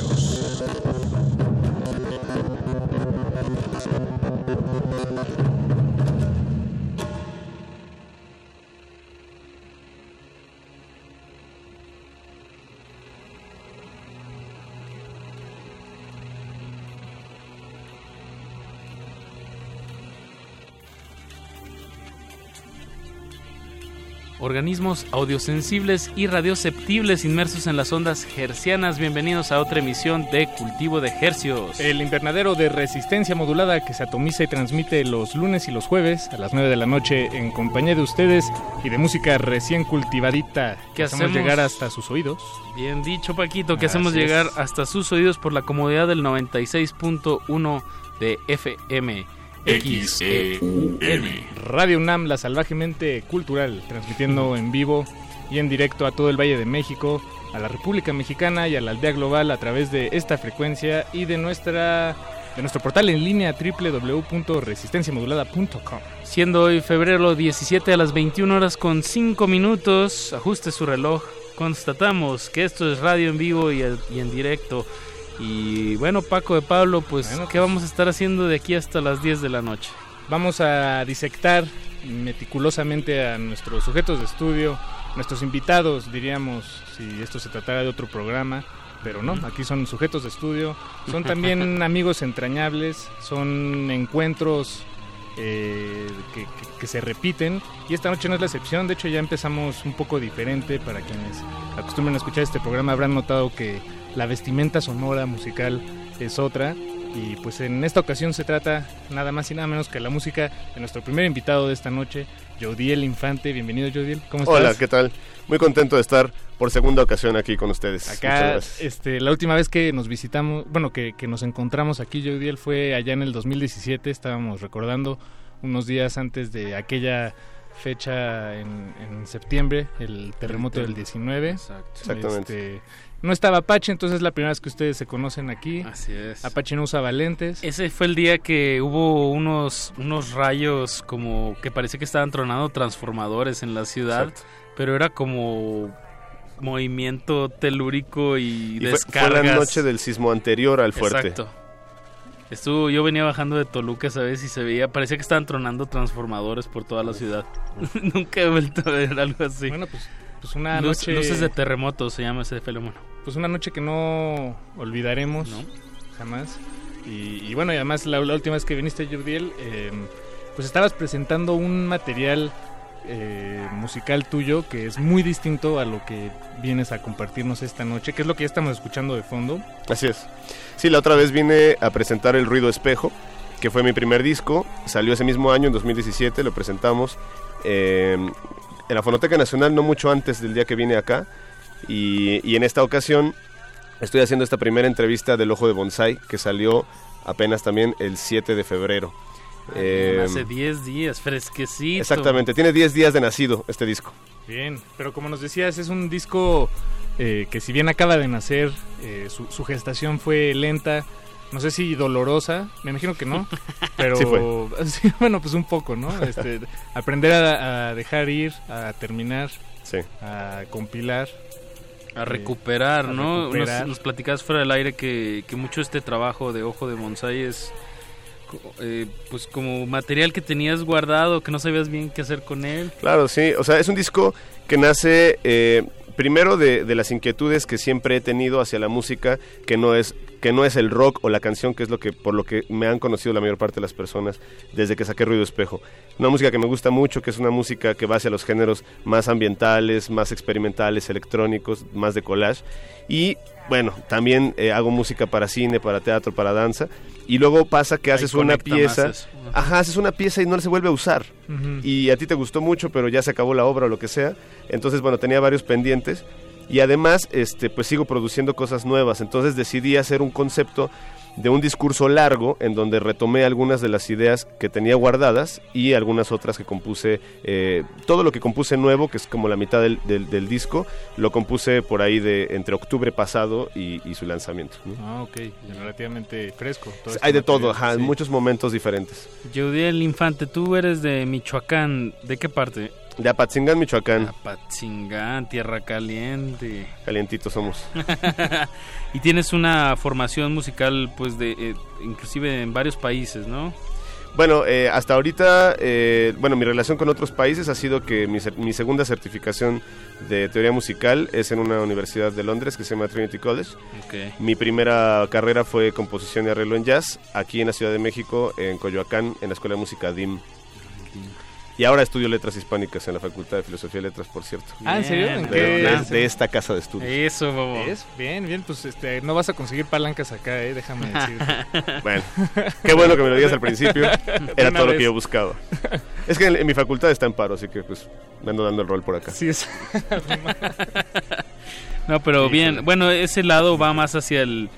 Organismos audiosensibles y radioceptibles inmersos en las ondas hercianas. Bienvenidos a otra emisión de Cultivo de Hercios. El invernadero de resistencia modulada que se atomiza y transmite los lunes y los jueves a las 9 de la noche en compañía de ustedes y de música recién cultivadita que hacemos, hacemos? llegar hasta sus oídos. Bien dicho, Paquito, que Así hacemos es. llegar hasta sus oídos por la comodidad del 96.1 de FM. XEUN. Radio UNAM, la salvajemente cultural, transmitiendo en vivo y en directo a todo el Valle de México, a la República Mexicana y a la aldea global a través de esta frecuencia y de nuestra de nuestro portal en línea www.resistenciamodulada.com. Siendo hoy febrero 17 a las 21 horas con 5 minutos, ajuste su reloj. Constatamos que esto es radio en vivo y, y en directo. Y bueno, Paco de Pablo, pues, ¿qué vamos a estar haciendo de aquí hasta las 10 de la noche? Vamos a disectar meticulosamente a nuestros sujetos de estudio, nuestros invitados, diríamos, si esto se tratara de otro programa, pero no, aquí son sujetos de estudio, son también amigos entrañables, son encuentros eh, que, que- que se repiten y esta noche no es la excepción, de hecho ya empezamos un poco diferente para quienes acostumbran a escuchar este programa habrán notado que la vestimenta sonora musical es otra y pues en esta ocasión se trata nada más y nada menos que la música de nuestro primer invitado de esta noche, Jodiel Infante. Bienvenido Jodiel, ¿cómo estás? Hola, ¿qué tal? Muy contento de estar por segunda ocasión aquí con ustedes. Acá, este, la última vez que nos visitamos, bueno, que, que nos encontramos aquí, Jodiel, fue allá en el 2017. Estábamos recordando unos días antes de aquella fecha en, en septiembre, el terremoto del 19. Exactamente. Este, no estaba Apache, entonces es la primera vez que ustedes se conocen aquí. Así es. Apache no usaba lentes. Ese fue el día que hubo unos, unos rayos como que parecía que estaban tronando transformadores en la ciudad, Exacto. pero era como movimiento telúrico y, Y fue, fue descargas. la noche del sismo anterior al fuerte. Exacto. Estuvo, yo venía bajando de Toluca esa vez y se veía, parecía que estaban tronando transformadores por toda la ciudad. Nunca he vuelto a ver algo así. Bueno, pues, pues una noche... Luces de terremoto se llama ese fenómeno. Pues una noche que no olvidaremos jamás. Y, y bueno, y además la, la última vez que viniste, Jordiel, eh, pues estabas presentando un material eh, musical tuyo que es muy distinto a lo que vienes a compartirnos esta noche, que es lo que ya estamos escuchando de fondo. Así es. Sí, la otra vez vine a presentar El Ruido Espejo, que fue mi primer disco. Salió ese mismo año, en 2017, lo presentamos eh, en la Fonoteca Nacional, no mucho antes del día que vine acá. Y, y en esta ocasión estoy haciendo esta primera entrevista del Ojo de Bonsai, que salió apenas también el 7 de febrero. Eh, Hace 10 días, fresquecito. exactamente, tiene 10 días de nacido este disco. Bien, pero como nos decías, es un disco eh, que si bien acaba de nacer, eh, su, su gestación fue lenta, no sé si dolorosa, me imagino que no, pero Sí fue. sí, bueno, pues un poco, ¿no? Este, aprender a, a dejar ir, a terminar, a compilar. A eh, recuperar, a ¿no? recuperar. Nos, nos platicabas fuera del aire que, que mucho este trabajo de Ojo de Bonsai es co- eh, pues como material que tenías guardado, que no sabías bien qué hacer con él. Claro, sí. O sea, es un disco que nace eh, primero de, de las inquietudes que siempre he tenido hacia la música, que no es que no es el rock o la canción, que es lo que por lo que me han conocido la mayor parte de las personas desde que saqué Ruido Espejo. Una música que me gusta mucho, que es una música que va hacia los géneros más ambientales, más experimentales, electrónicos, más de collage. Y bueno, también eh, hago música para cine, para teatro, para danza. Y luego pasa que haces una pieza. Ajá, haces una pieza y no se vuelve a usar. Y a ti te gustó mucho, pero ya se acabó la obra o lo que sea. Entonces, bueno, tenía varios pendientes. Y además, este, pues sigo produciendo cosas nuevas. Entonces decidí hacer un concepto de un discurso largo en donde retomé algunas de las ideas que tenía guardadas y algunas otras que compuse. eh, todo lo que compuse nuevo, que es como la mitad del, del- del disco, lo compuse por ahí de entre octubre pasado y, y su lanzamiento. ¿no? Ah, ok, relativamente fresco. todo este Hay de todo, ajá, en muchos momentos diferentes. Yeudiel Infante, tú eres de Michoacán, ¿de qué parte? De Apatzingán, Michoacán. Apatzingán, tierra caliente. Calientitos somos. y tienes una formación musical, pues, de eh, inclusive en varios países, ¿no? Bueno, eh, hasta ahorita, eh, bueno, mi relación con otros países ha sido que mi, mi segunda certificación de teoría musical es en una universidad de Londres que se llama Trinity College. Ok. Mi primera carrera fue composición y arreglo en jazz, aquí en la Ciudad de México, en Coyoacán, en la Escuela de Música DIM. Y ahora estudio letras hispánicas en la Facultad de Filosofía y Letras, por cierto. Ah, ¿en serio? De, ¿En de- qué? de esta casa de estudios. Eso, bobo. ¿Es? Bien, bien, pues este, no vas a conseguir palancas acá, eh, déjame decirte. Bueno, qué bueno que me lo digas al principio. Era todo lo que yo buscaba. Es que en, en mi facultad está en paro, así que pues me ando dando el rol por acá. Sí, es. No, pero Sí, bien, sí. bueno, ese lado va más hacia el,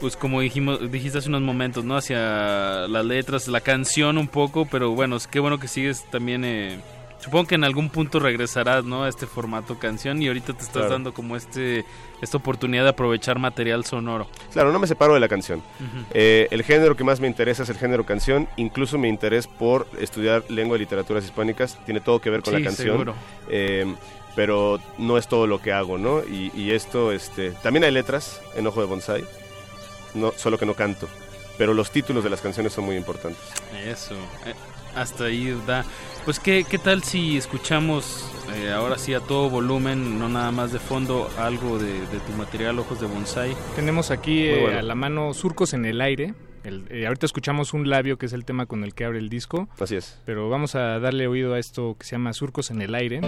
pues como dijimos, dijiste hace unos momentos, ¿no? Hacia las letras, la canción un poco, pero bueno, es qué bueno que sigues también, eh, supongo que en algún punto regresarás, ¿no? A este formato canción y ahorita te estás Claro. dando como este, esta oportunidad de aprovechar material sonoro. Claro, no me separo de la canción. Eh, el género que más me interesa es el género canción. Incluso mi interés por estudiar lengua y literaturas hispánicas tiene todo que ver con Sí, la canción. seguro. Eh, pero no es todo lo que hago, ¿no? Y, y esto, este, también hay letras en Ojo de Bonsai, no, solo que no canto. Pero los títulos de las canciones son muy importantes. Eso, eh, hasta ahí da. Pues qué, qué tal si escuchamos eh, ahora sí a todo volumen, no nada más de fondo, algo de, de tu material Ojos de Bonsai. Tenemos aquí eh, bueno. a la mano Surcos en el aire. El- eh, ahorita escuchamos un labio que es el tema con el que abre el disco. Así es. Pero vamos a darle oído a esto que se llama Surcos en el aire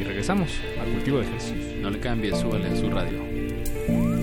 y regresamos al cultivo de Jesús. No le cambie, súbale a su radio.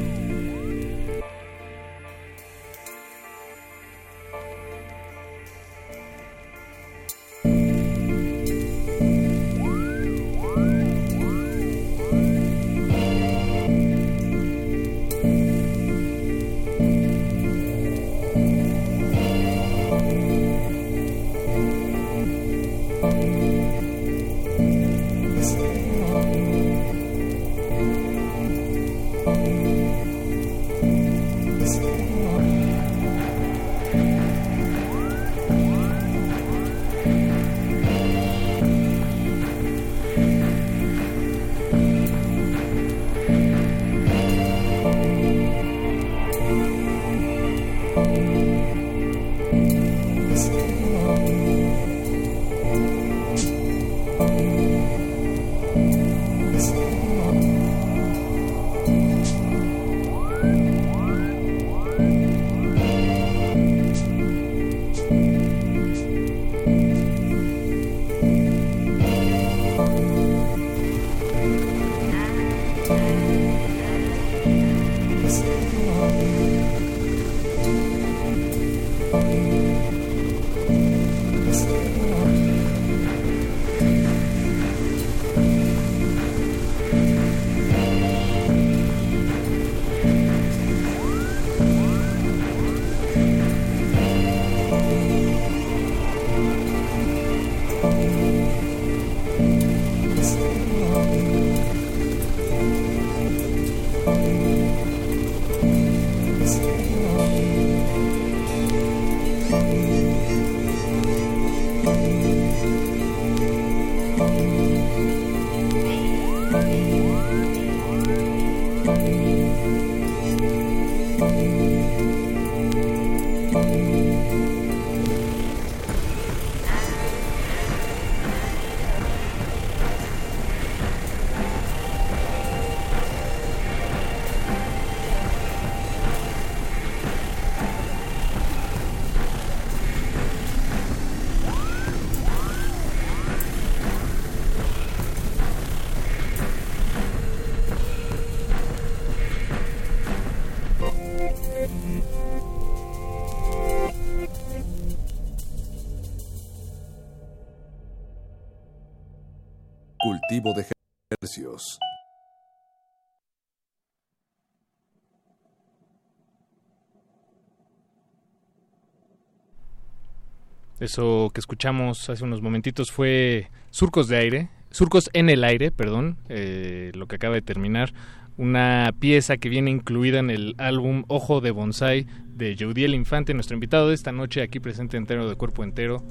Eso que escuchamos hace unos momentitos fue Surcos de Aire, Surcos en el Aire, perdón, eh, lo que acaba de terminar, una pieza que viene incluida en el álbum Ojo de Bonsai de Yeudiel Infante, nuestro invitado de esta noche aquí presente entero de cuerpo entero,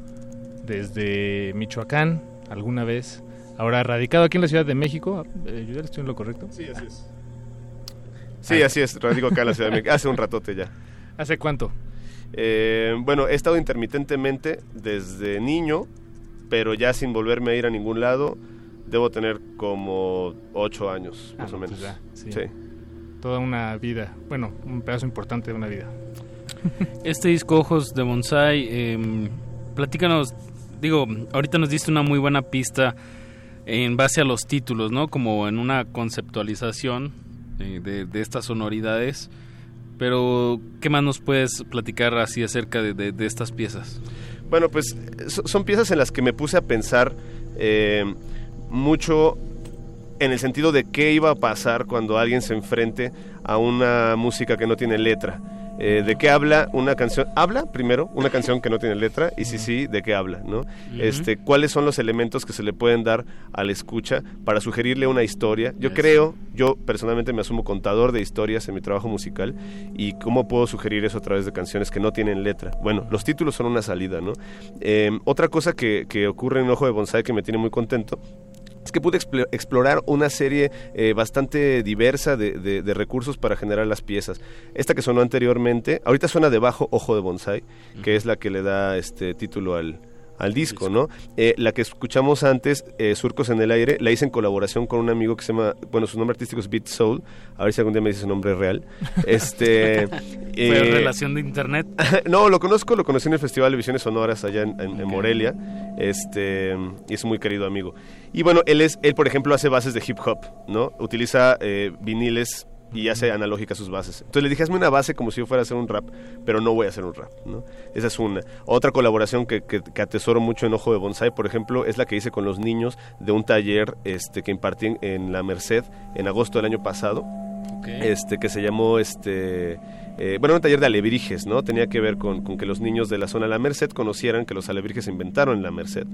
desde Michoacán, alguna vez, ahora radicado aquí en la Ciudad de México. Eh, Yeudiel, ¿estoy en lo correcto? Sí, así es. Sí, así es, radico acá en la Ciudad de México, hace un ratote ya. ¿Hace cuánto? Eh, bueno, he estado intermitentemente desde niño, pero ya sin volverme a ir a ningún lado. Debo tener como ocho años, Ah, más o no, menos. pues ya, sí. sí. Toda una vida, bueno, un pedazo importante de una vida. Este disco Ojos de Bonsai, eh, platícanos, digo, ahorita nos diste una muy buena pista en base a los títulos, ¿no? Como en una conceptualización eh, de, de estas sonoridades. Pero, ¿qué más nos puedes platicar así acerca de, de- estas piezas? Bueno, pues so- son piezas en las que me puse a pensar eh, mucho en el sentido de qué iba a pasar cuando alguien se enfrente a una música que no tiene letra. Eh, ¿De qué habla una canción? ¿Habla primero una canción que no tiene letra? Y si sí, ¿de qué habla? ¿no? este, ¿Cuáles son los elementos que se le pueden dar al escucha para sugerirle una historia? Yo creo, yo personalmente me asumo contador de historias en mi trabajo musical y cómo puedo sugerir eso a través de canciones que no tienen letra. Bueno, los títulos son una salida, ¿no? Eh, otra cosa que, que ocurre en Ojo de Bonsai que me tiene muy contento es que pude expl- explorar una serie eh, bastante diversa de, de- de recursos para generar las piezas. Esta que sonó anteriormente, ahorita suena debajo Ojo de Bonsai, que es la que le da este título al, al disco, ¿no? Eh, la que escuchamos antes, eh, Surcos en el Aire, la hice en colaboración con un amigo que se llama, bueno, su nombre artístico es Beat Soul, a ver si algún día me dice su nombre real. Este, ¿Fue eh, relación de internet? no, lo conozco, lo conocí en el Festival de Visiones Sonoras allá en, en- en Morelia, este, y es un muy querido amigo. Y bueno, él es, él por ejemplo hace bases de hip hop, ¿no? Utiliza viniles y hace analógicas sus bases. Entonces le dije, hazme una base como si yo fuera a hacer un rap, pero no voy a hacer un rap, ¿no? Esa es una. Otra colaboración que, que- que atesoro mucho en Ojo de Bonsai, por ejemplo, es la que hice con los niños de un taller este, que impartí en, en La Merced en agosto del año pasado este que se llamó este eh, bueno un taller de alebrijes no tenía que ver con, con que los niños de la zona de la Merced conocieran que los alebrijes se inventaron en la Merced.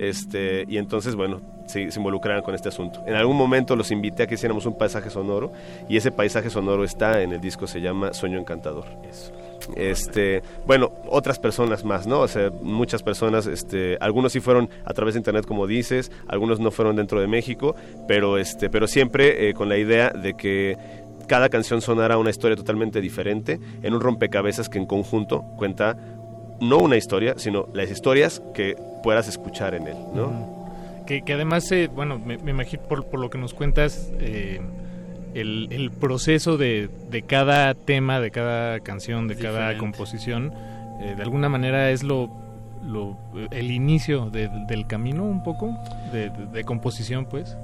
Este y entonces bueno se, se involucraran con este asunto. En algún momento los invité a que hiciéramos un paisaje sonoro y ese paisaje sonoro está en el disco se llama Sueño Encantador. Este bueno otras personas más no o sea muchas personas este algunos sí fueron a través de internet como dices algunos no fueron dentro de México pero este pero siempre eh, con la idea de que cada canción sonara una historia totalmente diferente en un rompecabezas que en conjunto cuenta no una historia sino las historias que puedas escuchar en él no Que, que además, eh, bueno, me, me imagino por, por lo que nos cuentas, eh, el, el proceso de, de cada tema, de cada canción, de cada composición, eh, de alguna manera es lo, lo el inicio de- del camino un poco de, de- de composición, pues.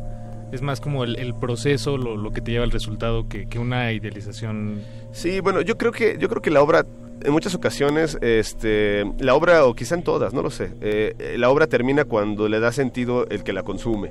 Es más como el, el proceso, lo, lo que te lleva al resultado, que, que una idealización. Sí, bueno, yo creo que yo creo que la obra en muchas ocasiones, este, la obra o quizá en todas, no lo sé, eh, eh, la obra termina cuando le da sentido el que la consume.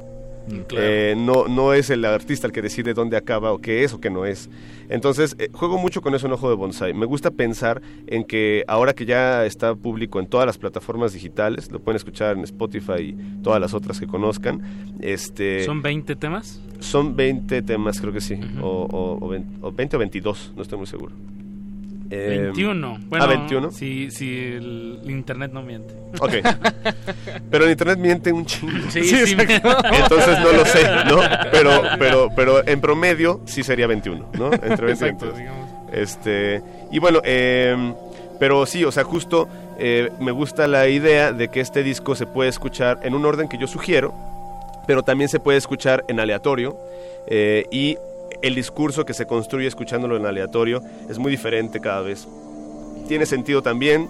Claro. Eh, no, no es el artista el que decide dónde acaba o qué es o qué no es. Entonces, eh, juego mucho con eso en Ojo de Bonsai. Me gusta pensar en que ahora que ya está público en todas las plataformas digitales, lo pueden escuchar en Spotify y todas las otras que conozcan. Este, ¿Son 20 temas? son 20 temas, creo que sí. o, o- o 20, o 20 o 22, no estoy muy seguro. Eh, 21. Bueno, ah, 21. Si, si el internet no miente. Ok. Pero en internet miente un chingo. Sí, sí. Entonces no lo sé, ¿no? Pero, pero, pero en promedio sí sería 21, ¿no? Entre 20 y Exacto, 22. digamos. Este, y bueno, eh, pero sí, o sea, justo eh, me gusta la idea de que este disco se puede escuchar en un orden que yo sugiero, pero también se puede escuchar en aleatorio eh, y el discurso que se construye escuchándolo en aleatorio es muy diferente cada vez. Tiene sentido también,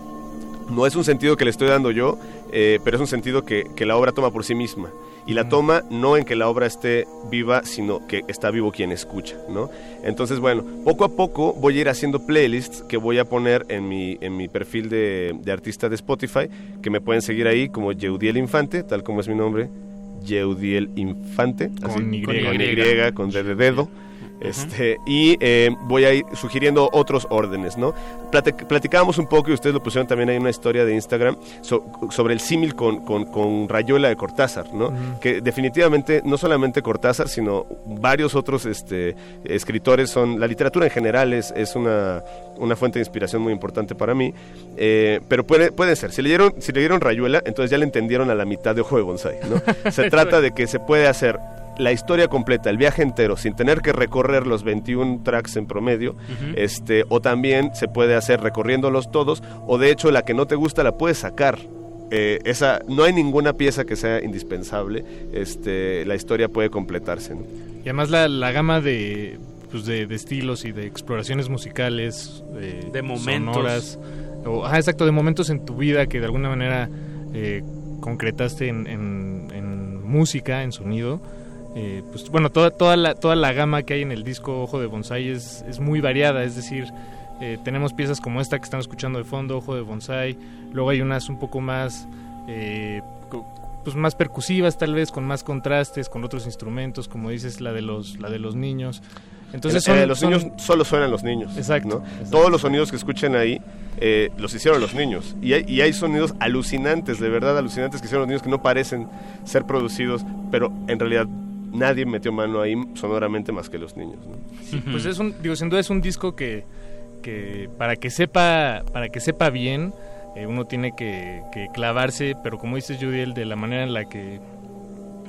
no es un sentido que le estoy dando yo, eh, pero es un sentido que, que la obra toma por sí misma. Y la toma no en que la obra esté viva, sino que está vivo quien escucha, ¿no? Entonces, bueno, poco a poco voy a ir haciendo playlists que voy a poner en mi, en mi perfil de, de artista de Spotify, que me pueden seguir ahí como Yeudiel Infante, tal como es mi nombre, Yeudiel Infante, Con así, Y. con Con Y. con D de dedo. Este, y eh, voy a ir sugiriendo otros órdenes, ¿no? Plati- platicábamos un poco y ustedes lo pusieron también ahí en una historia de Instagram so- sobre el símil con, con, con Rayuela de Cortázar, ¿no? Que definitivamente no solamente Cortázar, sino varios otros este, escritores son, la literatura en general es, es una, una fuente de inspiración muy importante para mí, eh, pero puede, puede ser, si leyeron, si leyeron Rayuela, entonces ya le entendieron a la mitad de Ojo de Bonsai, ¿no? Se trata de que se puede hacer la historia completa, el viaje entero, sin tener que recorrer los 21 tracks en promedio, este, o también se puede hacer recorriéndolos todos, o de hecho la que no te gusta la puedes sacar. Eh, esa, no hay ninguna pieza que sea indispensable, este, la historia puede completarse. ¿no? Y además la, la gama de, pues de, de estilos y de exploraciones musicales, de, De momentos. sonoras, o, ajá, exacto, de momentos en tu vida que de alguna manera eh, concretaste en, en- en música, en sonido. Eh, pues bueno, toda, toda, la, toda la gama que hay en el disco Ojo de Bonsai es, es muy variada, es decir, eh, tenemos piezas como esta que están escuchando de fondo, Ojo de Bonsai, luego hay unas un poco más, eh, pues más percusivas tal vez, con más contrastes, con otros instrumentos, como dices, la de los, la de los niños. Entonces Eh, son, los son- niños solo suenan los niños. Exacto, ¿no? Todos los sonidos que escuchen ahí eh, los hicieron los niños. Y hay, y hay sonidos alucinantes, de verdad alucinantes que hicieron los niños que no parecen ser producidos, pero en realidad nadie metió mano ahí sonoramente más que los niños. ¿no? Sí, pues es un, digo, sin duda es un disco que, que para que sepa, para que sepa bien, eh, uno tiene que, que clavarse, pero como dices Judiel, de la manera en la que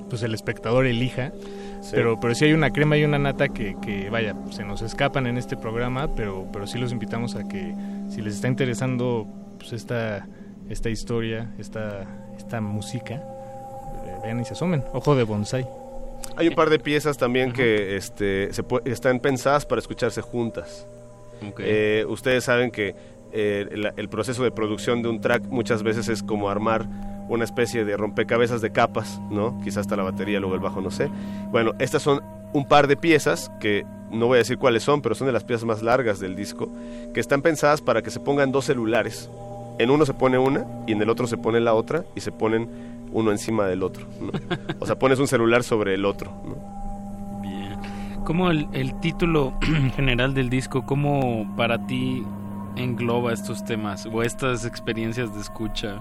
pues el espectador elija. Sí. Pero, pero sí hay una crema y una nata que, que, vaya, se nos escapan en este programa, pero, pero sí los invitamos a que si les está interesando pues esta, esta historia, esta, esta música, eh, vean y se asomen. Ojo de bonsai. Hay un par de piezas también que este, se están pensadas para escucharse juntas. Eh, ustedes saben que eh, el proceso de producción de un track muchas veces es como armar una especie de rompecabezas de capas, ¿no? Quizás hasta la batería, luego el bajo, no sé. Bueno, estas son un par de piezas que no voy a decir cuáles son, pero son de las piezas más largas del disco, que están pensadas para que se pongan dos celulares. En uno se pone una y en el otro se pone la otra y se ponen uno encima del otro. ¿no? O sea, pones un celular sobre el otro. ¿no? Bien. ¿Cómo el, el título general del disco, cómo para ti engloba estos temas o estas experiencias de escucha?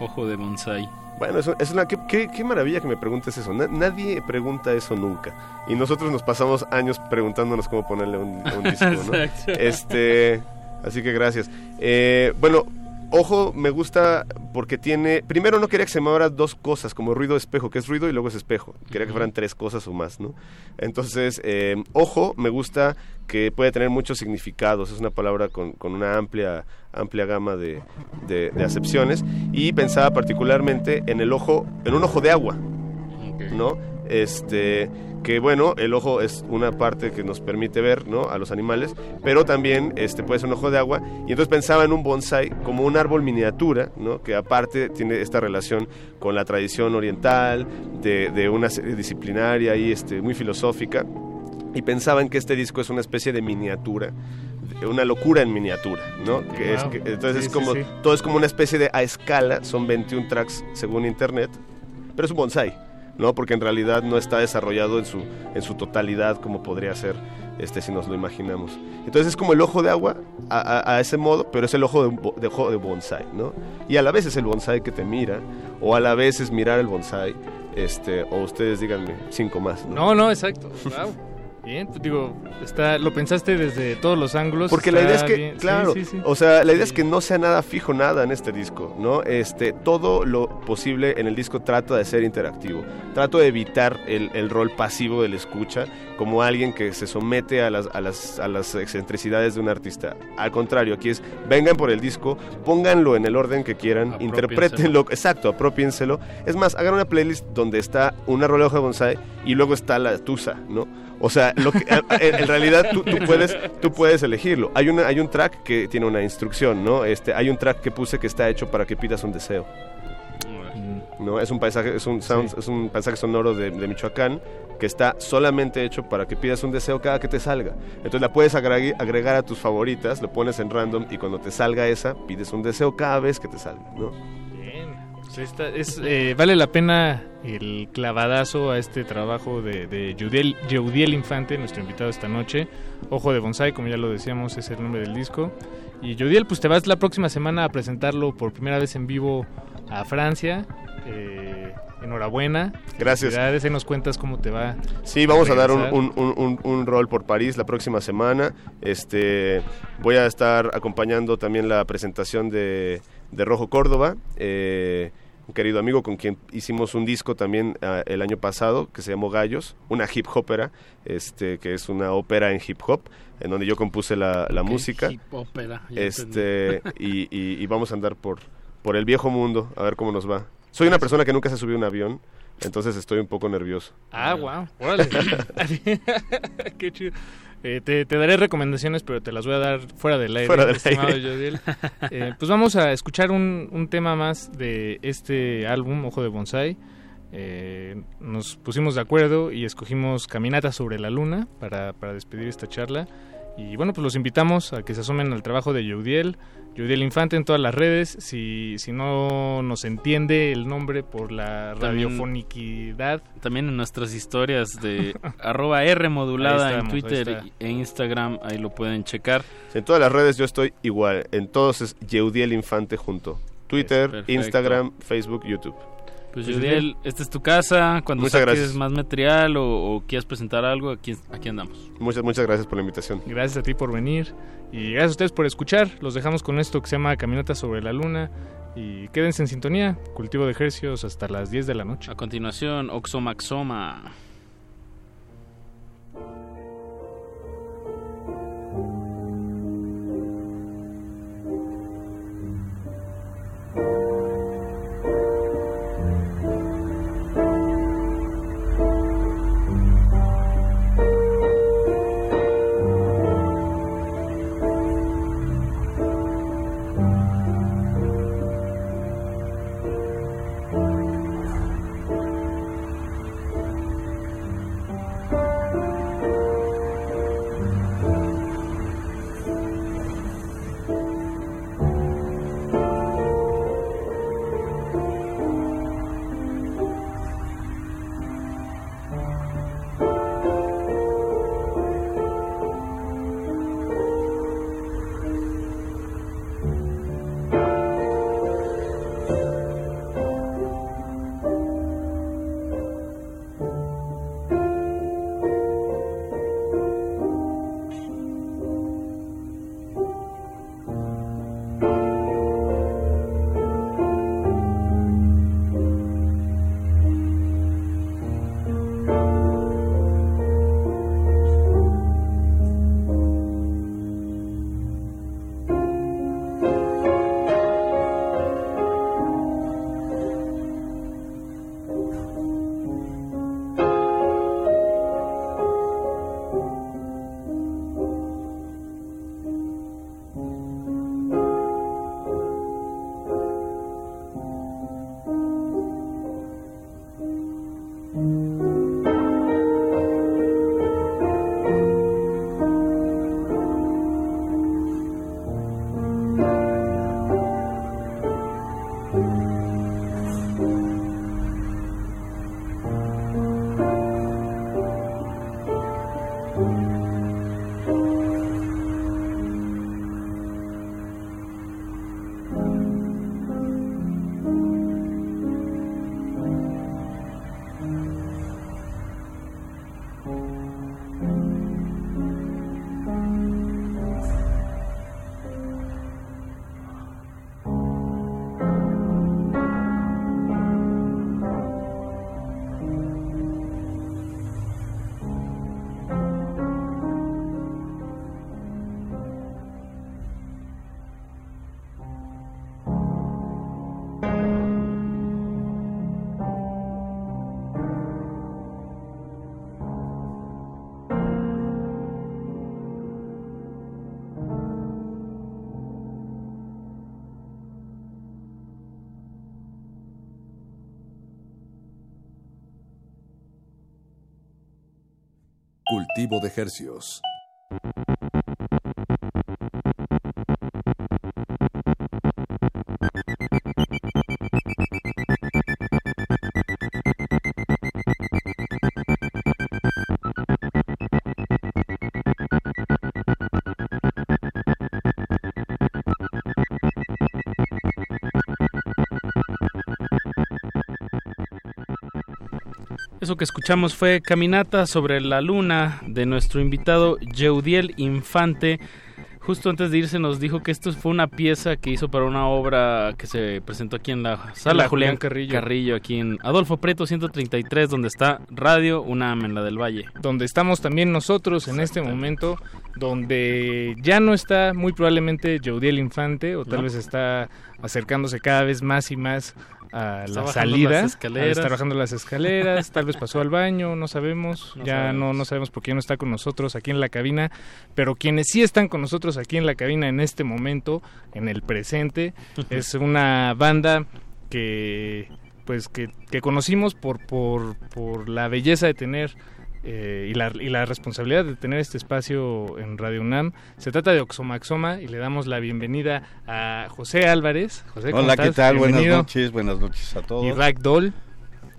Ojo de bonsai. Bueno, eso- es una, qué, qué- qué maravilla que me preguntes eso. Na- nadie pregunta eso nunca. Y nosotros nos pasamos años preguntándonos cómo ponerle un, disco, ¿no? Exacto. Este, así que gracias. Eh, bueno, ojo, me gusta porque tiene... Primero no quería que se llamara dos cosas, como ruido espejo, que es ruido y luego es espejo. Quería que fueran tres cosas o más, ¿no? Entonces, eh, ojo, me gusta que puede tener muchos significados. Es una palabra con, con una amplia, amplia gama de, de- de acepciones. Y pensaba particularmente en el ojo, en un ojo de agua, ¿no? Este, que bueno, el ojo es una parte que nos permite ver, ¿no? A los animales, pero también este, puede ser un ojo de agua. Y entonces pensaba en un bonsai como un árbol miniatura, ¿no? Que aparte tiene esta relación con la tradición oriental, de, de una serie disciplinaria y este, muy filosófica. Y pensaba en que este disco es una especie de miniatura, una locura en miniatura, ¿no? Que es Wow. que- entonces Sí, es sí, como, sí. todo es como una especie de a escala, son 21 tracks según internet, pero es un bonsai, ¿no? Porque en realidad no está desarrollado en su, en su totalidad como podría ser este, si nos lo imaginamos. Entonces es como el ojo de agua a, a- ese modo, pero es el ojo de, de, de bonsai, ¿no? Y a la vez es el bonsai que te mira, o a la vez es mirar el bonsai, este, o ustedes díganme cinco más, ¿no? No, no, exacto. Wow. Bien, pues digo, está, lo pensaste desde todos los ángulos. Porque la idea es que, bien. Sí, claro, sí, sí. o sea, la idea es que no sea nada fijo, nada en este disco, ¿no? Este, todo lo posible en el disco trata de ser interactivo. Trato de evitar el, el rol pasivo del escucha como alguien que se somete a las, a, las, a las excentricidades de un artista. Al contrario, aquí es, vengan por el disco, pónganlo en el orden que quieran, interpretenlo, exacto, apropiénselo. Es más, hagan una playlist donde está una rola de hoja de bonsai y luego está la tusa, ¿no? O sea, lo que, en, realidad tú, tú puedes, tú puedes elegirlo. Hay, una, hay un track que tiene una instrucción, ¿no? Este, hay un track que puse que está hecho para que pidas un deseo. ¿no? Es un paisaje, es un, sound- es un paisaje sonoro de, de Michoacán que está solamente hecho para que pidas un deseo cada que te salga. Entonces la puedes agregar, agregar a tus favoritas, lo pones en random y cuando te salga esa, pides un deseo cada vez que te salga, ¿no? Bien. Esta es, eh, vale la pena el clavadazo a este trabajo de, de Yudiel, Infante, nuestro invitado esta noche. Ojo de Bonsai, como ya lo decíamos, es el nombre del disco. Y Yudiel, pues te vas la próxima semana a presentarlo por primera vez en vivo a Francia. Eh, enhorabuena. Gracias. Ahí nos cuentas cómo te va. Sí, vamos a dar un- un rol por París la próxima semana. Este, voy a estar acompañando también la presentación de, de Rojo Córdoba, eh, un querido amigo con quien hicimos un disco también ah, el año pasado que se llamó Gallos, una hip hopera, este, que es una ópera en hip hop, en donde yo compuse la, música. hip ópera, ya Este, y, y- y vamos a andar por, por el viejo mundo a ver cómo nos va. Soy una persona que nunca se subió a un avión, entonces estoy un poco nervioso. Ah, wow. Órale. Qué chido. Eh, te, te daré recomendaciones, pero te las voy a dar fuera del aire, Fuera del estimado aire. Eh, pues vamos a escuchar un, un tema más de este álbum, Ojo de Bonsai. Eh, nos pusimos de acuerdo y escogimos Caminata sobre la Luna para, para despedir esta charla. Y bueno, pues los invitamos a que se asomen al trabajo de Yeudiel, Yeudiel Infante en todas las redes. Si, si no nos entiende el nombre por la También- radiofonicidad, También en nuestras historias de arroba R modulada en Twitter e Instagram, ahí lo pueden checar. En todas las redes yo estoy igual. En todos es Yeudiel Infante junto. Twitter. Instagram, Facebook, YouTube. Pues Yudiel, esta es tu casa, cuando Muchas saques gracias. más material o, o quieras presentar algo, aquí, aquí andamos. Muchas, muchas gracias por la invitación. Gracias a ti por venir y gracias a ustedes por escuchar. Los dejamos con esto que se llama Caminata sobre la Luna y quédense en sintonía. Cultivo de ejercicios hasta las 10 de la noche. A continuación, Oxomaxoma. De hercios. Eso que escuchamos fue Caminata sobre la Luna de nuestro invitado Yeudiel Infante. Justo antes de irse nos dijo que esto fue una pieza que hizo para una obra que se presentó aquí en la sala la Julián Carrillo. Carrillo, aquí en Adolfo Preto 133, donde está Radio UNAM en la del Valle. donde estamos también nosotros en este momento, donde ya no está muy probablemente Jodiel Infante, o tal No. vez está acercándose cada vez más y más a Está la salida, las escaleras. está bajando las escaleras, tal vez pasó al baño, no sabemos, No ya sabemos. no no sabemos por qué no está con nosotros aquí en la cabina, pero quienes sí están con nosotros aquí en la cabina en este momento, en el presente, es una banda que pues que, que conocimos por, por, por la belleza de tener eh, y, la, y la responsabilidad de tener este espacio en Radio UNAM. Se trata de Oxomaxoma y le damos la bienvenida a José Álvarez. José, ¿cómo Hola, ¿qué tal? Buenas noches, buenas noches a todos. Y Ragdoll.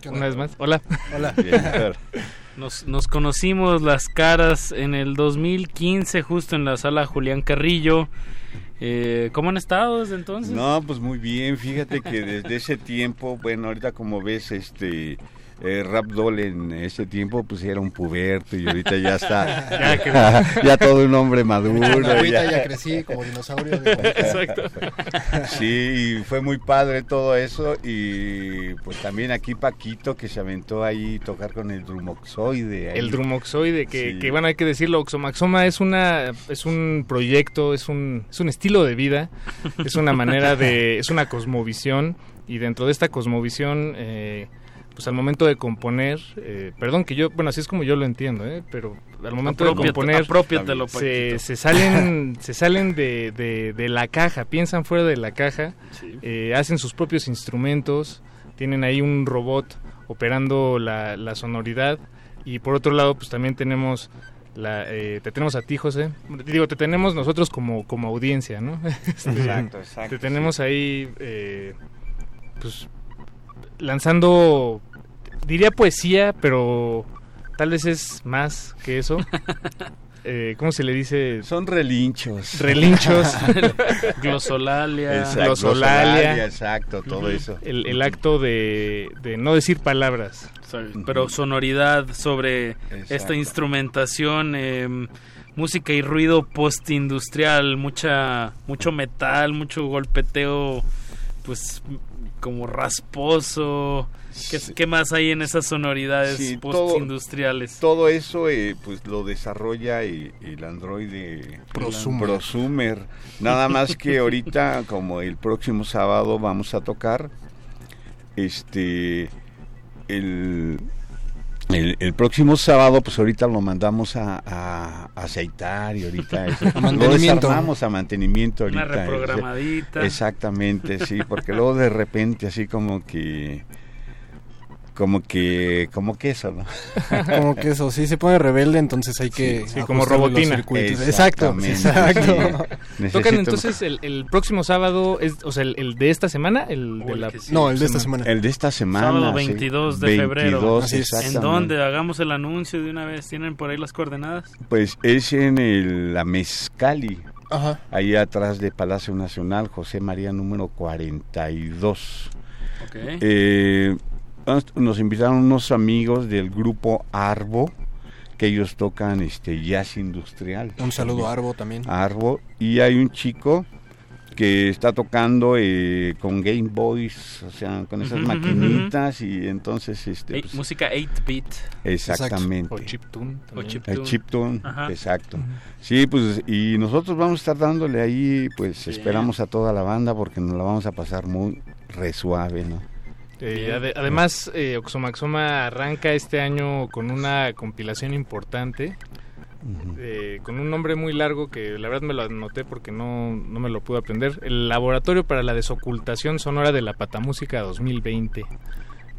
¿Qué Una onda? vez más. Hola. Hola. Bien. Nos, nos conocimos las caras en el 2015, justo en la sala Julián Carrillo. Eh, ¿Cómo han estado desde entonces? No, pues muy bien, fíjate que desde ese tiempo, bueno, ahorita como ves, este... Eh, Rap Doll en ese tiempo pues era un puberto y ahorita ya está Ya ya, todo un hombre maduro Ahorita ya crecí como dinosaurio. Exacto. Sí, y fue muy padre todo eso y pues también aquí Paquito que se aventó ahí tocar con el drumoxoide. ahí. El drumoxoide, que, Sí. que bueno, hay que decirlo, Oxomaxoma es una es un proyecto, es un, es un estilo de vida, es una manera de, es una cosmovisión, y dentro de esta cosmovisión, eh, pues al momento de componer, eh, perdón que yo, bueno, así es como yo lo entiendo, ¿eh? pero al momento Apropiate- de componer apropiatelo, se, se salen, se salen de, de- de la caja, piensan fuera de la caja, eh, hacen sus propios instrumentos, tienen ahí un robot operando la, la sonoridad y por otro lado pues también tenemos la, eh, te tenemos a ti José digo te tenemos nosotros como como audiencia no Este, Exacto, exacto, te tenemos ahí eh, pues lanzando diría poesía pero tal vez es más que eso Eh, ¿Cómo se le dice? Son relinchos. Relinchos. Glosolalia. Exacto, Glosolalia. exacto, todo eso. El, el acto de, de no decir palabras. Pero sonoridad sobre esta instrumentación, eh, música y ruido postindustrial, mucha, mucho metal, mucho golpeteo, pues como rasposo. ¿Qué, qué más hay en esas sonoridades Sí, todo- postindustriales? Todo eso eh, pues lo desarrolla el, el androide Prosumer. Prosumer. Nada más que ahorita, como el próximo sábado vamos a tocar, este, el, el, el próximo sábado, pues ahorita lo mandamos a, a aceitar y ahorita eso, A mantenimiento. Lo desarmamos a mantenimiento Una ahorita. reprogramadita. Exactamente, sí, porque luego de repente así como que como que como que eso, ¿no? Como que eso, sí se pone rebelde, entonces hay que. Sí, como ajustarle los robotina. Exacto, exacto. sí. Tocan entonces el, el próximo sábado, es, o sea, el, el de esta semana, el de la... No, el de esta semana. El de esta semana. Sábado sí. 22 de febrero. 22, ¿En exactamente. dónde? Hagamos el anuncio de una vez. ¿Tienen por ahí las coordenadas? Pues es en el, la Mezcali. Ajá. Ahí atrás de Palacio Nacional, José María número 42. Ok. Eh, nos- invitaron unos amigos del grupo Arbo, que ellos tocan este jazz industrial. Un saludo a Arbo también. Arbo. Y hay un chico que está tocando eh, con Game Boys, o sea, con esas maquinitas y entonces este pues, música 8-bit. Exactamente. O chiptune. O El chiptune. Ajá. exacto. Sí, pues y nosotros vamos a estar dándole ahí, pues esperamos a toda la banda porque nos la vamos a pasar muy re suave, ¿no? Eh, ade- además, eh, Oxomaxoma arranca este año con una compilación importante, eh, con un nombre muy largo que la verdad me lo anoté porque no, no me lo pude aprender. El Laboratorio para la Desocultación Sonora de la Patamúsica 2020.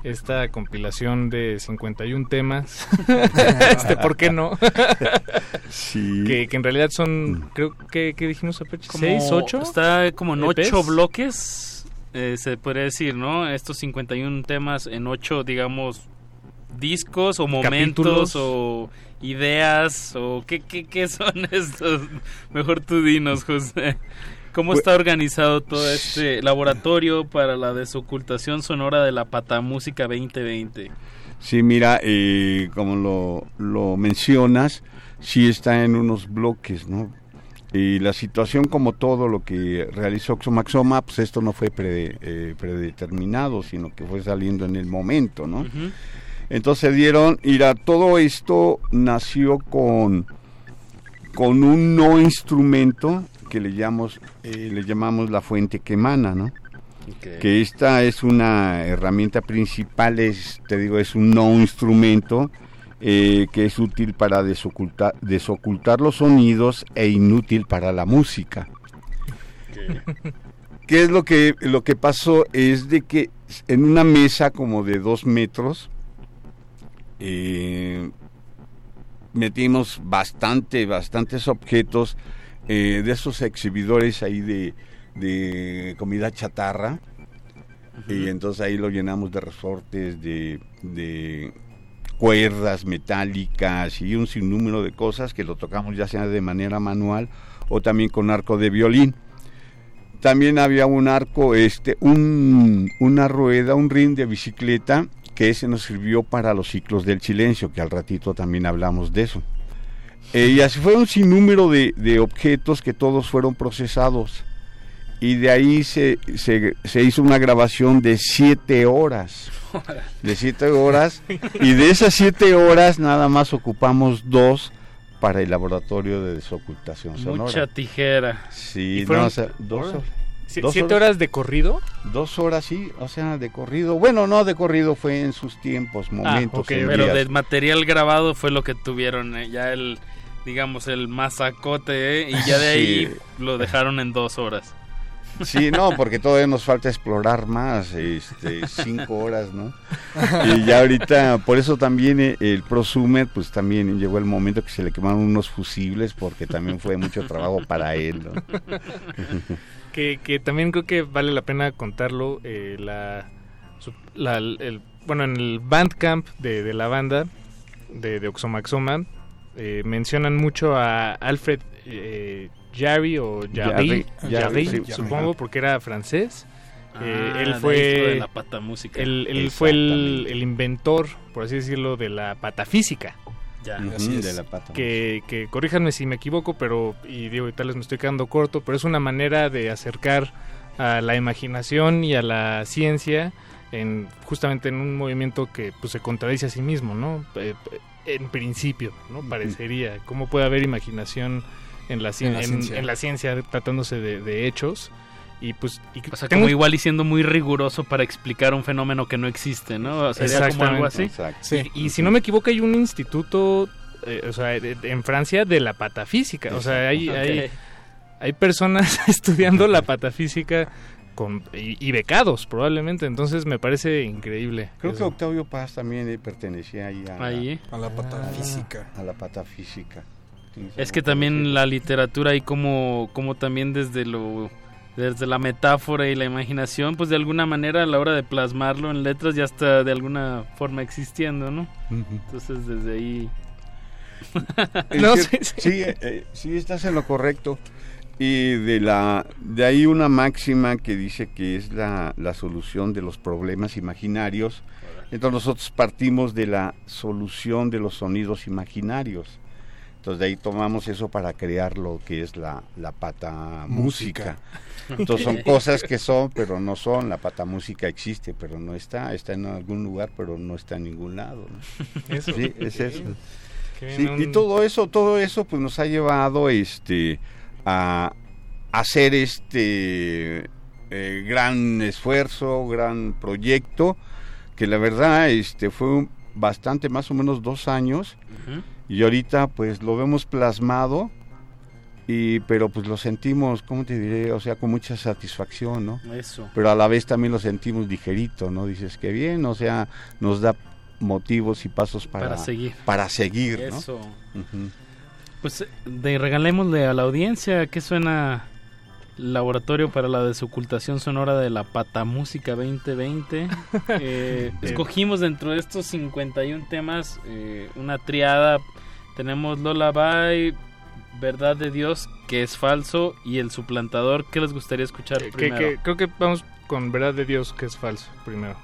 Esta compilación de 51 temas. este, ¿por qué no? Sí. que, que en realidad son, creo que, ¿qué dijimos, Apache? Como- ¿Seis, ocho? Está como en EPs? ocho bloques, eh, se podría decir, ¿no? Estos 51 temas en ocho, digamos, discos o momentos Capítulos. o ideas o qué, qué, qué son estos. Mejor tú dinos, José. ¿Cómo Pues- está organizado todo este laboratorio para la desocultación sonora de la patamúsica 2020? Sí, mira, eh, como lo, lo mencionas, sí está en unos bloques, ¿no? Y la situación, como todo lo que realizó Oxomaxoma, pues esto no fue pre- eh, predeterminado, sino que fue saliendo en el momento, ¿no? Entonces dieron, mira, todo esto nació con, con un no instrumento que le llamamos, eh, le llamamos la fuente que emana, ¿no? Que esta es una herramienta principal, es, te digo, es un no instrumento eh, que es útil para desocultar, desocultar los sonidos e inútil para la música. ¿Qué es lo que, lo que pasó? Es de que en una mesa como de dos metros, eh, metimos bastante, bastantes objetos eh, de esos exhibidores ahí de, de comida chatarra. Y entonces ahí lo llenamos de resortes, de, de cuerdas metálicas y un sinnúmero de cosas que lo tocamos ya sea de manera manual o también con arco de violín. También había un arco, este, un, una rueda, un ring de bicicleta que ese nos sirvió para los ciclos del silencio, que al ratito también hablamos de eso. Eh, y así fue un sinnúmero de, objetos que todos fueron procesados. Y de ahí se, se hizo una grabación de siete horas. De siete horas. Y de esas siete horas nada más ocupamos dos para el laboratorio de desocultación sonora. Mucha tijera. Sí, ¿Y fueron no, o sea, dos horas? ¿Siete horas de corrido? Dos horas, sí, o sea, de corrido. Bueno, no de corrido, fue en sus tiempos, momentos. Ah, ok, en pero días. del material grabado fue lo que tuvieron, eh, ya el, digamos, el masacote, eh, y ya de ahí Sí. lo dejaron en dos horas. Sí, no, porque todavía nos falta explorar más, este, cinco horas, ¿no? Y ya ahorita, por eso también eh, el prosumer, pues también llegó el momento que se le quemaron unos fusibles, porque también fue mucho trabajo para él, ¿no? que, que también creo que vale la pena contarlo. eh, la, la- el, bueno, en el Bandcamp de, de la banda de, de Oxomaxoma eh, mencionan mucho a Alfred eh, Jarry o Jarry, Jarry, Jarry, sí, supongo, Jarry. porque era francés. Ah, Eh, él fue de la pata música. Él, él fue el, inventor, por así decirlo, de la patafísica. Ya, Ujú, así es. de la pata. que, que corríjanme si me equivoco, pero y digo, y tal vez me estoy quedando corto, pero es una manera de acercar a la imaginación y a la ciencia en justamente en un movimiento que pues se contradice a sí mismo, ¿no? Eh, eh, en principio, ¿no? Parecería. ¿Cómo puede haber imaginación en la, cien- En la en- ciencia. en la ciencia tratándose de, de hechos? Y pues... Y O sea, tengo- como igual y siendo muy riguroso para explicar un fenómeno que no existe, ¿no? Sería como algo así. Exactamente. Y, y si no me equivoco, hay un instituto, eh, o sea, de- de- en Francia de la patafísica. O sea, hay, hay, hay personas estudiando la patafísica con, y, y becados, probablemente. Entonces me parece increíble. Creo que. Octavio Paz también pertenecía ahí a, Ahí. A la patafísica. A la patafísica. Es que también la literatura y como, como también desde lo desde la metáfora y la imaginación, pues de alguna manera a la hora de plasmarlo en letras ya está de alguna forma existiendo, ¿no? Entonces desde ahí Es No, que- sí, sí, sí. eh, eh, sí, estás en lo correcto. Y de la de ahí una máxima que dice que es la, la solución de los problemas imaginarios. Entonces nosotros partimos de la solución de los sonidos imaginarios. Entonces de ahí tomamos eso para crear lo que es la, la pata música. Música. Entonces son cosas que son, pero no son. La pata música existe, pero no está. Está en algún lugar, pero no está en ningún lado. ¿no? Eso. Sí, es eso. Sí, y todo eso, todo eso, pues nos ha llevado, este, a hacer este eh, gran esfuerzo, gran proyecto, que la verdad, este, fue un- bastante, más o menos dos años, y ahorita, pues, lo vemos plasmado, y, pero pues lo sentimos, ¿cómo te diré? O sea, con mucha satisfacción, ¿no? Eso. Pero a la vez también lo sentimos ligerito, ¿no? Dices que bien, o sea, nos da motivos y pasos para, Para seguir. Para seguir, ¿no? Eso. Ujú. Pues eh, de regalémosle a la audiencia que suena Laboratorio para la Desocultación Sonora de la Patamúsica 2020. Eh, escogimos dentro de estos 51 temas eh, una triada. Tenemos Lola Bye, Verdad de Dios, que es falso, y El Suplantador. ¿Qué les gustaría escuchar que- primero? que creo que vamos con verdad de Dios, que es falso, primero.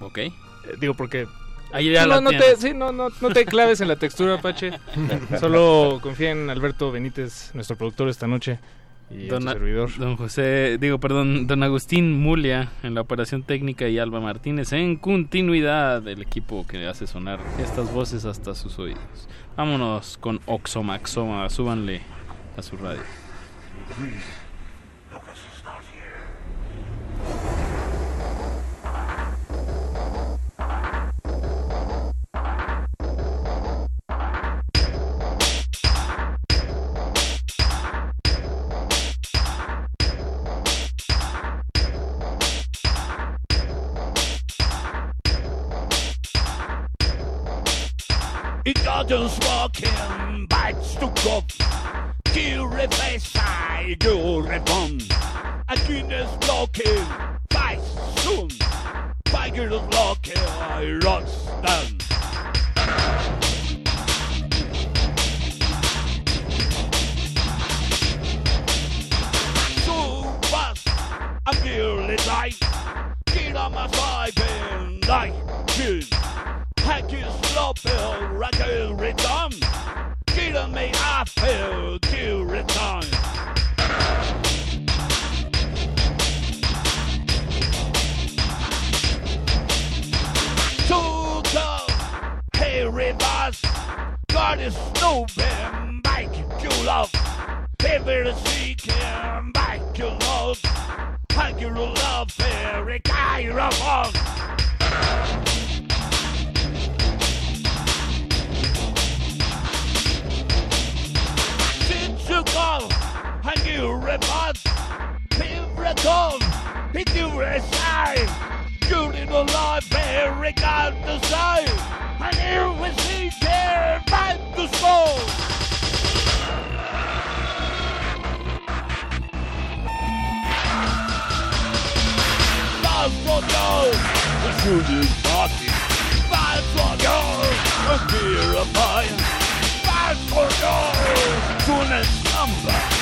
Ok. Eh, digo, porque Ahí ya no, no te, sí, no, no, no te claves en la textura, Apache. Solo confía en Alberto Benítez, nuestro productor esta noche. Y Don, servidor. don José, digo, perdón, don Agustín Mulia en la operación técnica y Alba Martínez en continuidad del equipo que hace sonar estas voces hasta sus oídos. Vámonos con Oxomaxoma, súbanle a su radio. It doesn't work him. bites to cook. Kill a face, I do reform. A genius blocking, dies soon. Tiger is blocking, I rush them. So fast, I'm nearly died. Get on my side and I kill. Hack is feel pill record return. Give me I feel to return. To the hey reverse, God is stupid, make you love. People seeking, make you love. Hug your love, every guy of us. Juremat, Pivreton, Pituresai, Julian Library got the sign, and here we see their man to score. you. The shooting party. Five for you. A beer of mine. For you. Soon as number.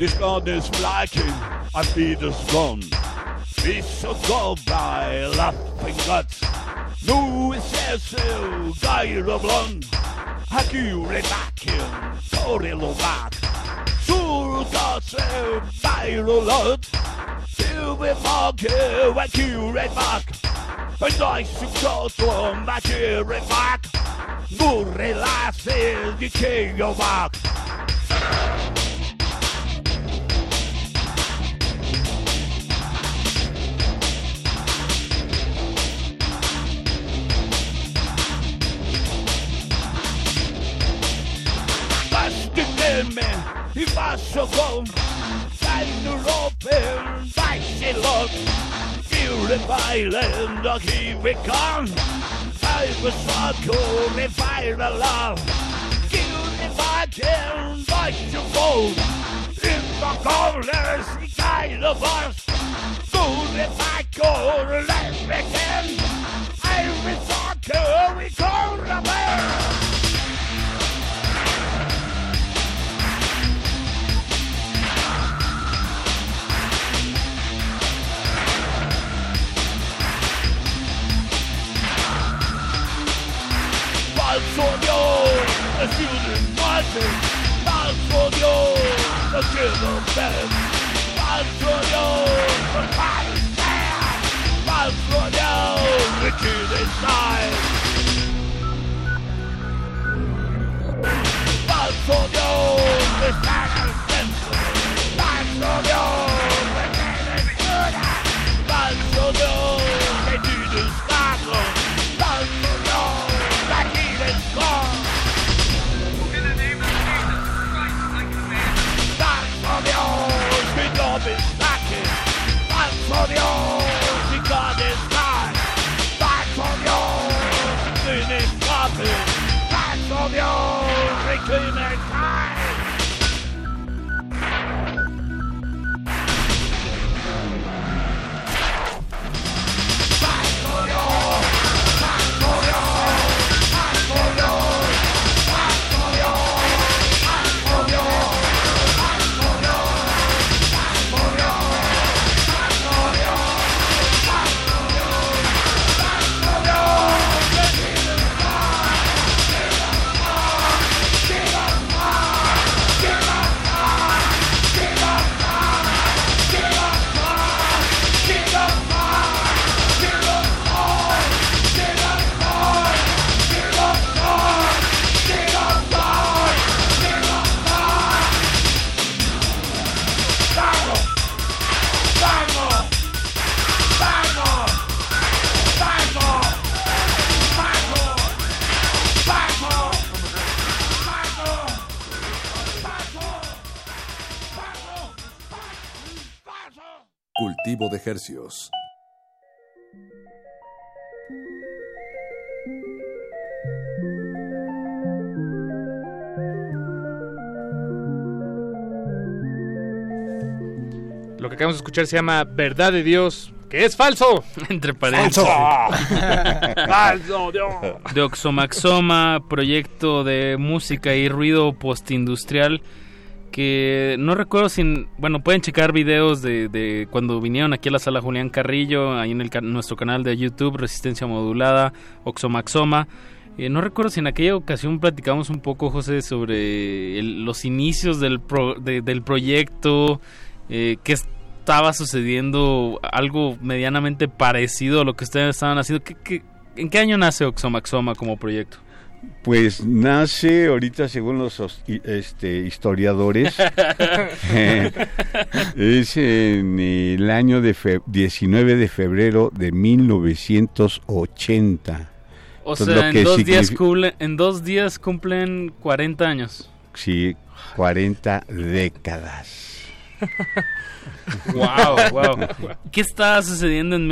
This kann is flaking, I feel the sun. We should go by laughing guts. Nu is guy of blond. Hakure bakken, tore lovat. Sur by beire lot. Silve bakke, hakure bak. En dice kjøtrom, hakure No Gurre lasse, the kjøvak. of you. insieme ti passo con Saidu Roper Bachelot Purify land of Hivicon Cyber Sarko Refire Love fight Kill Bachelot In the corners Inside of us Purify Core Left I will Sarko We call the bear marching. Falso Dios, the killer band. Falso Dios, the body stand. Falso Dios, the kid inside. Falso Dios, the stagger sense. Falso Dios, the kid is good. Falso de Hercios. Lo que acabamos de escuchar se llama Verdad de Dios, que es falso. Entre paréntesis. falso, Dios. De Oxomaxoma, proyecto de música y ruido postindustrial que no recuerdo si, bueno, pueden checar videos de, de cuando vinieron aquí a la sala Julián Carrillo, ahí en el, nuestro canal de YouTube, Resistencia Modulada, Oxomaxoma. Eh, no recuerdo si en aquella ocasión platicamos un poco, José, sobre el- los inicios del, pro- de- del proyecto, eh, qué estaba sucediendo, algo medianamente parecido a lo que ustedes estaban haciendo. ¿Qué, qué- en qué año nace Oxomaxoma como proyecto? Pues nace ahorita según los este, historiadores, es en el año de fe- 19 de febrero de 1980. O Entonces, sea, en dos, días cumple- en dos días cumplen 40 años. Sí, 40 décadas. Wow, wow. ¿Qué está sucediendo en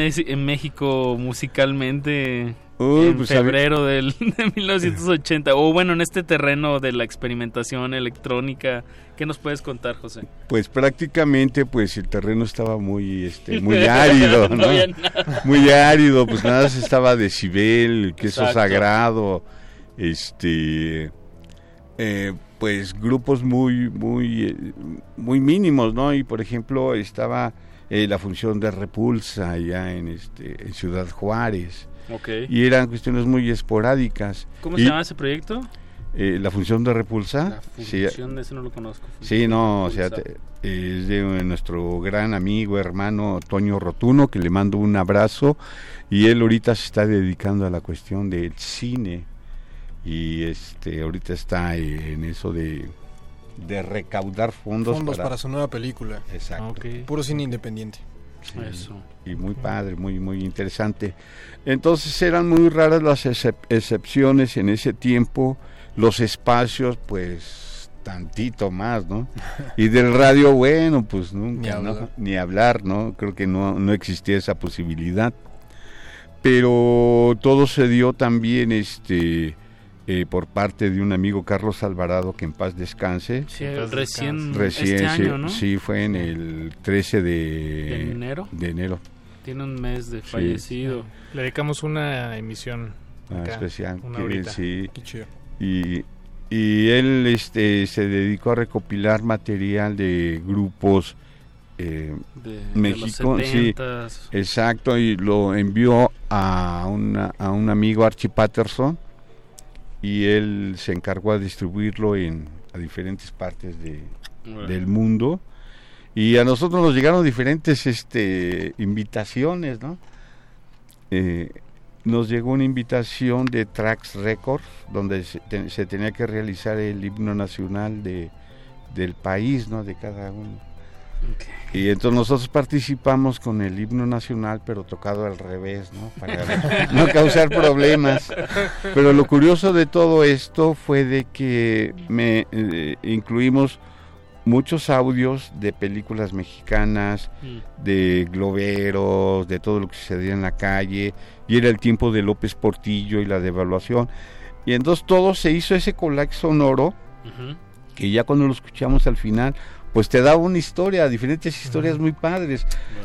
México musicalmente En pues, febrero del, de 1980? O bueno, en este terreno de la experimentación electrónica. ¿Qué nos puedes contar, José? Pues prácticamente pues el terreno estaba muy este muy árido, muy árido, pues nada se estaba decibel, queso Exacto. sagrado, este eh, pues grupos muy muy muy mínimos, ¿no? Y por ejemplo, estaba eh, la función de Repulsa allá en este en Ciudad Juárez. Ok. Y eran cuestiones muy esporádicas. ¿Cómo Y, se llama ese proyecto? eh, la función de Repulsa. La sí, función de ese no lo conozco. Sí, no, o sea, te- es de nuestro gran amigo, hermano Toño Rotuno, que le mando un abrazo, y él ahorita se está dedicando a la cuestión del cine, y este ahorita está en eso de, de recaudar fondos, Fondos para... su nueva película. Exacto. Puro cine independiente. Y muy padre, muy, muy interesante. Entonces eran muy raras las excep- excepciones en ese tiempo, los espacios, pues tantito más, ¿no? Y del radio, bueno, pues nunca, Ni ¿no? hablar. Ni hablar, ¿no? Creo que no, no existía esa posibilidad. Pero todo se dio también, este... eh, por parte de un amigo Carlos Alvarado, que en paz descanse. Sí, recién, Recién, este sí, año, ¿no? sí, fue en el 13 de, ¿De enero? de enero. Tiene un mes de Sí. fallecido. Le dedicamos una emisión Ah, acá, especial. una que sí. Qué chido. Y, y él este, se dedicó a recopilar material de grupos eh, De- de México, los sí, 70s. exacto, y lo envió a, una- a un amigo Archie Patterson y él se encargó de distribuirlo en a diferentes partes de, del mundo y a nosotros nos llegaron diferentes este invitaciones, ¿no? Eh, nos llegó una invitación de Trax Records donde se, te- se tenía que realizar el himno nacional de del país, ¿no? De cada uno. Y entonces nosotros participamos con el himno nacional, pero tocado al revés, ¿no? Para no causar problemas. Pero lo curioso de todo esto fue de que me eh, incluimos muchos audios de películas mexicanas, Mm. de globeros, de todo lo que sucedía en la calle, y era el tiempo de López Portillo y la devaluación. Y entonces todo se hizo ese collage sonoro, que ya cuando lo escuchamos al final, pues te daba una historia, diferentes historias muy padres.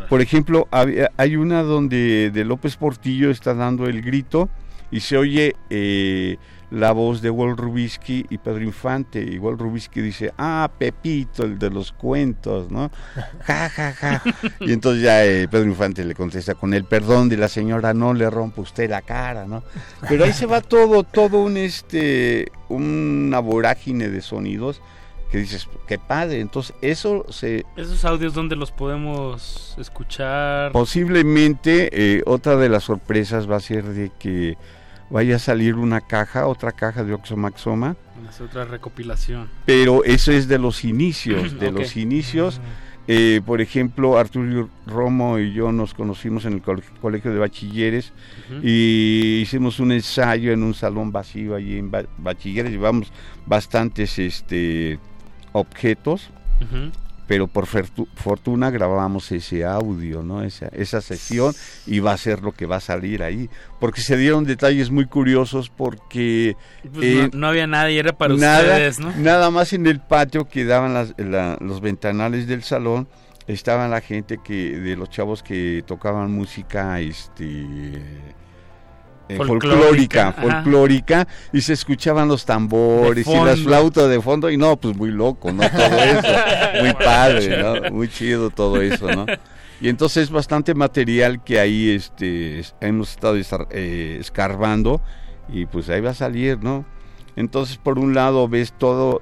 Por ejemplo, había- hay una donde de López Portillo está dando el grito y se oye eh, la voz de Walt Rubisky y Pedro Infante. Y Walt Rubisky dice, ah, Pepito, el de los cuentos, ¿no? Ja, ja, ja. Y entonces ya eh, Pedro Infante le contesta con el perdón de la señora, no le rompa usted la cara, ¿no? Pero ahí se va todo, todo un, este, una vorágine de sonidos que dices, qué padre. Entonces, eso se, Esos audios, ¿dónde los podemos escuchar? Posiblemente eh, otra de las sorpresas va a ser de que vaya a salir una caja, otra caja de Oxomaxoma, Es otra recopilación. pero eso es de los inicios, de los inicios. Eh, por ejemplo, Arturo Romo y yo nos conocimos en el cole- colegio de bachilleres y hicimos un ensayo en un salón vacío allí en ba- bachilleres, llevamos bastantes este objetos pero por fortuna grabamos ese audio, ¿no? Esa, esa sesión y va a ser lo que va a salir ahí, porque se dieron detalles muy curiosos porque Pues eh, no, no había nadie, era para nada, ustedes, ¿no? Nada más en el patio que daban las- la- los ventanales del salón estaban la gente que de los chavos que tocaban música este eh, Folclórica, folclórica, y se escuchaban los tambores y las flautas de fondo y no, pues muy loco, ¿no? Todo eso, muy padre, ¿no? Muy chido todo eso, ¿no? Y entonces bastante material que ahí este es- hemos estado eh, escarbando y pues ahí va a salir, ¿no? Entonces por un lado ves todo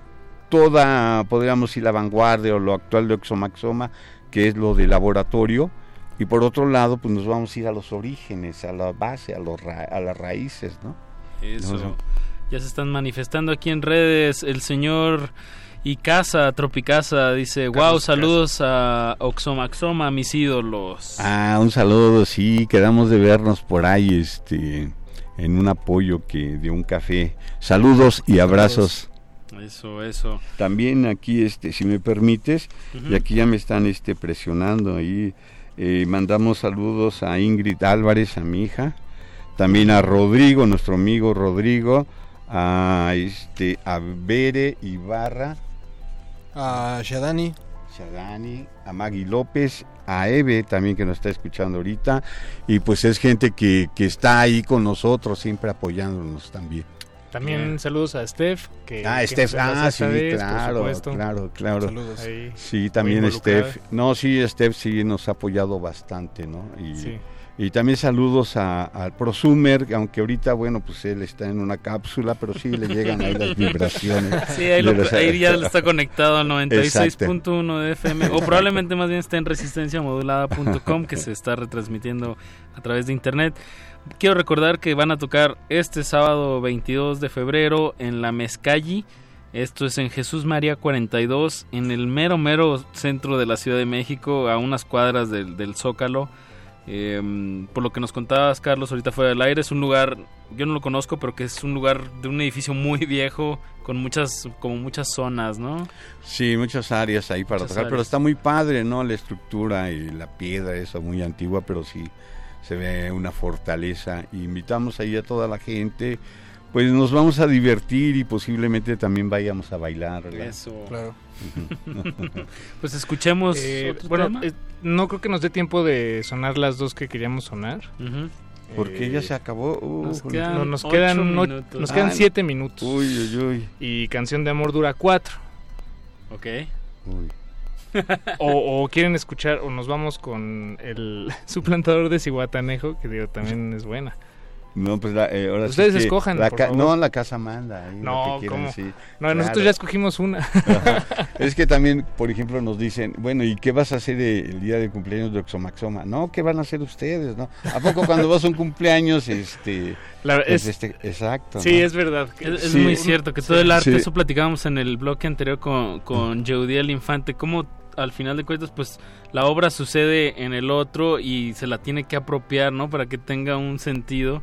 toda podríamos decir la vanguardia o lo actual de Oxomaxoma, que es lo de laboratorio y por otro lado pues nos vamos a ir a los orígenes, a la base, a los ra- a las raíces, ¿no? Eso. Ya se están manifestando aquí en redes. El señor Icasa, Tropicasa, dice, wow, saludos a Oxomaxoma, mis ídolos. Ah, un saludo, sí, quedamos de vernos por ahí, este, en un apoyo que de un café. Saludos y abrazos. Eso, eso. También aquí, este, si me permites, y aquí ya me están, este, presionando ahí. Eh, mandamos saludos a Ingrid Álvarez, a mi hija, también a Rodrigo, nuestro amigo Rodrigo, a este, a Bere Ibarra, A Shadani. Shadani, a Maggie López, a Eve también que nos está escuchando ahorita y pues es gente que, que está ahí con nosotros siempre apoyándonos también. También saludos a Steph. Que, Ah, que Steph, ah, sí, vez, claro, claro, claro. Saludos. Ahí, Sí, también. Steph. No, sí, Steph sí nos ha apoyado bastante, ¿no? Y, Sí. y también saludos a- al prosumer, aunque ahorita, bueno, pues él está en una cápsula, pero sí le llegan ahí las vibraciones. Sí, ahí, lo- De los- ahí ya está conectado al Exacto. 96.1 de FM. O probablemente más bien esté en resistenciamodulada.com, que se está retransmitiendo a través de internet. Quiero recordar que van a tocar este sábado 22 de febrero en la Esto es en Jesús María 42, en el mero, mero centro de la Ciudad de México, a unas cuadras del, del Zócalo. Eh, por lo que nos contabas, Carlos, ahorita fuera del aire, es un lugar, yo no lo conozco, pero que es un lugar de un edificio muy viejo, con muchas, como muchas zonas, ¿no? Sí, muchas áreas ahí para Muchas tocar, pero áreas. está muy padre, ¿no? La estructura y la piedra, eso muy antigua, pero sí se ve una fortaleza. Invitamos ahí a toda la gente, pues nos vamos a divertir y posiblemente también vayamos a bailar. ¿verdad? Eso. Claro. Pues escuchemos. Eh, otro bueno, tema. eh, no creo que nos dé tiempo de sonar las dos que queríamos sonar. Porque ya se acabó. Uh, nos quedan, no, nos ocho quedan, no- minutos. nos quedan Ah, siete minutos. Uy, uy, uy. Y Canción de Amor dura cuatro. Ok. o, o quieren escuchar, o nos vamos con el suplantador de Cihuatanejo, que digo, también es buena. No, pues la, eh, ahora sí Ustedes que escojan, la por favor. No, la casa manda. ahí lo No, que quieran, ¿cómo? sí. No, nosotros ya escogimos una. Ajá. Es que también, por ejemplo, nos dicen, bueno, ¿y qué vas a hacer eh, el día de cumpleaños de Oxomaxoma? No, ¿qué van a hacer ustedes, no? ¿A poco cuando vas a un cumpleaños, este... Pues, es- este, exacto, Sí, ¿no? es verdad. Es, es Sí. muy cierto que todo el arte, Sí. eso platicábamos en el bloque anterior con, con Yeudiel Infante, cómo al final de cuentas, pues la obra sucede en el otro y se la tiene que apropiar, ¿no? Para que tenga un sentido.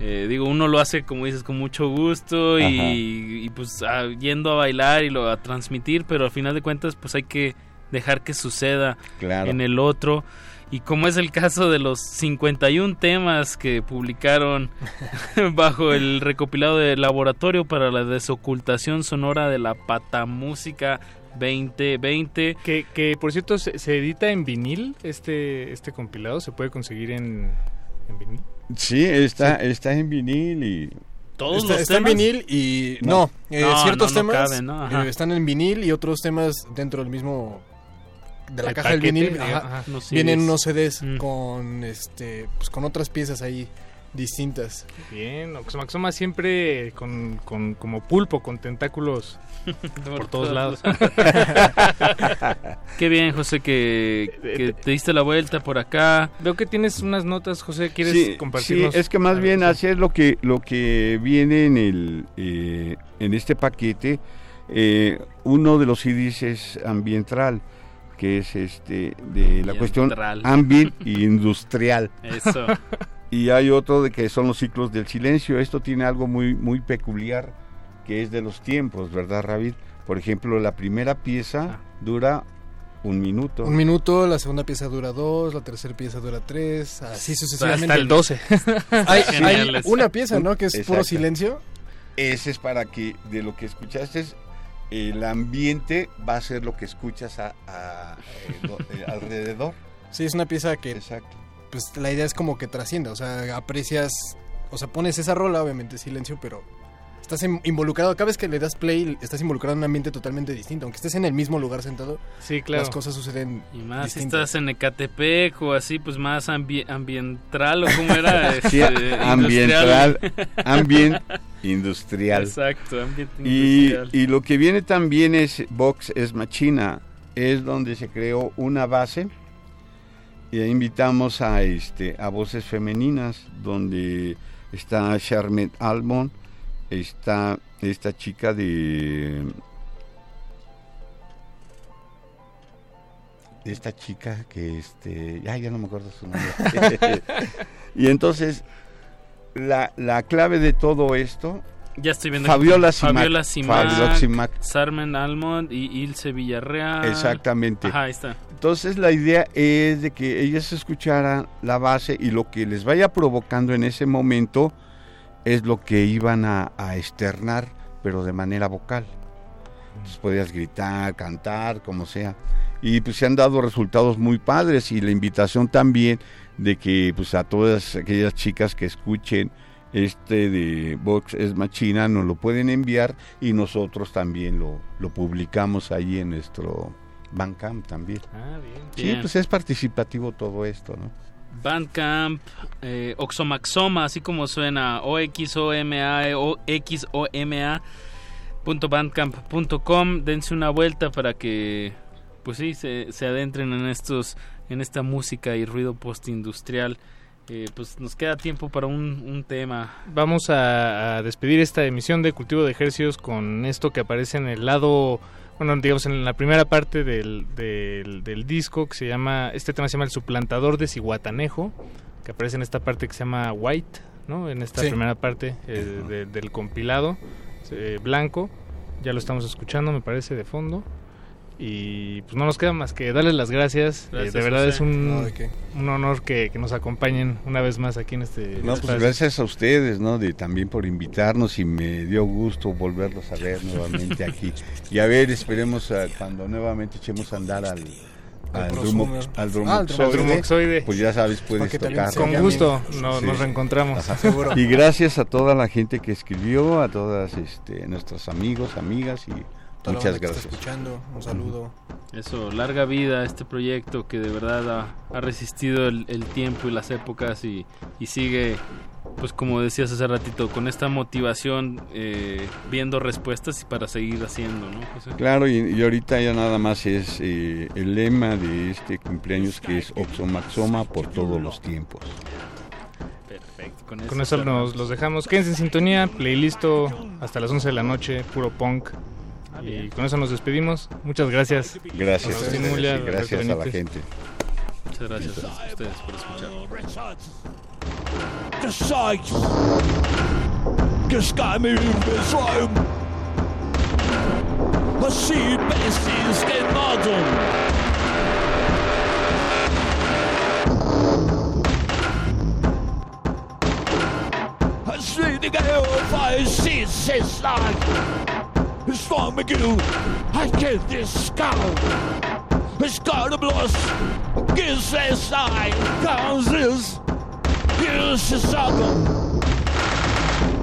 Eh, digo, uno lo hace, como dices, con mucho gusto y, pues a- yendo a bailar y lo a transmitir, pero al final de cuentas, pues hay que dejar que suceda Claro. en el otro. Y como es el caso de los 51 temas que publicaron bajo el recopilado de Laboratorio para la Desocultación Sonora de la Patamúsica 2020. Que, que por cierto se, se edita en vinil este, este compilado, se puede conseguir en, en vinil. Sí, está, está en vinil y... Todos está, los está en temas? vinil y No. no, eh, No, ciertos no, no temas caben, ¿no? eh, están en vinil y otros temas dentro del mismo de la El caja del vinil ajá, ajá, vienen unos CDs Mm. con este pues con otras piezas ahí distintas. Bien, Oxomaxoma siempre con, con como pulpo, con tentáculos por todos lados. Qué bien, José, que, que te diste la vuelta por acá. Veo que tienes unas notas, José, ¿quieres Sí, compartirnos? sí, es que más A bien ver, así es lo que, lo que viene en, el, eh, en este paquete. Eh, uno de los CDs es ambiental, que es este de la cuestión Ambientral. ambient y industrial. Eso. Y hay otro de que son los ciclos del silencio. Esto tiene algo muy, muy peculiar, que es de los tiempos, ¿verdad, Ravid? Por ejemplo, la primera pieza dura un minuto. Un minuto, la segunda pieza dura dos, la tercera pieza dura tres, así sucesivamente. Hasta el 12. hay, hay una pieza, ¿no? Que es puro Exacto. silencio. Ese es para que de lo que escuchaste el ambiente va a ser lo que escuchas a, a- eh, eh, alrededor. Sí, es una pieza que Exacto. Pues la idea es como que trascienda, o sea, aprecias, o sea, pones esa rola, obviamente silencio, pero estás in- involucrado, cada vez que le das play estás involucrado en un ambiente totalmente distinto, aunque estés en el mismo lugar sentado. Sí, claro. Las cosas suceden Y más si estás en Ecatepec o así, pues más ambi- ambiental o cómo era. Sí, Este, ambiental, industrial. ambient industrial. Exacto, ambiente Y, industrial. y lo que viene también es Vox es Machina, es donde se creó una base y ahí invitamos a este a voces femeninas donde está Charmet Albon, está esta chica de de esta chica que este ay, ya no me acuerdo su nombre. Y entonces la, la clave de todo esto Ya estoy viendo. Fabiola. Simac. Fabiola Simac. Sarmen Almond y Ilse Villarreal. Exactamente. Ajá, ahí está. Entonces la idea es de que ellas escucharan la base y lo que les vaya provocando en ese momento es lo que iban a, a externar, pero de manera vocal. Entonces podías gritar, cantar, como sea. Y pues se han dado resultados muy padres y la invitación también de que pues a todas aquellas chicas que escuchen este de Vox es Machina nos lo pueden enviar y nosotros también lo, lo publicamos ahí en nuestro Bandcamp también. Ah, bien. Sí, Bien. pues es participativo todo esto, ¿no? Bandcamp, eh, Oxomaxoma, así como suena, O-X-O-M-A, O-X-O-M-A, punto bandcamp.com. Dense una vuelta para que, pues sí, se, se adentren en estos, en esta música y ruido postindustrial. Eh, pues nos queda tiempo para un, un tema. Vamos a, a despedir esta emisión de Cultivo de Ejercicios con esto que aparece en el lado, bueno, digamos en la primera parte del, del, del disco que se llama, este tema se llama El Suplantador de Ciguatanejo, que aparece en esta parte que se llama White, ¿no? En esta Sí. primera parte eh, de- del compilado, eh, blanco, ya lo estamos escuchando me parece de fondo. Y pues no nos queda más que darles las gracias. Eh, Gracias, de verdad José. es un, un honor que, que nos acompañen una vez más aquí en este No, pues gracias a ustedes, ¿no? De también por invitarnos y me dio gusto volverlos a ver nuevamente aquí. Y a ver, esperemos a cuando nuevamente echemos a andar al Al drumo- al Ah, drumoxoide, al drumoxoide. pues ya sabes, puedes tocar. Con gusto, no- Sí. nos reencontramos. Y gracias a toda la gente que escribió, a todas este, nuestros amigos, amigas y Toda la muchas banda que está gracias. escuchando, un saludo. Eso, larga vida a este proyecto que de verdad ha, ha resistido el, el tiempo y las épocas y, y sigue, pues como decías hace ratito, con esta motivación, eh, viendo respuestas y para seguir haciendo, ¿no? José? Claro, y, y ahorita ya nada más es eh, el lema de este cumpleaños que es Oxomaxoma por todos los tiempos. Perfecto, con, Con eso nos los dejamos. Quédense en sintonía, playlist hasta las 11 de la noche, puro punk. Y con eso nos despedimos. Muchas gracias. Gracias, Agustín gracias, Mulia, gracias Alberto a la gente. Muchas gracias a ustedes por escuchar. The just got me best the Storm McGill, I killed this skull. His blows. gives his eye, causes, kills his saddle.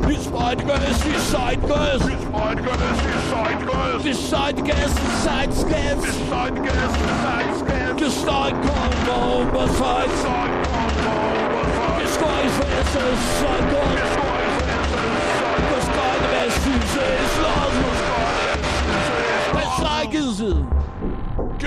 His side gas, his side gas, his side gas, his side gas, his side gas, his side gas, his side gas, his side gas, his side combo, but side side combo, but side. His guys versus side guys, his guys versus side guys. His guys versus his last.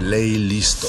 Play listo.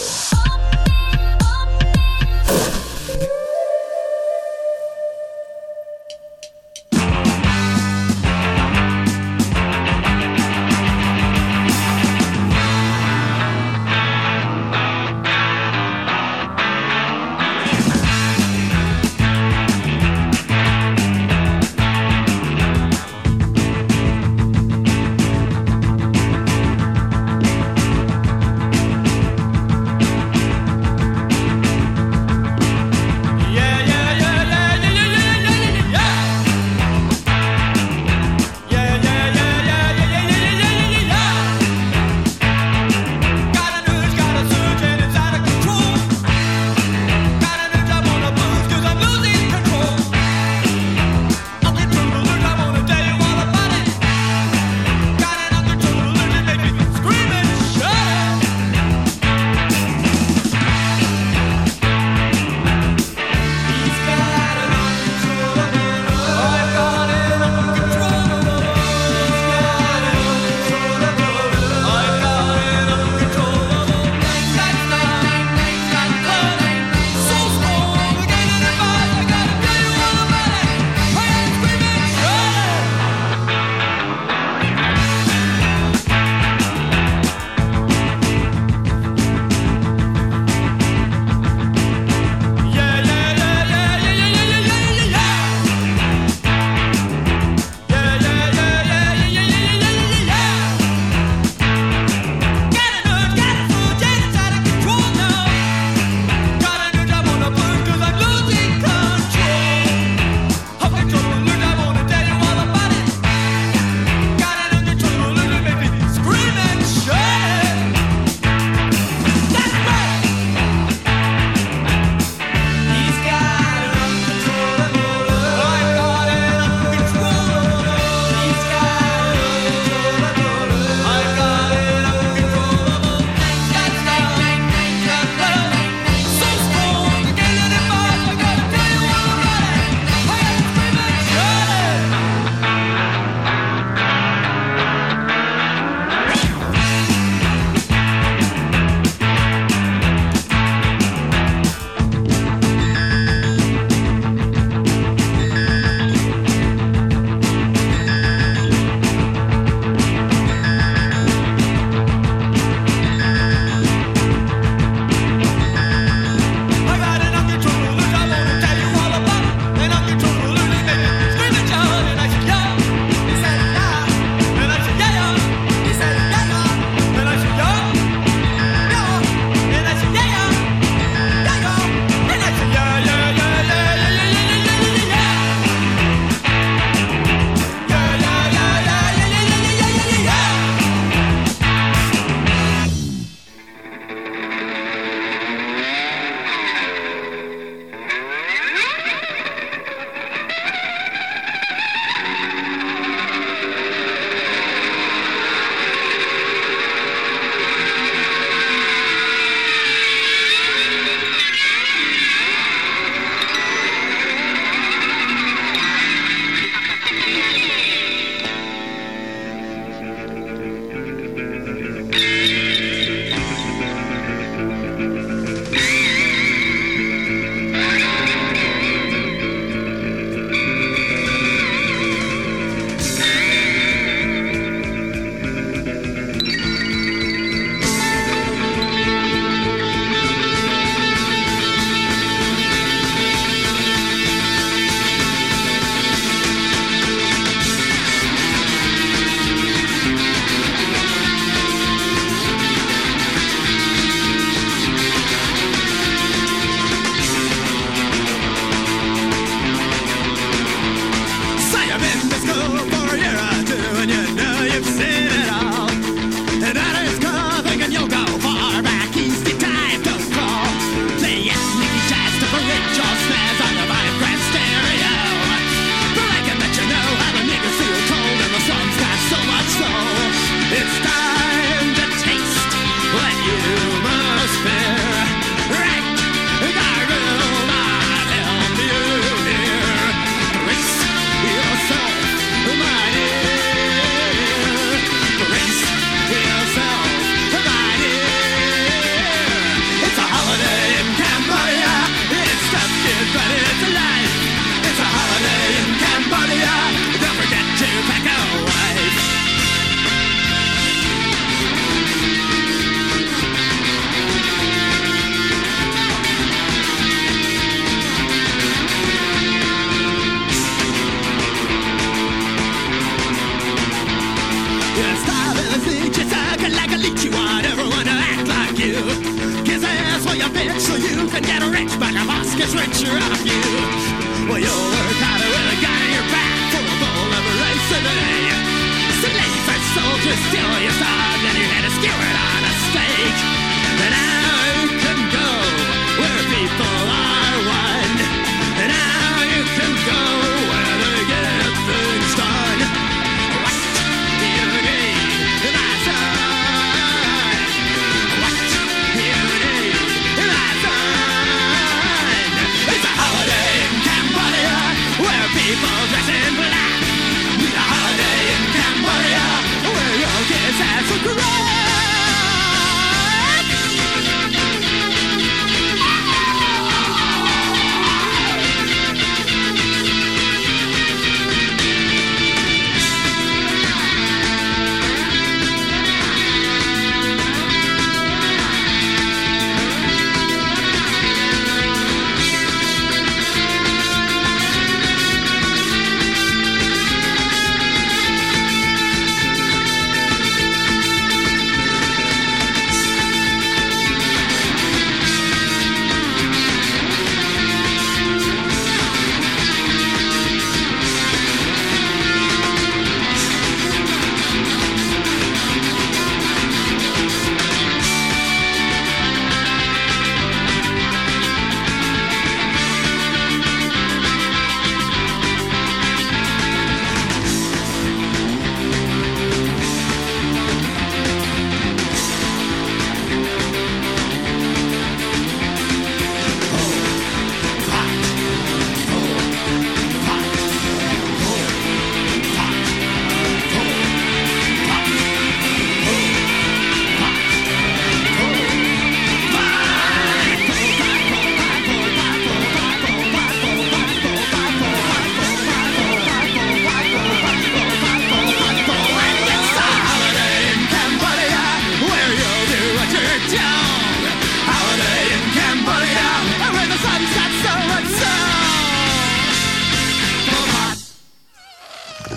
Holiday in Cambodia, where the sun sets so.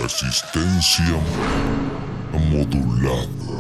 Resistencia modulada.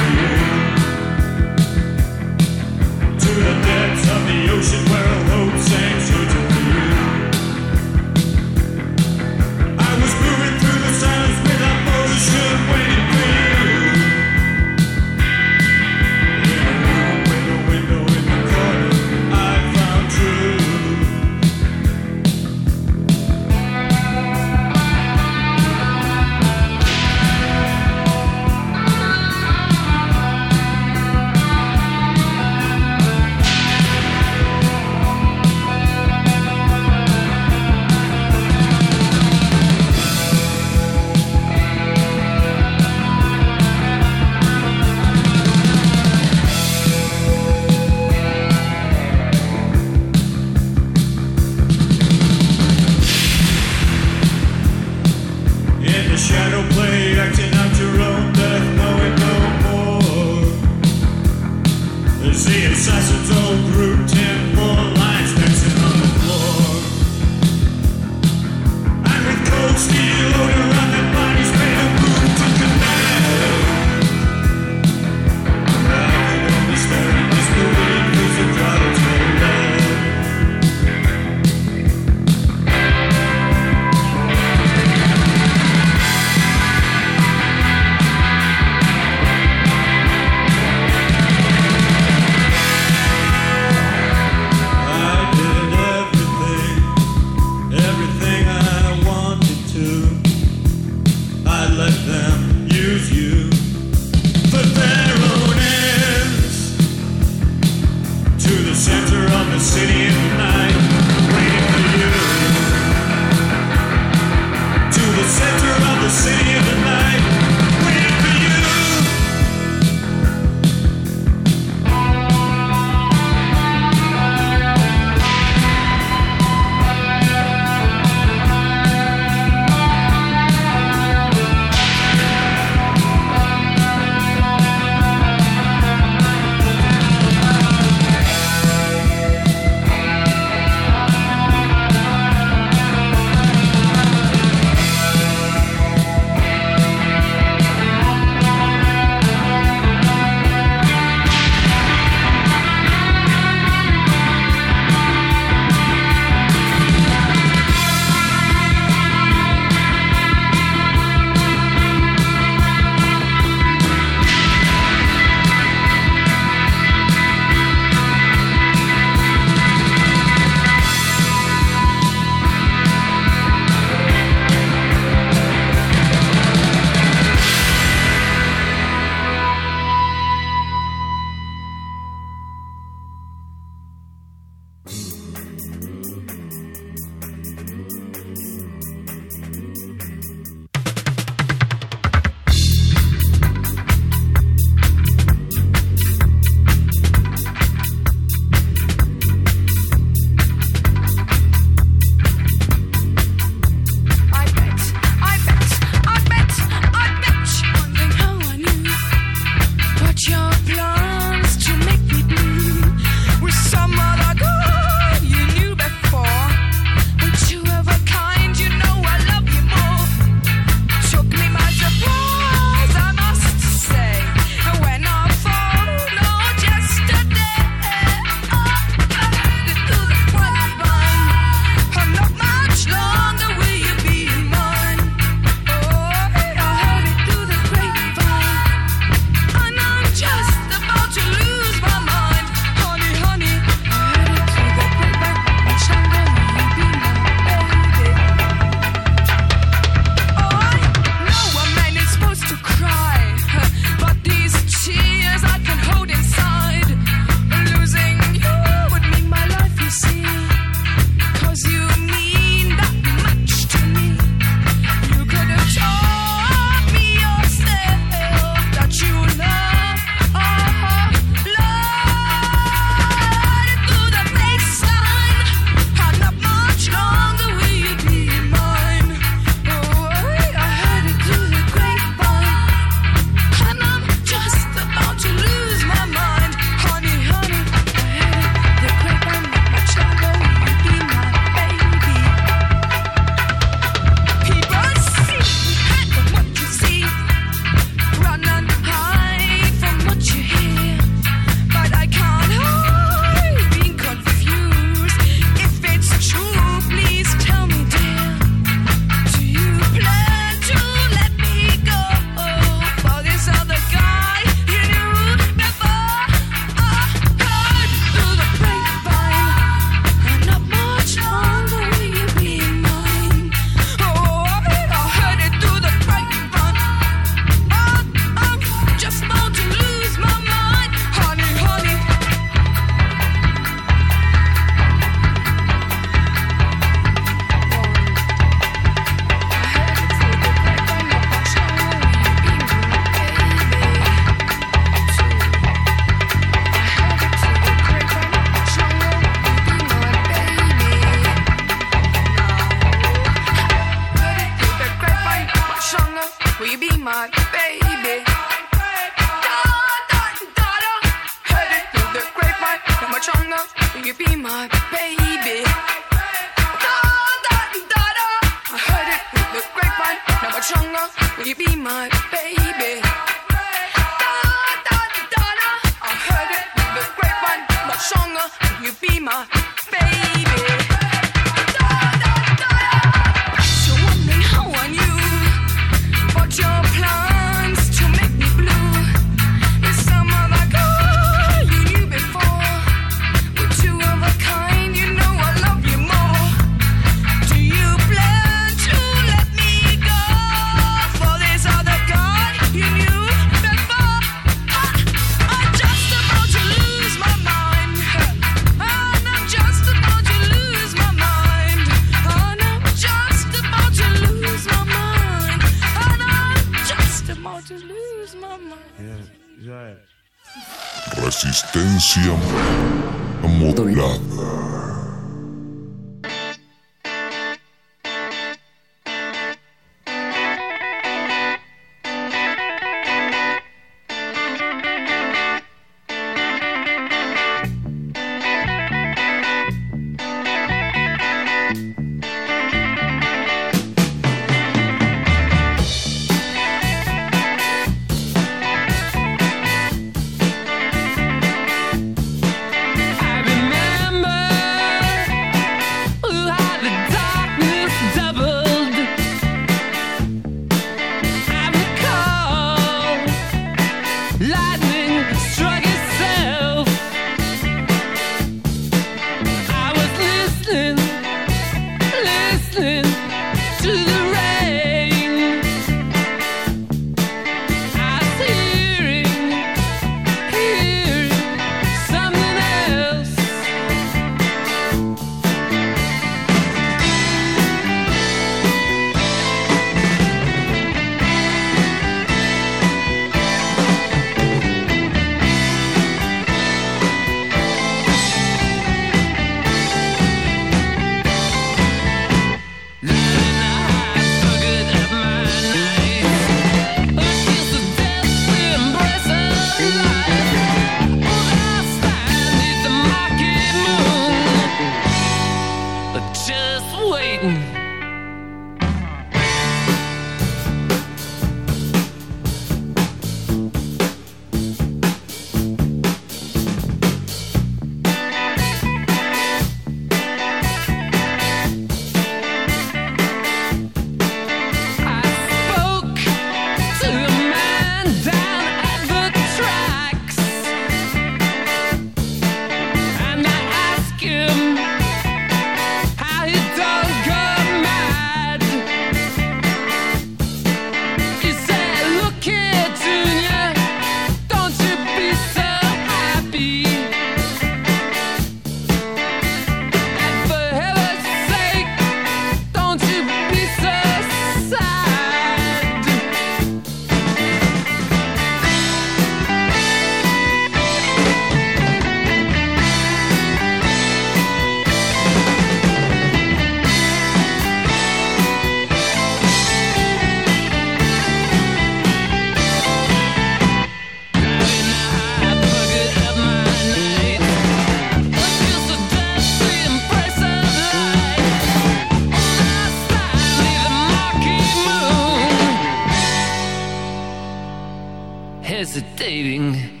Hesitating.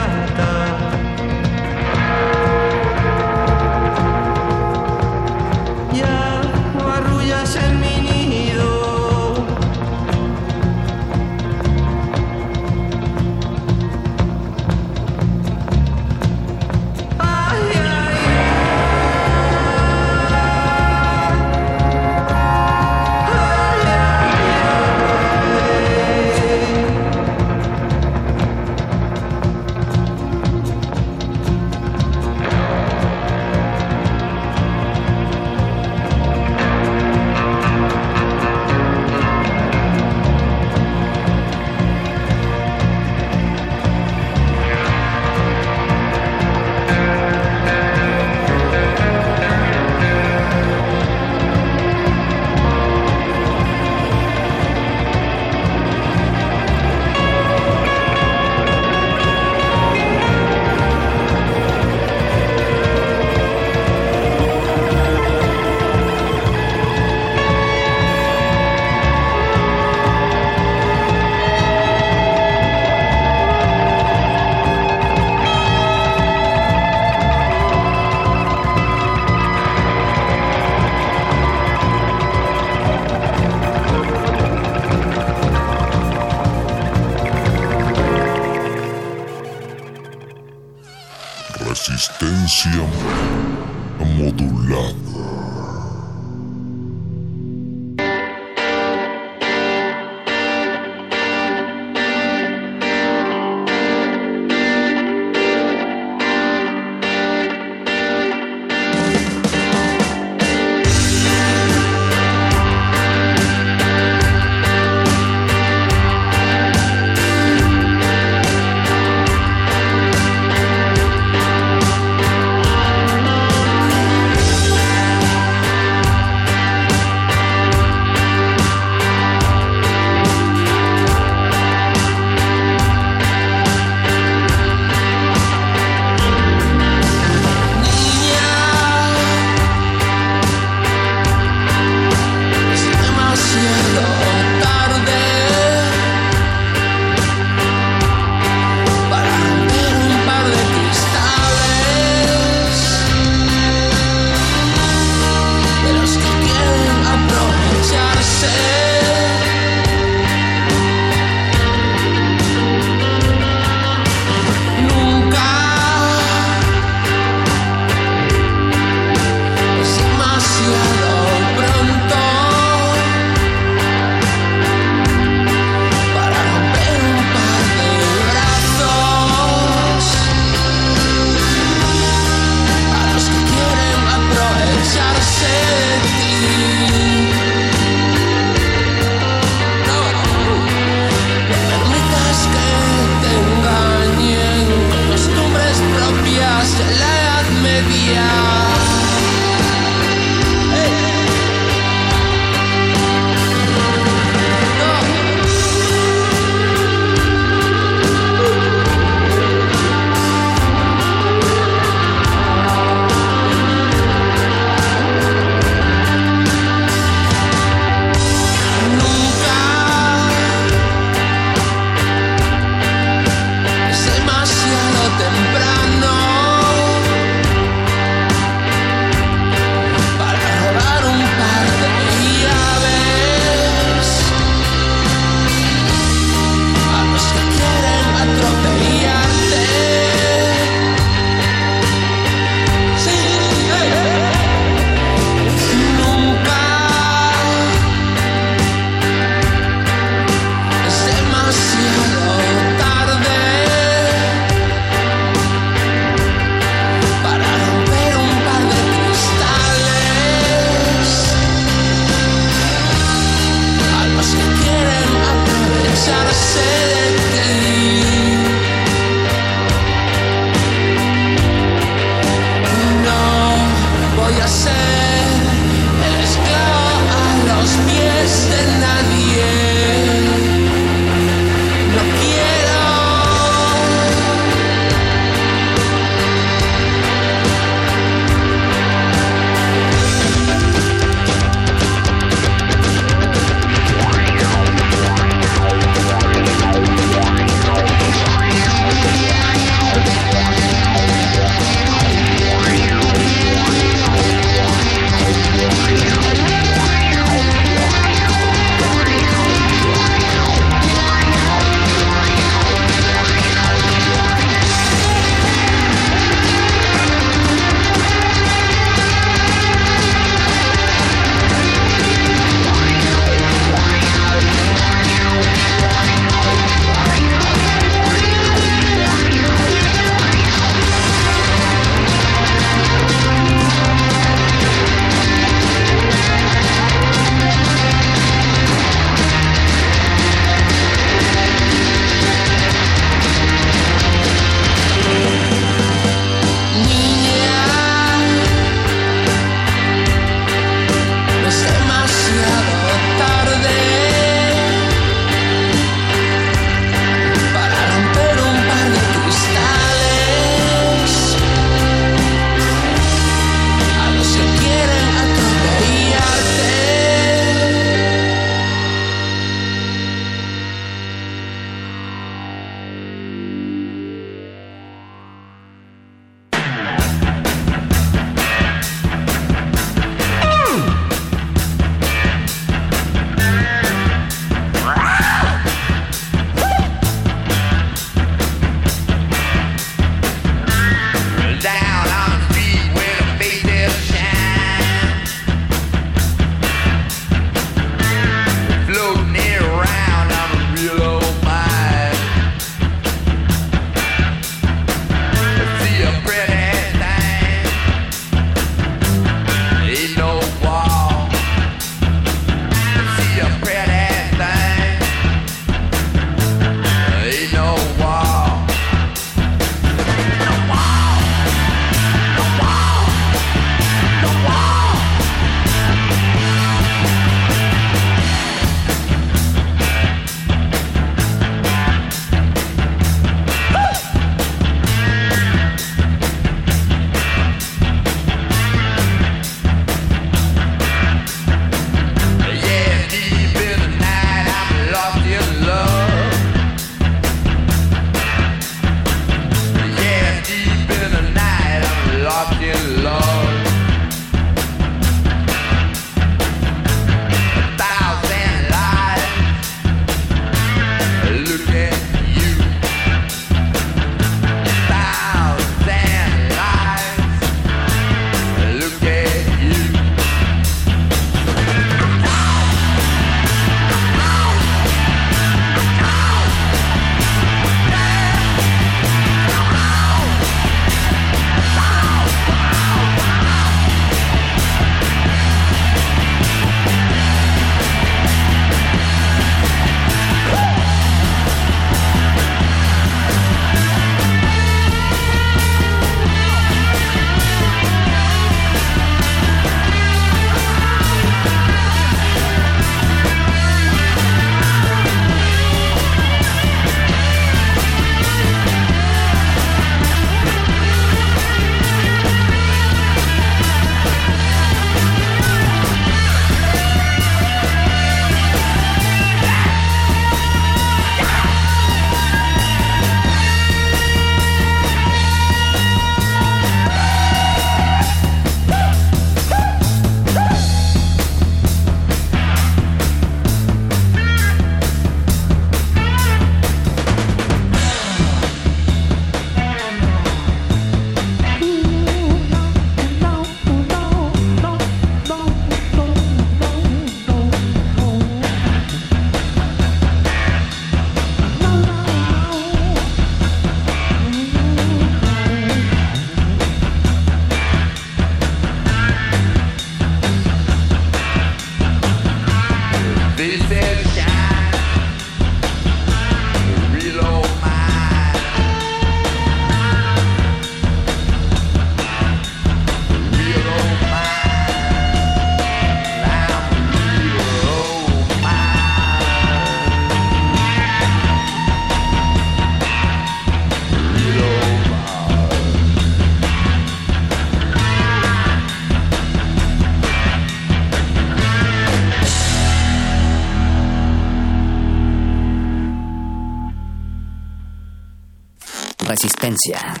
Resistencia.